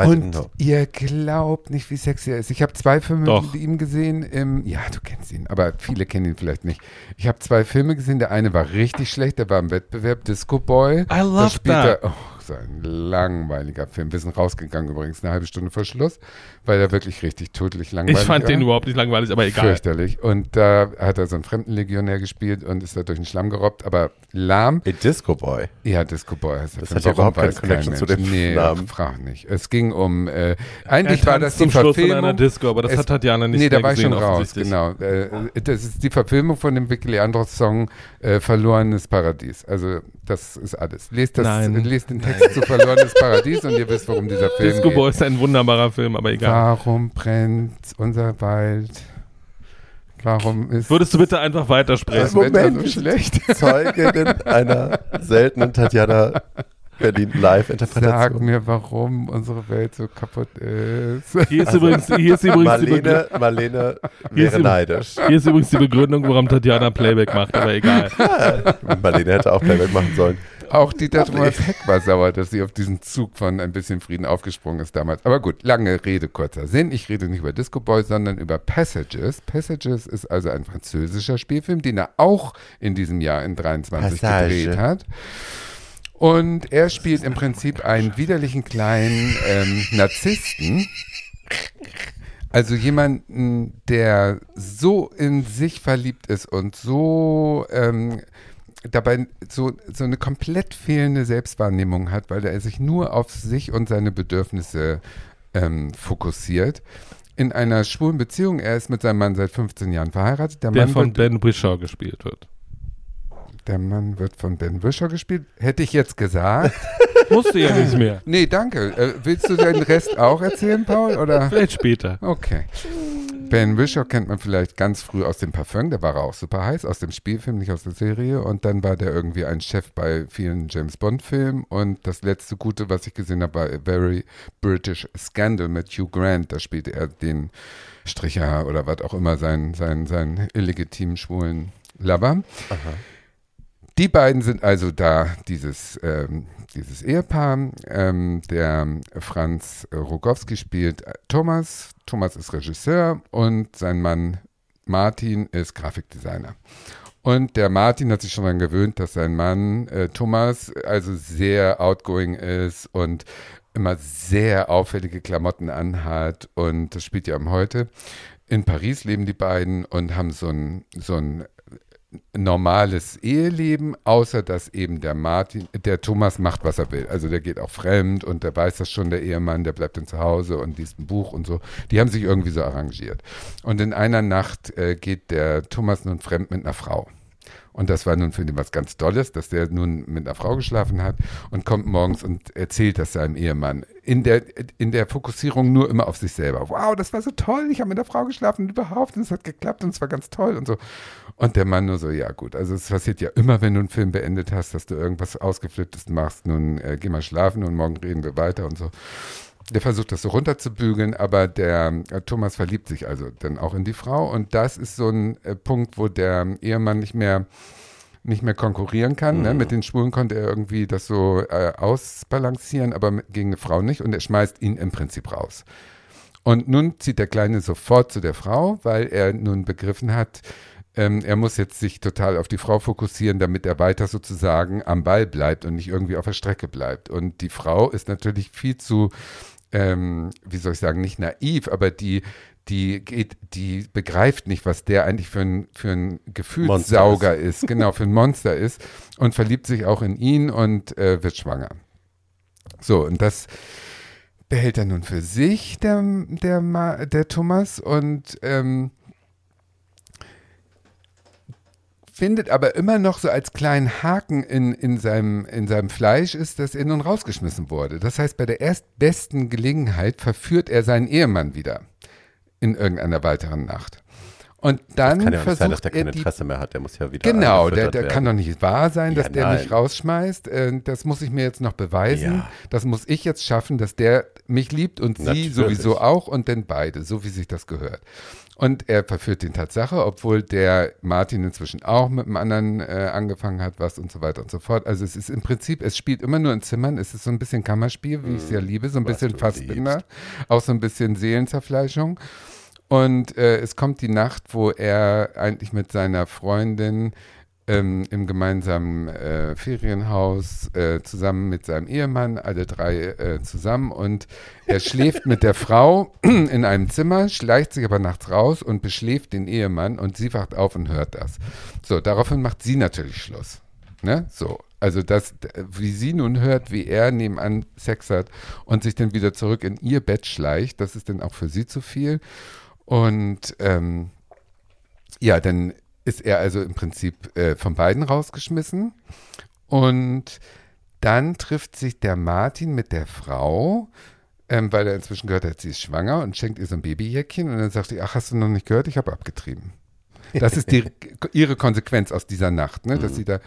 Und know. ihr glaubt nicht, wie sexy er ist. Ich habe zwei Filme Doch. mit ihm gesehen. Im, ja, du kennst ihn, aber viele kennen ihn vielleicht nicht. Ich habe zwei Filme gesehen. Der eine war richtig schlecht, der war im Wettbewerb Disco Boy. I love that. Er, oh, so ein langweiliger Film. Wir sind rausgegangen übrigens, eine halbe Stunde vor Schluss, weil er wirklich richtig tödlich langweilig Ich fand war. den überhaupt nicht langweilig, aber egal. Fürchterlich. Und da hat er so einen Fremdenlegionär gespielt und ist da durch den Schlamm gerobbt, aber lahm. A Disco Boy. Ja, Disco Boy heißt der Das Film. hat ja überhaupt keine Connection zu dem nee, Namen. frag nicht. Es ging um, äh, eigentlich war das die zum Schluss in einer Verfilmung. Disco, aber das Es- hat Tatjana nicht nee, da war ich gesehen, schon raus, genau. Äh, das ist die Verfilmung von dem Vicky Leandros Song äh, Verlorenes Paradies. Also das ist alles. Lest, das, lest den Text zu Verlorenes Paradies und ihr wisst, worum dieser Film Disco geht. Boy ist ein wunderbarer Film, aber egal. Warum brennt unser Wald? Warum ist Würdest du bitte einfach das weitersprechen? Moment, Wetter so schlecht? Zeuginnen einer seltenen Tatjana Berlin Live-Interpretation. Sag mir, warum unsere Welt so kaputt ist. Hier ist übrigens, hier ist übrigens die Marlene, Marlene Hier ist wäre neidisch. Hier ist übrigens die Begründung, warum Tatjana Playback macht, aber egal. Marlene hätte auch Playback machen sollen. Auch Dieter Thomas Heck war sauer, dass sie auf diesen Zug von ein bisschen Frieden aufgesprungen ist damals. Aber gut, lange Rede, kurzer Sinn. Ich rede nicht über Disco Boy, sondern über Passages. Passages ist also ein französischer Spielfilm, den er auch in diesem Jahr in 23 Passage. gedreht hat. Und er spielt im Prinzip einen widerlichen kleinen ähm, Narzissten. Also jemanden, der so in sich verliebt ist und so ähm, dabei so, so eine komplett fehlende Selbstwahrnehmung hat, weil er sich nur auf sich und seine Bedürfnisse ähm, fokussiert. In einer schwulen Beziehung, er ist mit seinem Mann seit 15 Jahren verheiratet. Der, Der Mann, von wird, Ben Wishaw gespielt wird. der Mann wird von Ben Wishaw gespielt. Hätte ich jetzt gesagt. Musste ja nicht mehr. nee, danke. Äh, willst du den Rest auch erzählen, Paul? Oder? Vielleicht später. Okay. Ben Wishaw kennt man vielleicht ganz früh aus dem Parfum, der war auch super heiß, aus dem Spielfilm, nicht aus der Serie. Und dann war der irgendwie ein Chef bei vielen James Bond-Filmen. Und das letzte Gute, was ich gesehen habe, war A Very British Scandal mit Hugh Grant. Da spielte er den Stricher oder was auch immer, seinen, seinen, seinen illegitimen schwulen Lover. Die beiden sind also da, dieses, ähm, dieses Ehepaar. Ähm, der Franz Rogowski spielt Thomas. Thomas ist Regisseur und sein Mann Martin ist Grafikdesigner. Und der Martin hat sich schon daran gewöhnt, dass sein Mann äh, Thomas also sehr outgoing ist und immer sehr auffällige Klamotten anhat. Und das spielt ja am heute. In Paris leben die beiden und haben so ein, so ein normales Eheleben, außer dass eben der Martin, der Thomas macht, was er will. Also der geht auch fremd und der weiß das schon, der Ehemann, der bleibt dann zu Hause und liest ein Buch und so. Die haben sich irgendwie so arrangiert. Und in einer Nacht äh, geht der Thomas nun fremd mit einer Frau. Und das war nun für ihn was ganz Tolles, dass der nun mit einer Frau geschlafen hat und kommt morgens und erzählt das seinem Ehemann. In der, in der Fokussierung nur immer auf sich selber. Wow, das war so toll, ich habe mit einer Frau geschlafen und überhaupt und es hat geklappt und es war ganz toll und so. Und der Mann nur so, ja gut, also es passiert ja immer, wenn du einen Film beendet hast, dass du irgendwas Ausgeflipptes machst, nun äh, geh mal schlafen und morgen reden wir weiter und so. Der versucht das so runterzubügeln, aber der äh, Thomas verliebt sich also dann auch in die Frau und das ist so ein äh, Punkt, wo der Ehemann nicht mehr nicht mehr konkurrieren kann. Ne? Mit den Schwulen konnte er irgendwie das so äh, ausbalancieren, aber mit, gegen eine Frau nicht und er schmeißt ihn im Prinzip raus. Und nun zieht der Kleine sofort zu der Frau, weil er nun begriffen hat, ähm, er muss jetzt sich total auf die Frau fokussieren, damit er weiter sozusagen am Ball bleibt und nicht irgendwie auf der Strecke bleibt. Und die Frau ist natürlich viel zu, ähm, wie soll ich sagen, nicht naiv, aber die, die geht, die begreift nicht, was der eigentlich für ein, für ein Gefühlssauger ist. ist. genau, für ein Monster ist und verliebt sich auch in ihn und äh, wird schwanger. So, und das behält er nun für sich, der, der, der Thomas, und ähm, findet aber immer noch so als kleinen Haken in, in, seinem, in seinem Fleisch ist, dass er nun rausgeschmissen wurde. Das heißt, bei der erstbesten Gelegenheit verführt er seinen Ehemann wieder in irgendeiner weiteren Nacht. Und dann das kann ja nicht sein, dass der kein Interesse mehr hat. Der muss ja wieder. Genau, der, der kann doch nicht wahr sein, dass ja, der mich rausschmeißt. Äh, das muss ich mir jetzt noch beweisen. Ja. Das muss ich jetzt schaffen, dass der mich liebt und Natürlich. sie sowieso auch und dann beide, so wie sich das gehört. Und er verführt den Tatsache, obwohl der Martin inzwischen auch mit einem anderen äh, angefangen hat, was und so weiter und so fort. Also es ist im Prinzip, es spielt immer nur in Zimmern, es ist so ein bisschen Kammerspiel, wie mm, ich es ja liebe, so ein bisschen Fassbinder, auch so ein bisschen Seelenzerfleischung. Und äh, es kommt die Nacht, wo er eigentlich mit seiner Freundin ähm, im gemeinsamen äh, Ferienhaus äh, zusammen mit seinem Ehemann, alle drei äh, zusammen. Und er schläft mit der Frau in einem Zimmer, schleicht sich aber nachts raus und beschläft den Ehemann und sie wacht auf und hört das. So, daraufhin macht sie natürlich Schluss. Ne? So, also das, wie sie nun hört, wie er nebenan Sex hat und sich dann wieder zurück in ihr Bett schleicht, das ist dann auch für sie zu viel. Und ähm, ja, dann ist er also im Prinzip äh, von beiden rausgeschmissen. Und dann trifft sich der Martin mit der Frau, ähm, weil er inzwischen gehört hat, sie ist schwanger und schenkt ihr so ein Babyjäckchen. Und dann sagt sie, ach, hast du noch nicht gehört? Ich habe abgetrieben. Das ist die, ihre Konsequenz aus dieser Nacht, ne? dass mhm. sie da.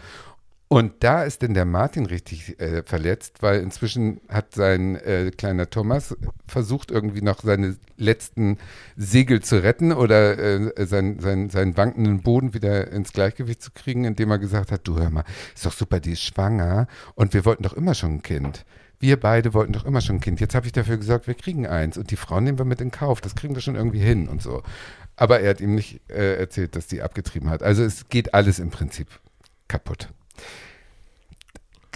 Und da ist denn der Martin richtig äh, verletzt, weil inzwischen hat sein äh, kleiner Thomas versucht, irgendwie noch seine letzten Segel zu retten oder äh, sein, sein, seinen wankenden Boden wieder ins Gleichgewicht zu kriegen, indem er gesagt hat, du hör mal, ist doch super, die ist schwanger und wir wollten doch immer schon ein Kind. Wir beide wollten doch immer schon ein Kind. Jetzt habe ich dafür gesagt, wir kriegen eins und die Frau nehmen wir mit in Kauf. Das kriegen wir schon irgendwie hin und so. Aber er hat ihm nicht äh, erzählt, dass die abgetrieben hat. Also es geht alles im Prinzip kaputt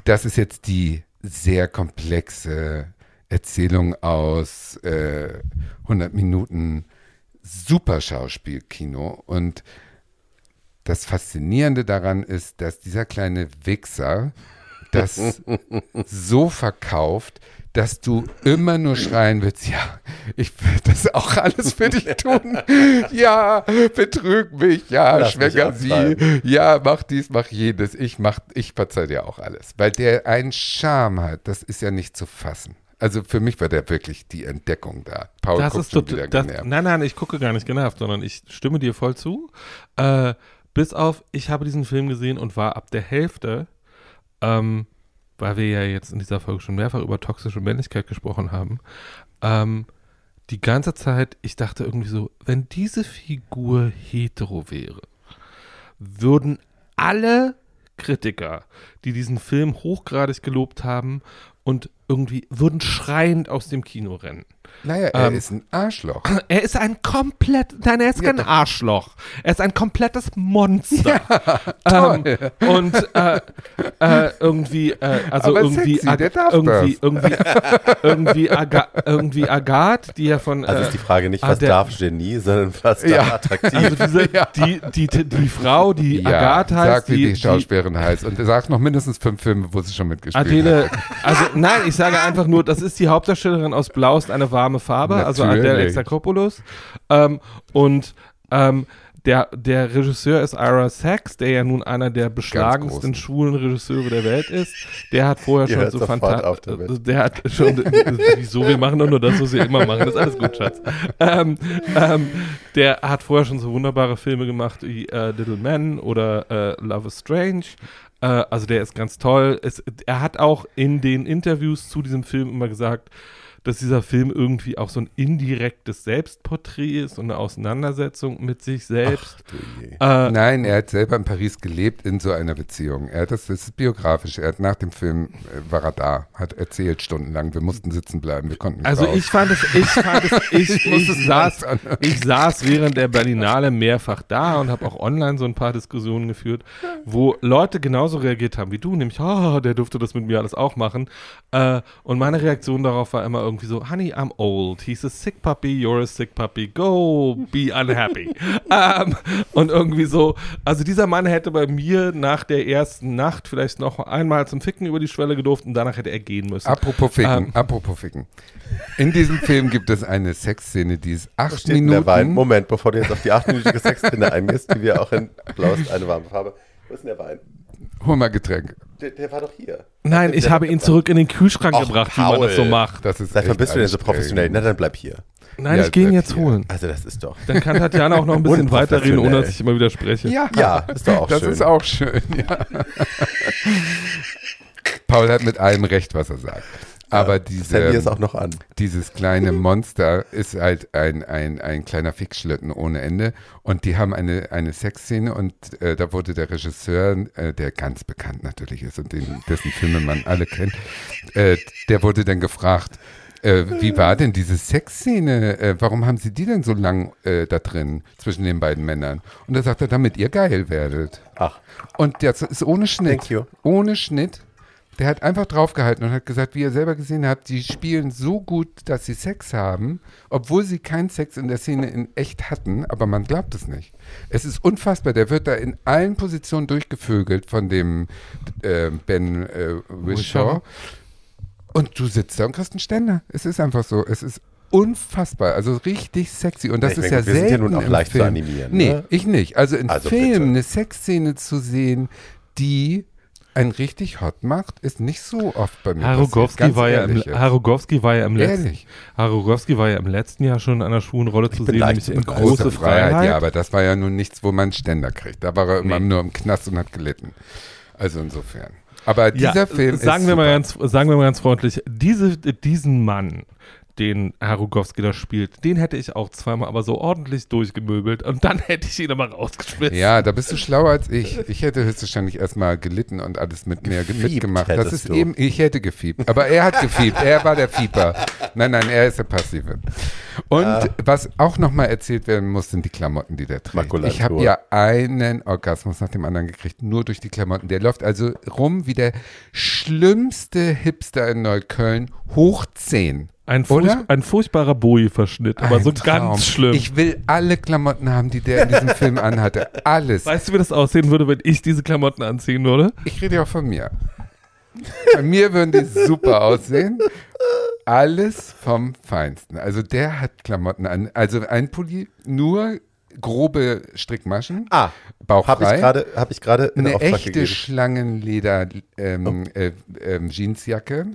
das ist jetzt die sehr komplexe Erzählung aus äh, 100 Minuten Superschauspielkino. Und das Faszinierende daran ist, dass dieser kleine Wichser das so verkauft, dass du immer nur schreien willst, ja, ich will das auch alles für dich tun. Ja, betrüg mich, ja, schwänger sie, ja, mach dies, mach jenes. Ich mach, ich verzeih dir auch alles. Weil der einen Charme hat, das ist ja nicht zu fassen. Also für mich war der wirklich die Entdeckung da. Paul das ist schon wieder das. Nein, nein, ich gucke gar nicht genervt, sondern ich stimme dir voll zu. Äh, bis auf, ich habe diesen Film gesehen und war ab der Hälfte ähm, weil wir ja jetzt in dieser Folge schon mehrfach über toxische Männlichkeit gesprochen haben, ähm, die ganze Zeit, ich dachte irgendwie so, wenn diese Figur hetero wäre, würden alle Kritiker, die diesen Film hochgradig gelobt haben und irgendwie würden schreiend aus dem Kino rennen. Naja, er ähm, ist ein Arschloch. Er ist ein komplett, nein, er ist kein Arschloch. Er ist ein komplettes Monster. Ja, ähm, und äh, äh, irgendwie, äh, also Aber irgendwie, sexy, Ag irgendwie, irgendwie, irgendwie, Aga irgendwie Agathe, die ja von. Also ist die Frage nicht, was der, darf Genie, sondern was ja. darf attraktiv. Also diese, ja. die, die, die, die, Frau, die ja, Agathe heißt. Sag, wie die, die Schauspielerin heißt. Und sag noch mindestens fünf Filme, wo sie schon mitgespielt Adele, hat. Also, nein, ich sage einfach nur, das ist die Hauptdarstellerin aus Blau, ist eine warme Farbe, Natürlich. also Adele Exarchopoulos. Ähm, und ähm, der, der Regisseur ist Ira Sachs, der ja nun einer der beschlagensten schwulen Regisseure der Welt ist. Der hat vorher schon so fantastisch. Der, der hat schon. wieso? Wir machen doch nur das, was wir immer machen. Das ist alles gut, Schatz. Ähm, ähm, der hat vorher schon so wunderbare Filme gemacht wie äh, Little Men oder äh, Love is Strange. Äh, also der ist ganz toll. Es, er hat auch in den Interviews zu diesem Film immer gesagt, dass dieser Film irgendwie auch so ein indirektes Selbstporträt ist und eine Auseinandersetzung mit sich selbst. Ach. Äh, Nein, er hat selber in Paris gelebt in so einer Beziehung. Er das, das ist biografisch. Er hat nach dem Film äh, war er da, hat erzählt stundenlang. Wir mussten sitzen bleiben, wir konnten nicht Also raus. ich fand es, ich fand es, ich, ich, es saß, ich saß während der Berlinale mehrfach da und habe auch online so ein paar Diskussionen geführt, wo Leute genauso reagiert haben wie du, nämlich, oh, der durfte das mit mir alles auch machen. Äh, und meine Reaktion darauf war immer irgendwie so, Honey, I'm old. He's a sick puppy, you're a sick puppy. Go be unhappy. ähm, und irgendwie so, also dieser Mann hätte bei mir nach der ersten Nacht vielleicht noch einmal zum Ficken über die Schwelle gedurft und danach hätte er gehen müssen. Apropos Ficken, Ähm. apropos Ficken. In diesem Film gibt es eine Sexszene, die ist acht? Minuten. Moment, bevor du jetzt auf die achtminütige Sexszene eingehst, die wir auch in Blau ist eine warme Farbe. Wo ist denn der Wein? Hol mal Getränk. Der, der war doch hier. Nein, ich habe ihn zurück in den Kühlschrank Ach, gebracht, wie man das so Paul. macht. Das ist Seit wann bist du denn so professionell? Na, dann bleib hier. Nein, Ja, ich gehe ihn jetzt hier. holen. Also das ist doch. Dann kann Tatjana auch noch ein bisschen weiterreden, ohne dass ich immer widerspreche. Ja, Ja, ist doch auch das schön. ist auch schön. Ja. Paul hat mit allem recht, was er sagt. Aber ist diese, auch noch an. dieses kleine Monster ist halt ein, ein, ein kleiner Fixschlitten ohne Ende. Und die haben eine, eine Sexszene und äh, da wurde der Regisseur, äh, der ganz bekannt natürlich ist und den, dessen Filme man alle kennt, äh, der wurde dann gefragt, äh, wie war denn diese Sexszene? Äh, warum haben sie die denn so lang äh, da drin zwischen den beiden Männern? Und da sagt er, damit ihr geil werdet. Ach, Und das ist ohne Schnitt. Thank you. Ohne Schnitt. Der hat einfach draufgehalten und hat gesagt, wie ihr selber gesehen habt, die spielen so gut, dass sie Sex haben, obwohl sie keinen Sex in der Szene in echt hatten, aber man glaubt es nicht. Es ist unfassbar. Der wird da in allen Positionen durchgevögelt von dem äh, Ben äh, Wishaw. Und du sitzt da und kriegst einen Ständer. Es ist einfach so. Es ist unfassbar. Also richtig sexy. Und das ich ist meine, ja wir sind ja selten nun auch im leicht zu Film. animieren, Nee, ne? ich nicht. Also in Also Filmen eine Sexszene zu sehen, die einen richtig hot macht, ist nicht so oft bei mir Harugowski war, ja im. Harugowski war ja im letzten Ehrlich. Harugowski war ja im letzten Jahr schon in einer schwulen Rolle zu sehen, nämlich in große Freiheit, Freiheit. ja, aber das war ja nun nichts, wo man Ständer kriegt. Da war er immer Nee. nur im Knast und hat gelitten. Also insofern. Aber dieser Film sagen ist wir mal ganz, sagen wir mal ganz freundlich, diese, diesen Mann, den Harugowski da spielt, den hätte ich auch zweimal aber so ordentlich durchgemöbelt und dann hätte ich ihn aber rausgeschmissen. Ja, da bist du schlauer als ich. Ich hätte höchstwahrscheinlich erstmal gelitten und alles mit mir mitgemacht. Das ist du. eben, ich hätte gefiebt. Aber er hat gefiebt. Er war der Fieber. Nein, nein, er ist der Passive. Und was auch nochmal erzählt werden muss, sind die Klamotten, die der trägt. Makulatur. Ich habe ja einen Orgasmus nach dem anderen gekriegt, nur durch die Klamotten. Der läuft also rum wie der schlimmste Hipster in Neukölln, hoch 10. Ein, Oder? furch ein furchtbarer Bowie-Verschnitt, aber Ein so Traum. ganz schlimm. Ich will alle Klamotten haben, die der in diesem Film anhatte. Alles. weißt du, wie das aussehen würde, wenn ich diese Klamotten anziehen würde? Ich rede ja auch von mir. Bei mir würden die super aussehen. Alles vom Feinsten. Also der hat Klamotten an. Also ein Pulli, nur grobe Strickmaschen, Ah, bauchfrei. habe ich gerade hab ich eine Auftrag echte gegeben. Schlangenleder ähm, äh, ähm, Jeansjacke.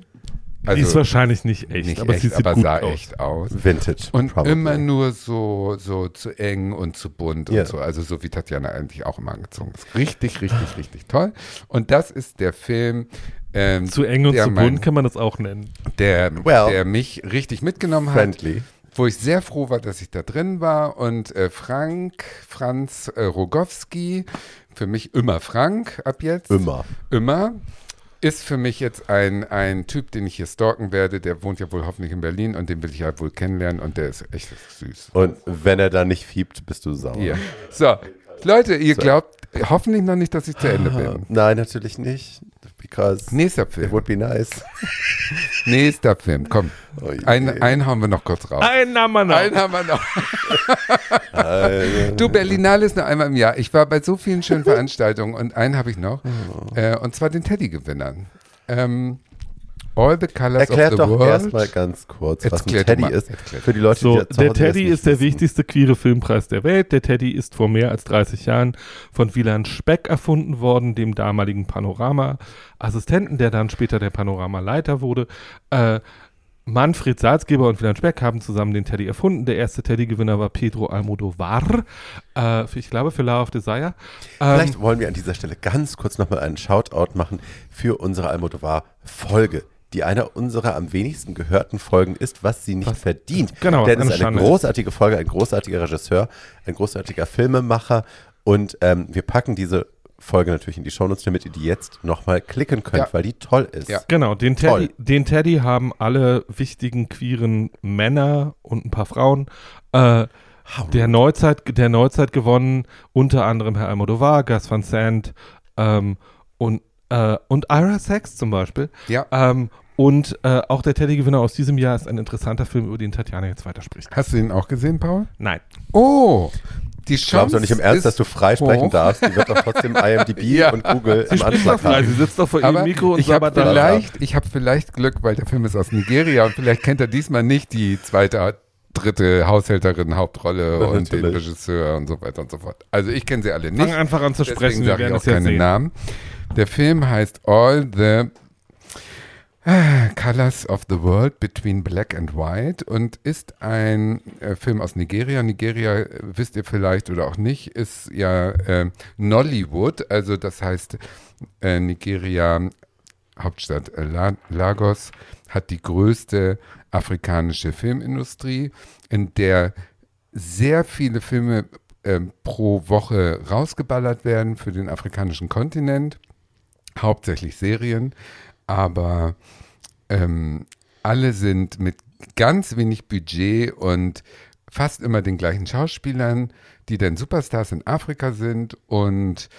die ist wahrscheinlich nicht echt, Also nicht aber echt, sie sieht aber gut sah aus. echt aus. Vintage. Und probably. immer nur so, so zu eng und zu bunt Ja. und so. Also so wie Tatjana eigentlich auch immer angezogen ist. Richtig, richtig, richtig toll. Und das ist der Film, ähm, Zu eng und zu mein- bunt kann man das auch nennen. der, Well. der mich richtig mitgenommen hat. Friendly. Wo ich sehr froh war, dass ich da drin war. Und äh, Frank, Franz äh, Rogowski, für mich immer Frank ab jetzt. Immer. Immer. Ist für mich jetzt ein, ein Typ, den ich hier stalken werde. Der wohnt ja wohl hoffentlich in Berlin und den will ich halt wohl kennenlernen und der ist echt süß. Und wenn er da nicht fiebt, bist du sauer. Hier. So, Leute, ihr glaubt hoffentlich noch nicht, dass ich zu Ende bin. Nein, natürlich nicht. Because Nächster it Film. would be nice. Nächster Film. Komm. Oh je. Einen, einen hauen wir noch kurz raus. Ein haben wir noch. Einen haben wir noch. Äh, Du, Berlinale ist nur einmal im Jahr. Ich war bei so vielen schönen Veranstaltungen und einen habe ich noch. Oh. Äh, und zwar den Teddy-Gewinnern. Ähm, All the Colors Erklärt of the doch World. erstmal ganz kurz, was ein Teddy mal. ist. Für die Leute, So, die der Teddy nicht ist der wissen. wichtigste queere Filmpreis der Welt. Der Teddy ist vor mehr als 30 Jahren von Wieland Speck erfunden worden, dem damaligen Panorama-Assistenten, der dann später der Panorama-Leiter wurde. Äh, Manfred Salzgeber und Wieland Speck haben zusammen den Teddy erfunden. Der erste Teddy-Gewinner war Pedro Almodovar, äh, für, ich glaube für Love of Desire. Ähm, Vielleicht wollen wir an dieser Stelle ganz kurz nochmal einen Shoutout machen für unsere Almodovar-Folge. Die einer unserer am wenigsten gehörten Folgen ist, was sie nicht Was- verdient. Genau, Denn es ist eine eine großartige Folge, ein großartiger Regisseur, ein großartiger Filmemacher. Und ähm, wir packen diese Folge natürlich in die Shownotes, damit ihr die jetzt nochmal klicken könnt, Ja. weil die toll ist. Ja. Genau, den Toll. Teddy, den Teddy haben alle wichtigen queeren Männer und ein paar Frauen äh, der Neuzeit, der Neuzeit gewonnen, unter anderem Herr Almodovar, Gus Van Sant ähm, und, äh, und Ira Sachs zum Beispiel. Ja. Ähm, und äh, auch der Teddy-Gewinner aus diesem Jahr ist ein interessanter Film, über den Tatjana jetzt weiterspricht. Hast du ihn auch gesehen, Paul? Nein. Oh, die Ich Chance glaube doch nicht im Ernst, dass du frei sprechen hoch. darfst. Die wird doch trotzdem IMDb Ja. und Google Sie im Anschlag haben. sie sitzt doch vor ihrem Mikro und ich habe vielleicht, ich habe vielleicht Glück, weil der Film ist aus Nigeria und vielleicht kennt er diesmal nicht die zweite, dritte Haushälterin Hauptrolle Ja, und den. Regisseur und so weiter und so fort. Also ich kenne sie alle Fang nicht. einfach an zu Deswegen sprechen, wir werden auch keine sehen. Namen. Der Film heißt All the ah, Colors of the World Between Black and White und ist ein äh, Film aus Nigeria. Nigeria, äh, wisst ihr vielleicht oder auch nicht, ist ja äh, Nollywood, also das heißt äh, Nigeria, Hauptstadt äh, La Lagos, hat die größte afrikanische Filmindustrie, in der sehr viele Filme ähm, pro Woche rausgeballert werden für den afrikanischen Kontinent, hauptsächlich Serien, aber ähm, alle sind mit ganz wenig Budget und fast immer den gleichen Schauspielern, die dann Superstars in Afrika sind und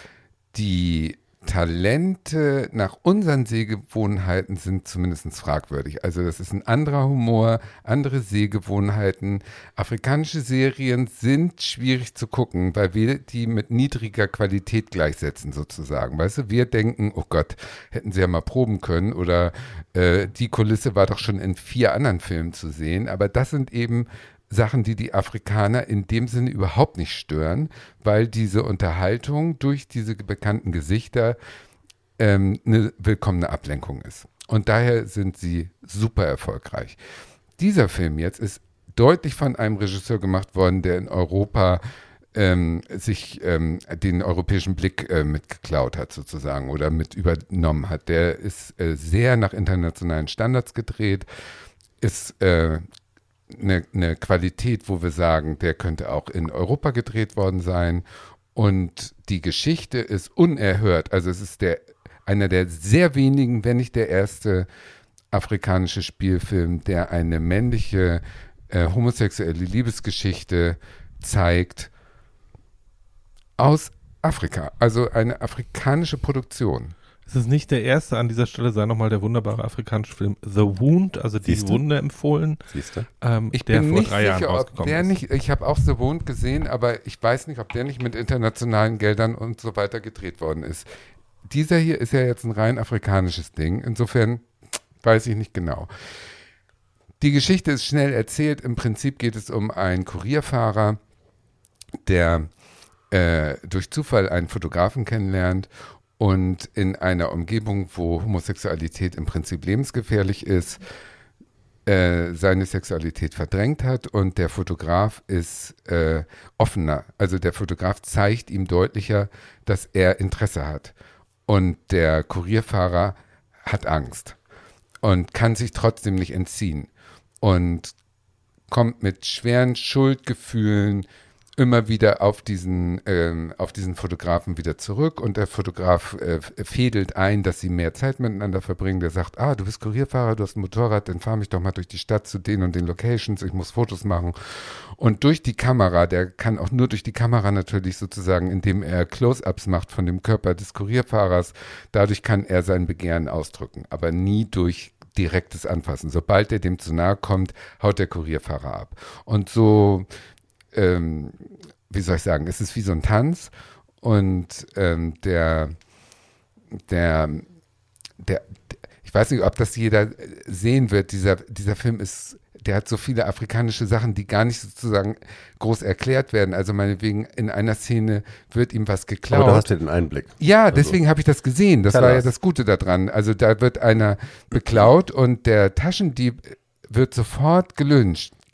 die Talente nach unseren Sehgewohnheiten sind zumindest fragwürdig. Also das ist ein anderer Humor, andere Sehgewohnheiten. Afrikanische Serien sind schwierig zu gucken, weil wir die mit niedriger Qualität gleichsetzen sozusagen. Weißt du, wir denken, oh Gott, hätten sie ja mal proben können oder äh, die Kulisse war doch schon in vier anderen Filmen zu sehen. Aber das sind eben Sachen, die die Afrikaner in dem Sinne überhaupt nicht stören, weil diese Unterhaltung durch diese bekannten Gesichter ähm, eine willkommene Ablenkung ist. Und daher sind sie super erfolgreich. Dieser Film jetzt ist deutlich von einem Regisseur gemacht worden, der in Europa ähm, sich ähm, den europäischen Blick äh, mitgeklaut hat sozusagen oder mit übernommen hat. Der ist äh, sehr nach internationalen Standards gedreht, ist äh, eine, eine Qualität, wo wir sagen, der könnte auch in Europa gedreht worden sein. Und die Geschichte ist unerhört. Also es ist der, einer der sehr wenigen, wenn nicht der erste afrikanische Spielfilm, der eine männliche äh, homosexuelle Liebesgeschichte zeigt aus Afrika. Also eine afrikanische Produktion. Es ist nicht der erste, an dieser Stelle sei nochmal der wunderbare afrikanische Film The Wound, also die? Wunde empfohlen, Siehst du? ähm, Ich der bin vor nicht drei Jahren sicher, ob rausgekommen der ist. nicht, ich habe auch The Wound gesehen, aber ich weiß nicht, ob der nicht mit internationalen Geldern und so weiter gedreht worden ist. Dieser hier ist ja jetzt ein rein afrikanisches Ding, insofern weiß ich nicht genau. Die Geschichte ist schnell erzählt. Im Prinzip geht es um einen Kurierfahrer, der äh, durch Zufall einen Fotografen kennenlernt und in einer Umgebung, wo Homosexualität im Prinzip lebensgefährlich ist, äh, seine Sexualität verdrängt hat und der Fotograf ist äh, offener. Also der Fotograf zeigt ihm deutlicher, dass er Interesse hat. Und der Kurierfahrer hat Angst und kann sich trotzdem nicht entziehen und kommt mit schweren Schuldgefühlen immer wieder auf diesen, ähm, auf diesen Fotografen wieder zurück und der Fotograf äh, fädelt ein, dass sie mehr Zeit miteinander verbringen. Der sagt, ah, du bist Kurierfahrer, du hast ein Motorrad, dann fahr mich doch mal durch die Stadt zu den und den Locations, ich muss Fotos machen. Und durch die Kamera, der kann auch nur durch die Kamera natürlich sozusagen, indem er Close-ups macht von dem Körper des Kurierfahrers, dadurch kann er sein Begehren ausdrücken, aber nie durch direktes Anfassen. Sobald er dem zu nahe kommt, haut der Kurierfahrer ab. Und so ähm, wie soll ich sagen, es ist wie so ein Tanz und ähm, der, der, der, ich weiß nicht, ob das jeder sehen wird, dieser, dieser Film ist, der hat so viele afrikanische Sachen, die gar nicht sozusagen groß erklärt werden. Also meinetwegen in einer Szene wird ihm was geklaut. Aber da hast du den Einblick. Ja, deswegen habe ich das gesehen. Das Tell war ja us. das Gute daran. Also da wird einer beklaut und der Taschendieb wird sofort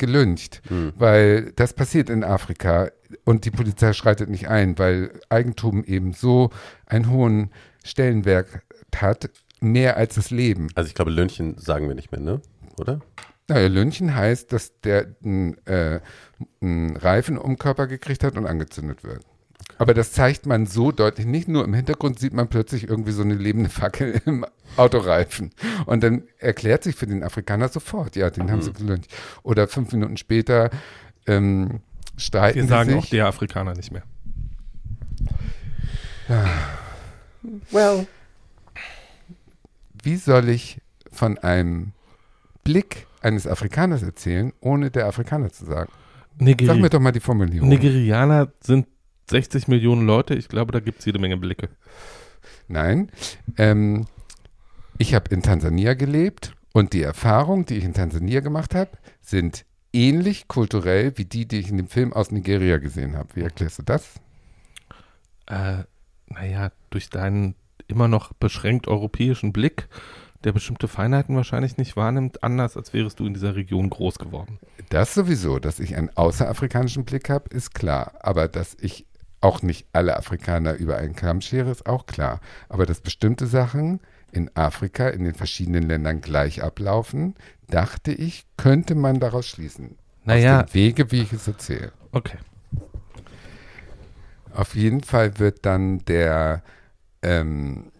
gelyncht, gelyncht weil das passiert in Afrika und die Polizei schreitet nicht ein, weil Eigentum eben so einen hohen Stellenwert hat, mehr als das Leben. Also ich glaube, Löhnchen sagen wir nicht mehr, ne? Oder? Naja, Lünchen heißt, dass der einen äh, einen Reifen um den Körper gekriegt hat und angezündet wird. Aber das zeigt man so deutlich. Nicht nur im Hintergrund sieht man plötzlich irgendwie so eine lebende Fackel im Autoreifen. Und dann erklärt sich für den Afrikaner sofort, ja, den haben sie gelüncht. Oder fünf Minuten später ähm, streiten Wir sie sagen sich. auch der Afrikaner nicht mehr. Well. Wie soll ich von einem Blick eines Afrikaners erzählen, ohne der Afrikaner zu sagen? Sag Nigeri mir doch mal die Formulierung. Nigerianer sind 60 Millionen Leute. Ich glaube, da gibt es jede Menge Blicke. Nein. Ähm, ich habe in Tansania gelebt und die Erfahrungen, die ich in Tansania gemacht habe, sind ähnlich kulturell wie die, die ich in dem Film aus Nigeria gesehen habe. Wie erklärst du das? Äh, naja, durch deinen immer noch beschränkt europäischen Blick, der bestimmte Feinheiten wahrscheinlich nicht wahrnimmt, anders als wärest du in dieser Region groß geworden. Das sowieso, dass ich einen außerafrikanischen Blick habe, ist klar. Aber dass ich auch nicht alle Afrikaner über einen Kamm schere, ist auch klar. Aber dass bestimmte Sachen in Afrika, in den verschiedenen Ländern gleich ablaufen, dachte ich, könnte man daraus schließen. Naja, Aus dem Wege, wie ich es erzähle. okay. Auf jeden Fall wird dann der, ähm,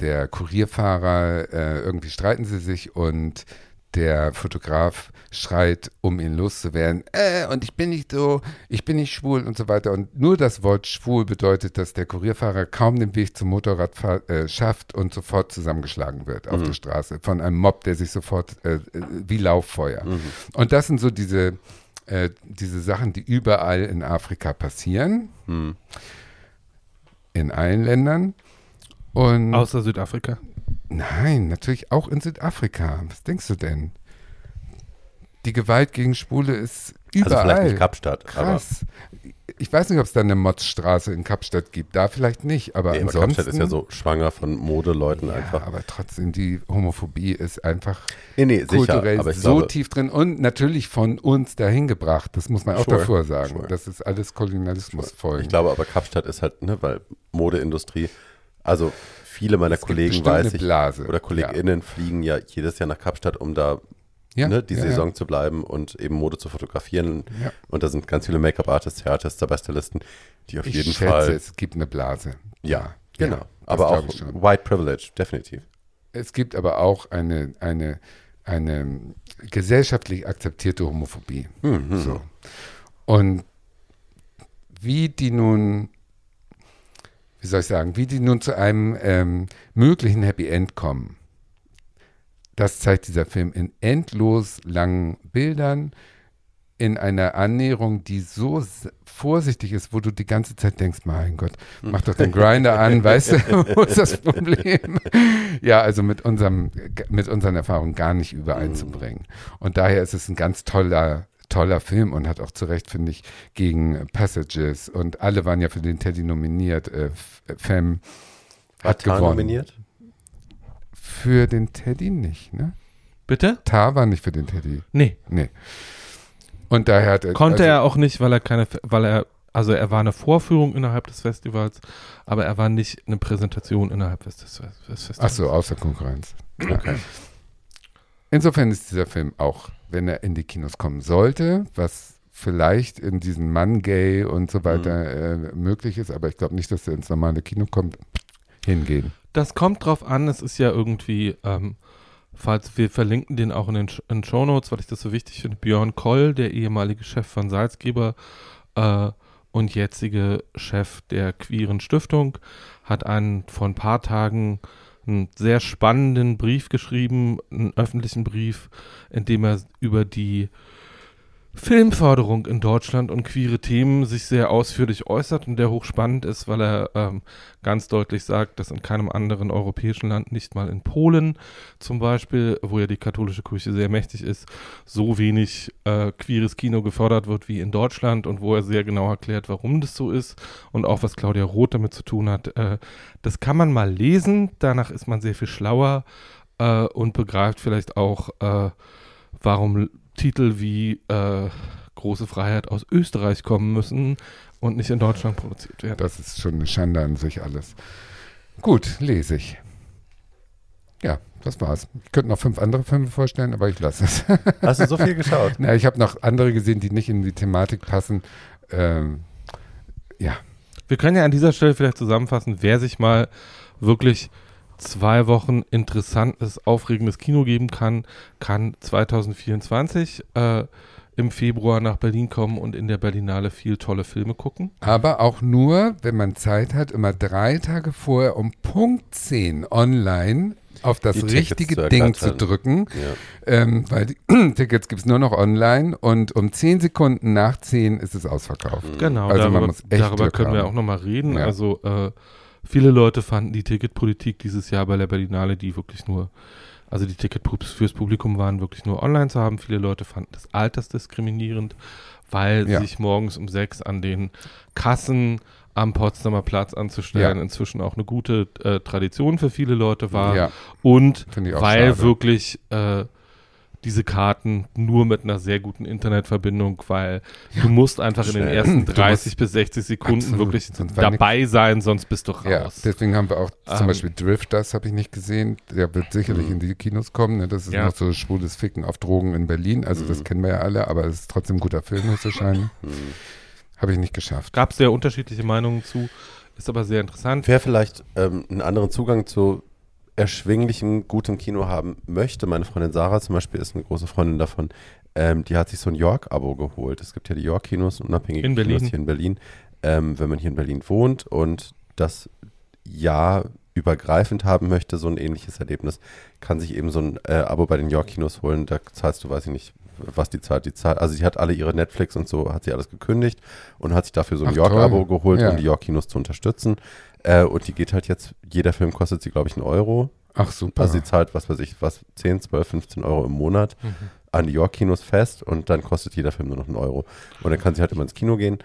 der Kurierfahrer, äh, irgendwie streiten sie sich und der Fotograf schreit, um ihn loszuwerden, äh, und ich bin nicht so, ich bin nicht schwul und so weiter. Und nur das Wort schwul bedeutet, dass der Kurierfahrer kaum den Weg zum Motorrad äh, schafft und sofort zusammengeschlagen wird auf der Straße von einem Mob, der sich sofort äh, äh, wie Lauffeuer. Und das sind so diese, äh, diese Sachen, die überall in Afrika passieren Hm. in allen Ländern. Und Außer Südafrika. Nein, natürlich auch in Südafrika. Was denkst du denn? Die Gewalt gegen Schwule ist überall. Also vielleicht nicht Kapstadt, Krass. Ich weiß nicht, ob es da eine Motzstraße in Kapstadt gibt. Da vielleicht nicht, aber nee, aber ansonsten. Kapstadt ist ja so schwanger von Modeleuten ja, einfach. aber trotzdem, die Homophobie ist einfach Nee, nee, sicher, kulturell ich so glaube, tief drin und natürlich von uns dahin gebracht. Das muss man auch Sure, davor sagen. sure. Das ist alles Kolonialismus folgen. ich glaube aber Kapstadt ist halt, ne, weil Modeindustrie, also viele meiner Es Kollegen, weiß ich, oder KollegInnen fliegen ja jedes Jahr nach Kapstadt, um da ja, ne, die ja, Saison zu bleiben und eben Mode zu fotografieren. Ja. Und da sind ganz viele Make-up-Artists, Hairartists, die auf Ich jeden schätze, Fall. es gibt eine Blase. Ja, genau. aber auch. White Privilege, definitiv. Es gibt aber auch eine, eine, eine gesellschaftlich akzeptierte Homophobie. Mhm. So. Und wie die nun, wie soll ich sagen, wie die nun zu einem ähm, möglichen Happy End kommen, das zeigt dieser Film in endlos langen Bildern, in einer Annäherung, die so vorsichtig ist, wo du die ganze Zeit denkst, mein Gott, mach doch den Grinder an, weißt du, wo ist das Problem? Ja, also mit unserem, mit unseren Erfahrungen gar nicht übereinzubringen. Und daher ist es ein ganz toller, toller Film und hat auch zu Recht, finde ich, gegen Passages und alle waren ja für den Teddy nominiert. Äh, F- Femme hat Tar gewonnen. nominiert? Für den Teddy nicht, ne? Bitte? Tar war nicht für den Teddy. Nee. Nee. Und daher hat er. Konnte also, er auch nicht, weil er keine, weil er, also er war eine Vorführung innerhalb des Festivals, aber er war nicht eine Präsentation innerhalb des, des, Festivals. Ach so, außer Konkurrenz. Ja. Okay. Insofern ist dieser Film auch, wenn er in die Kinos kommen sollte, was vielleicht in diesen Mann-Gay und so weiter Mhm. äh, möglich ist, aber ich glaube nicht, dass er ins normale Kino kommt, hingehen. Das kommt drauf an, es ist ja irgendwie, ähm, falls wir verlinken den auch in den Sh- in Show Notes, weil ich das so wichtig finde, Björn Koll, der ehemalige Chef von Salzgeber äh, und jetzige Chef der queeren Stiftung, hat einen vor ein paar Tagen einen sehr spannenden Brief geschrieben, einen öffentlichen Brief, in dem er über die Filmförderung in Deutschland und queere Themen sich sehr ausführlich äußert und der hochspannend ist, weil er ähm, ganz deutlich sagt, dass in keinem anderen europäischen Land, nicht mal in Polen zum Beispiel, wo ja die katholische Kirche sehr mächtig ist, so wenig äh, queeres Kino gefördert wird wie in Deutschland und wo er sehr genau erklärt, warum das so ist und auch was Claudia Roth damit zu tun hat. Äh, das kann man mal lesen, danach ist man sehr viel schlauer äh, und begreift vielleicht auch, äh, warum Titel wie äh, Große Freiheit aus Österreich kommen müssen und nicht in Deutschland produziert werden. Das ist schon eine Schande an sich alles. Gut, lese ich. Ja, das war's. Ich könnte noch fünf andere Filme vorstellen, aber ich lasse es. Hast du so viel geschaut? Na, ich habe noch andere gesehen, die nicht in die Thematik passen. Ähm, ja, Wir können ja an dieser Stelle vielleicht zusammenfassen, wer sich mal wirklich zwei Wochen interessantes, aufregendes Kino geben kann, kann 2024 äh, im Februar nach Berlin kommen und in der Berlinale viel tolle Filme gucken. aber auch nur, wenn man Zeit hat, immer drei Tage vorher um Punkt 10 online auf das richtige zu Ding zu drücken, Ja. ähm, weil die Tickets gibt es nur noch online und um 10 Sekunden nach 10 ist es ausverkauft. Genau, Also man darüber, muss echt darüber können wir haben. auch nochmal reden. Ja. Also äh, viele Leute fanden die Ticketpolitik dieses Jahr bei der Berlinale, die wirklich nur, also die Tickets fürs Publikum waren wirklich nur online zu haben. Viele Leute fanden das altersdiskriminierend, weil Ja. sich morgens um sechs an den Kassen am Potsdamer Platz anzustellen Ja. inzwischen auch eine gute äh, Tradition für viele Leute war. Ja, Und weil schade. wirklich äh, diese Karten nur mit einer sehr guten Internetverbindung, weil du musst einfach in den Schnell. ersten Du 30 bis 60 Sekunden Absolut. wirklich dabei sein, sonst bist du Ja, raus. deswegen haben wir auch zum Ähm, Beispiel Drifters, habe ich nicht gesehen. Der wird sicherlich Mhm. in die Kinos kommen. Ne? Das ist Ja. noch so schwules Ficken auf Drogen in Berlin. Also das Mhm. kennen wir ja alle, aber es ist trotzdem ein guter Film, höchstwahrscheinlich. Hm. Habe ich nicht geschafft. Gab es sehr unterschiedliche Meinungen zu, ist aber sehr interessant. Wer vielleicht ähm, einen anderen Zugang zu erschwinglichem, gutem Kino haben möchte, meine Freundin Sarah zum Beispiel ist eine große Freundin davon, ähm, die hat sich so ein York-Abo geholt. Es gibt ja die York-Kinos, unabhängige In Berlin. Kinos hier in Berlin. Ähm, wenn man hier in Berlin wohnt und das Jahr übergreifend haben möchte, so ein ähnliches Erlebnis, kann sich eben so ein äh, Abo bei den York-Kinos holen. Da zahlst du, weiß ich nicht, was die zahlt. Die zahlt, also sie hat alle ihre Netflix und so, hat sie alles gekündigt und hat sich dafür so ein York-Abo geholt, Ja. um die York-Kinos zu unterstützen. Äh, und die geht halt jetzt, jeder Film kostet sie, glaube ich, einen Euro. Ach super. Also sie zahlt, was weiß ich, was, 10, 12, 15 Euro im Monat Mhm. an die York-Kinos fest und dann kostet jeder Film nur noch einen Euro. Und dann kann sie halt immer ins Kino gehen.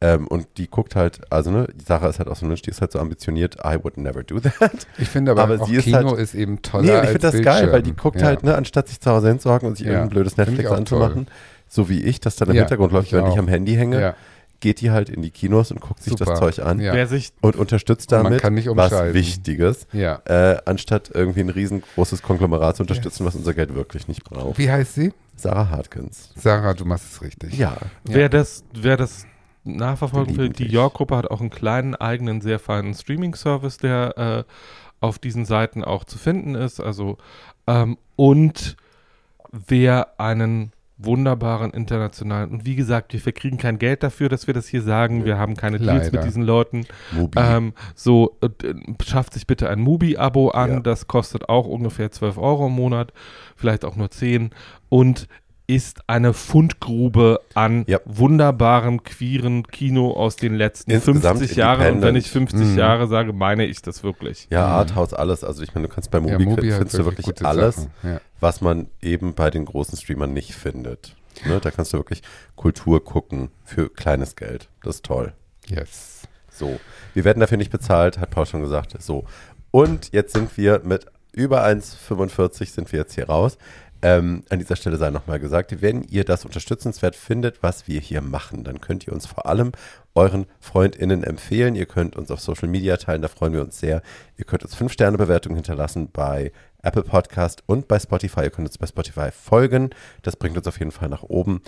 Ähm, und die guckt halt, also ne, Sarah ist halt auch so Mensch, die ist halt so ambitioniert, I would never do that. ich finde aber, aber auch sie ist Kino halt- ist eben toller nee, und ich finde das Bildschirm. geil, weil die guckt Ja. halt, ne, anstatt sich zu Hause hinzuhocken und sich Ja, irgendein blödes Netflix anzumachen, so wie ich, das dann im Ja, Hintergrund läuft, wenn ich am Handy hänge, Ja, geht die halt in die Kinos und guckt sich Super. das Zeug an Ja. Sich und unterstützt Und man damit kann nicht was. Wichtiges, ja. äh, anstatt irgendwie ein riesengroßes Konglomerat zu unterstützen, was unser Geld wirklich nicht braucht. Wie heißt sie? Sarah Hartkins. Sarah, du machst es richtig. Ja. Ja. Wer das, wer das nachverfolgen will, die. York-Gruppe hat auch einen kleinen eigenen, sehr feinen Streaming-Service, der äh, auf diesen Seiten auch zu finden ist. Also ähm, und wer einen wunderbaren internationalen und wie gesagt, wir verkriegen kein Geld dafür, dass wir das hier sagen. Wir haben keine Deals Leider. mit diesen Leuten. Ähm, so, äh, schafft sich bitte ein Mubi-Abo an. Ja. Das kostet auch ungefähr 12 Euro im Monat, vielleicht auch nur 10. Und ist eine Fundgrube an Ja. wunderbarem queeren Kino aus den letzten Insgesamt 50 Jahren. Und wenn ich 50 Mhm. Jahre sage, meine ich das wirklich. ja, Mhm. Arthouse, alles. Also ich meine, du kannst bei Ja, Mubi, Mubi hat findest du wirklich gute alles. Ja. was man eben bei den großen Streamern nicht findet. Ne? Da kannst du wirklich Kultur gucken für kleines Geld. Das ist toll. Yes. So. Wir werden dafür nicht bezahlt, hat Paul schon gesagt. So. Und jetzt sind wir mit über 1,45 sind wir jetzt hier raus. Ähm, an dieser Stelle sei nochmal gesagt, wenn ihr das unterstützenswert findet, was wir hier machen, dann könnt ihr uns vor allem euren FreundInnen empfehlen. Ihr könnt uns auf Social Media teilen, da freuen wir uns sehr. Ihr könnt uns 5-Sterne-Bewertungen hinterlassen bei Apple Podcast und bei Spotify. Ihr könnt uns bei Spotify folgen. Das bringt uns auf jeden Fall nach oben.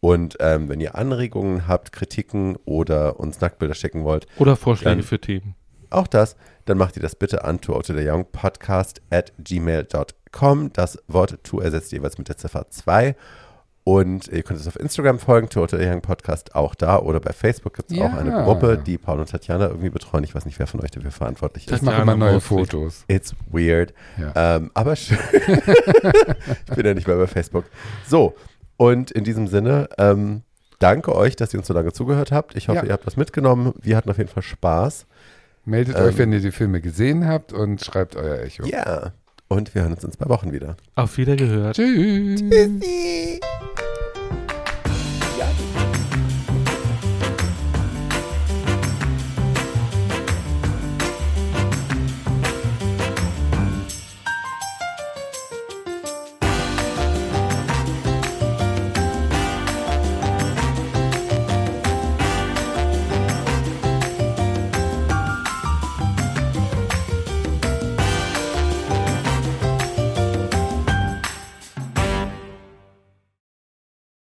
Und ähm, wenn ihr Anregungen habt, Kritiken oder uns Nacktbilder schicken wollt, Oder Vorschläge für Themen. auch das, dann macht ihr das bitte an to the young podcast at gmail.com. Das Wort to ersetzt jeweils mit der Ziffer 2. Und ihr könnt uns auf Instagram folgen, to the young podcast auch da. Oder bei Facebook gibt es Ja. auch eine Gruppe, die Paul und Tatjana irgendwie betreuen. Ich weiß nicht, wer von euch dafür verantwortlich Ich ist. mache Tatjana immer neue. Fotos. It's weird. Ja. Ähm, aber schön. ich bin ja nicht mehr bei Facebook. So, und in diesem Sinne, ähm, danke euch, dass ihr uns so lange zugehört habt. Ich hoffe, Ja. ihr habt was mitgenommen. Wir hatten auf jeden Fall Spaß. Meldet Ähm, euch, wenn ihr die Filme gesehen habt und schreibt euer Echo. Ja. Und wir hören uns in zwei Wochen wieder. Auf Wiedergehört. Tschüss. Tschüssi.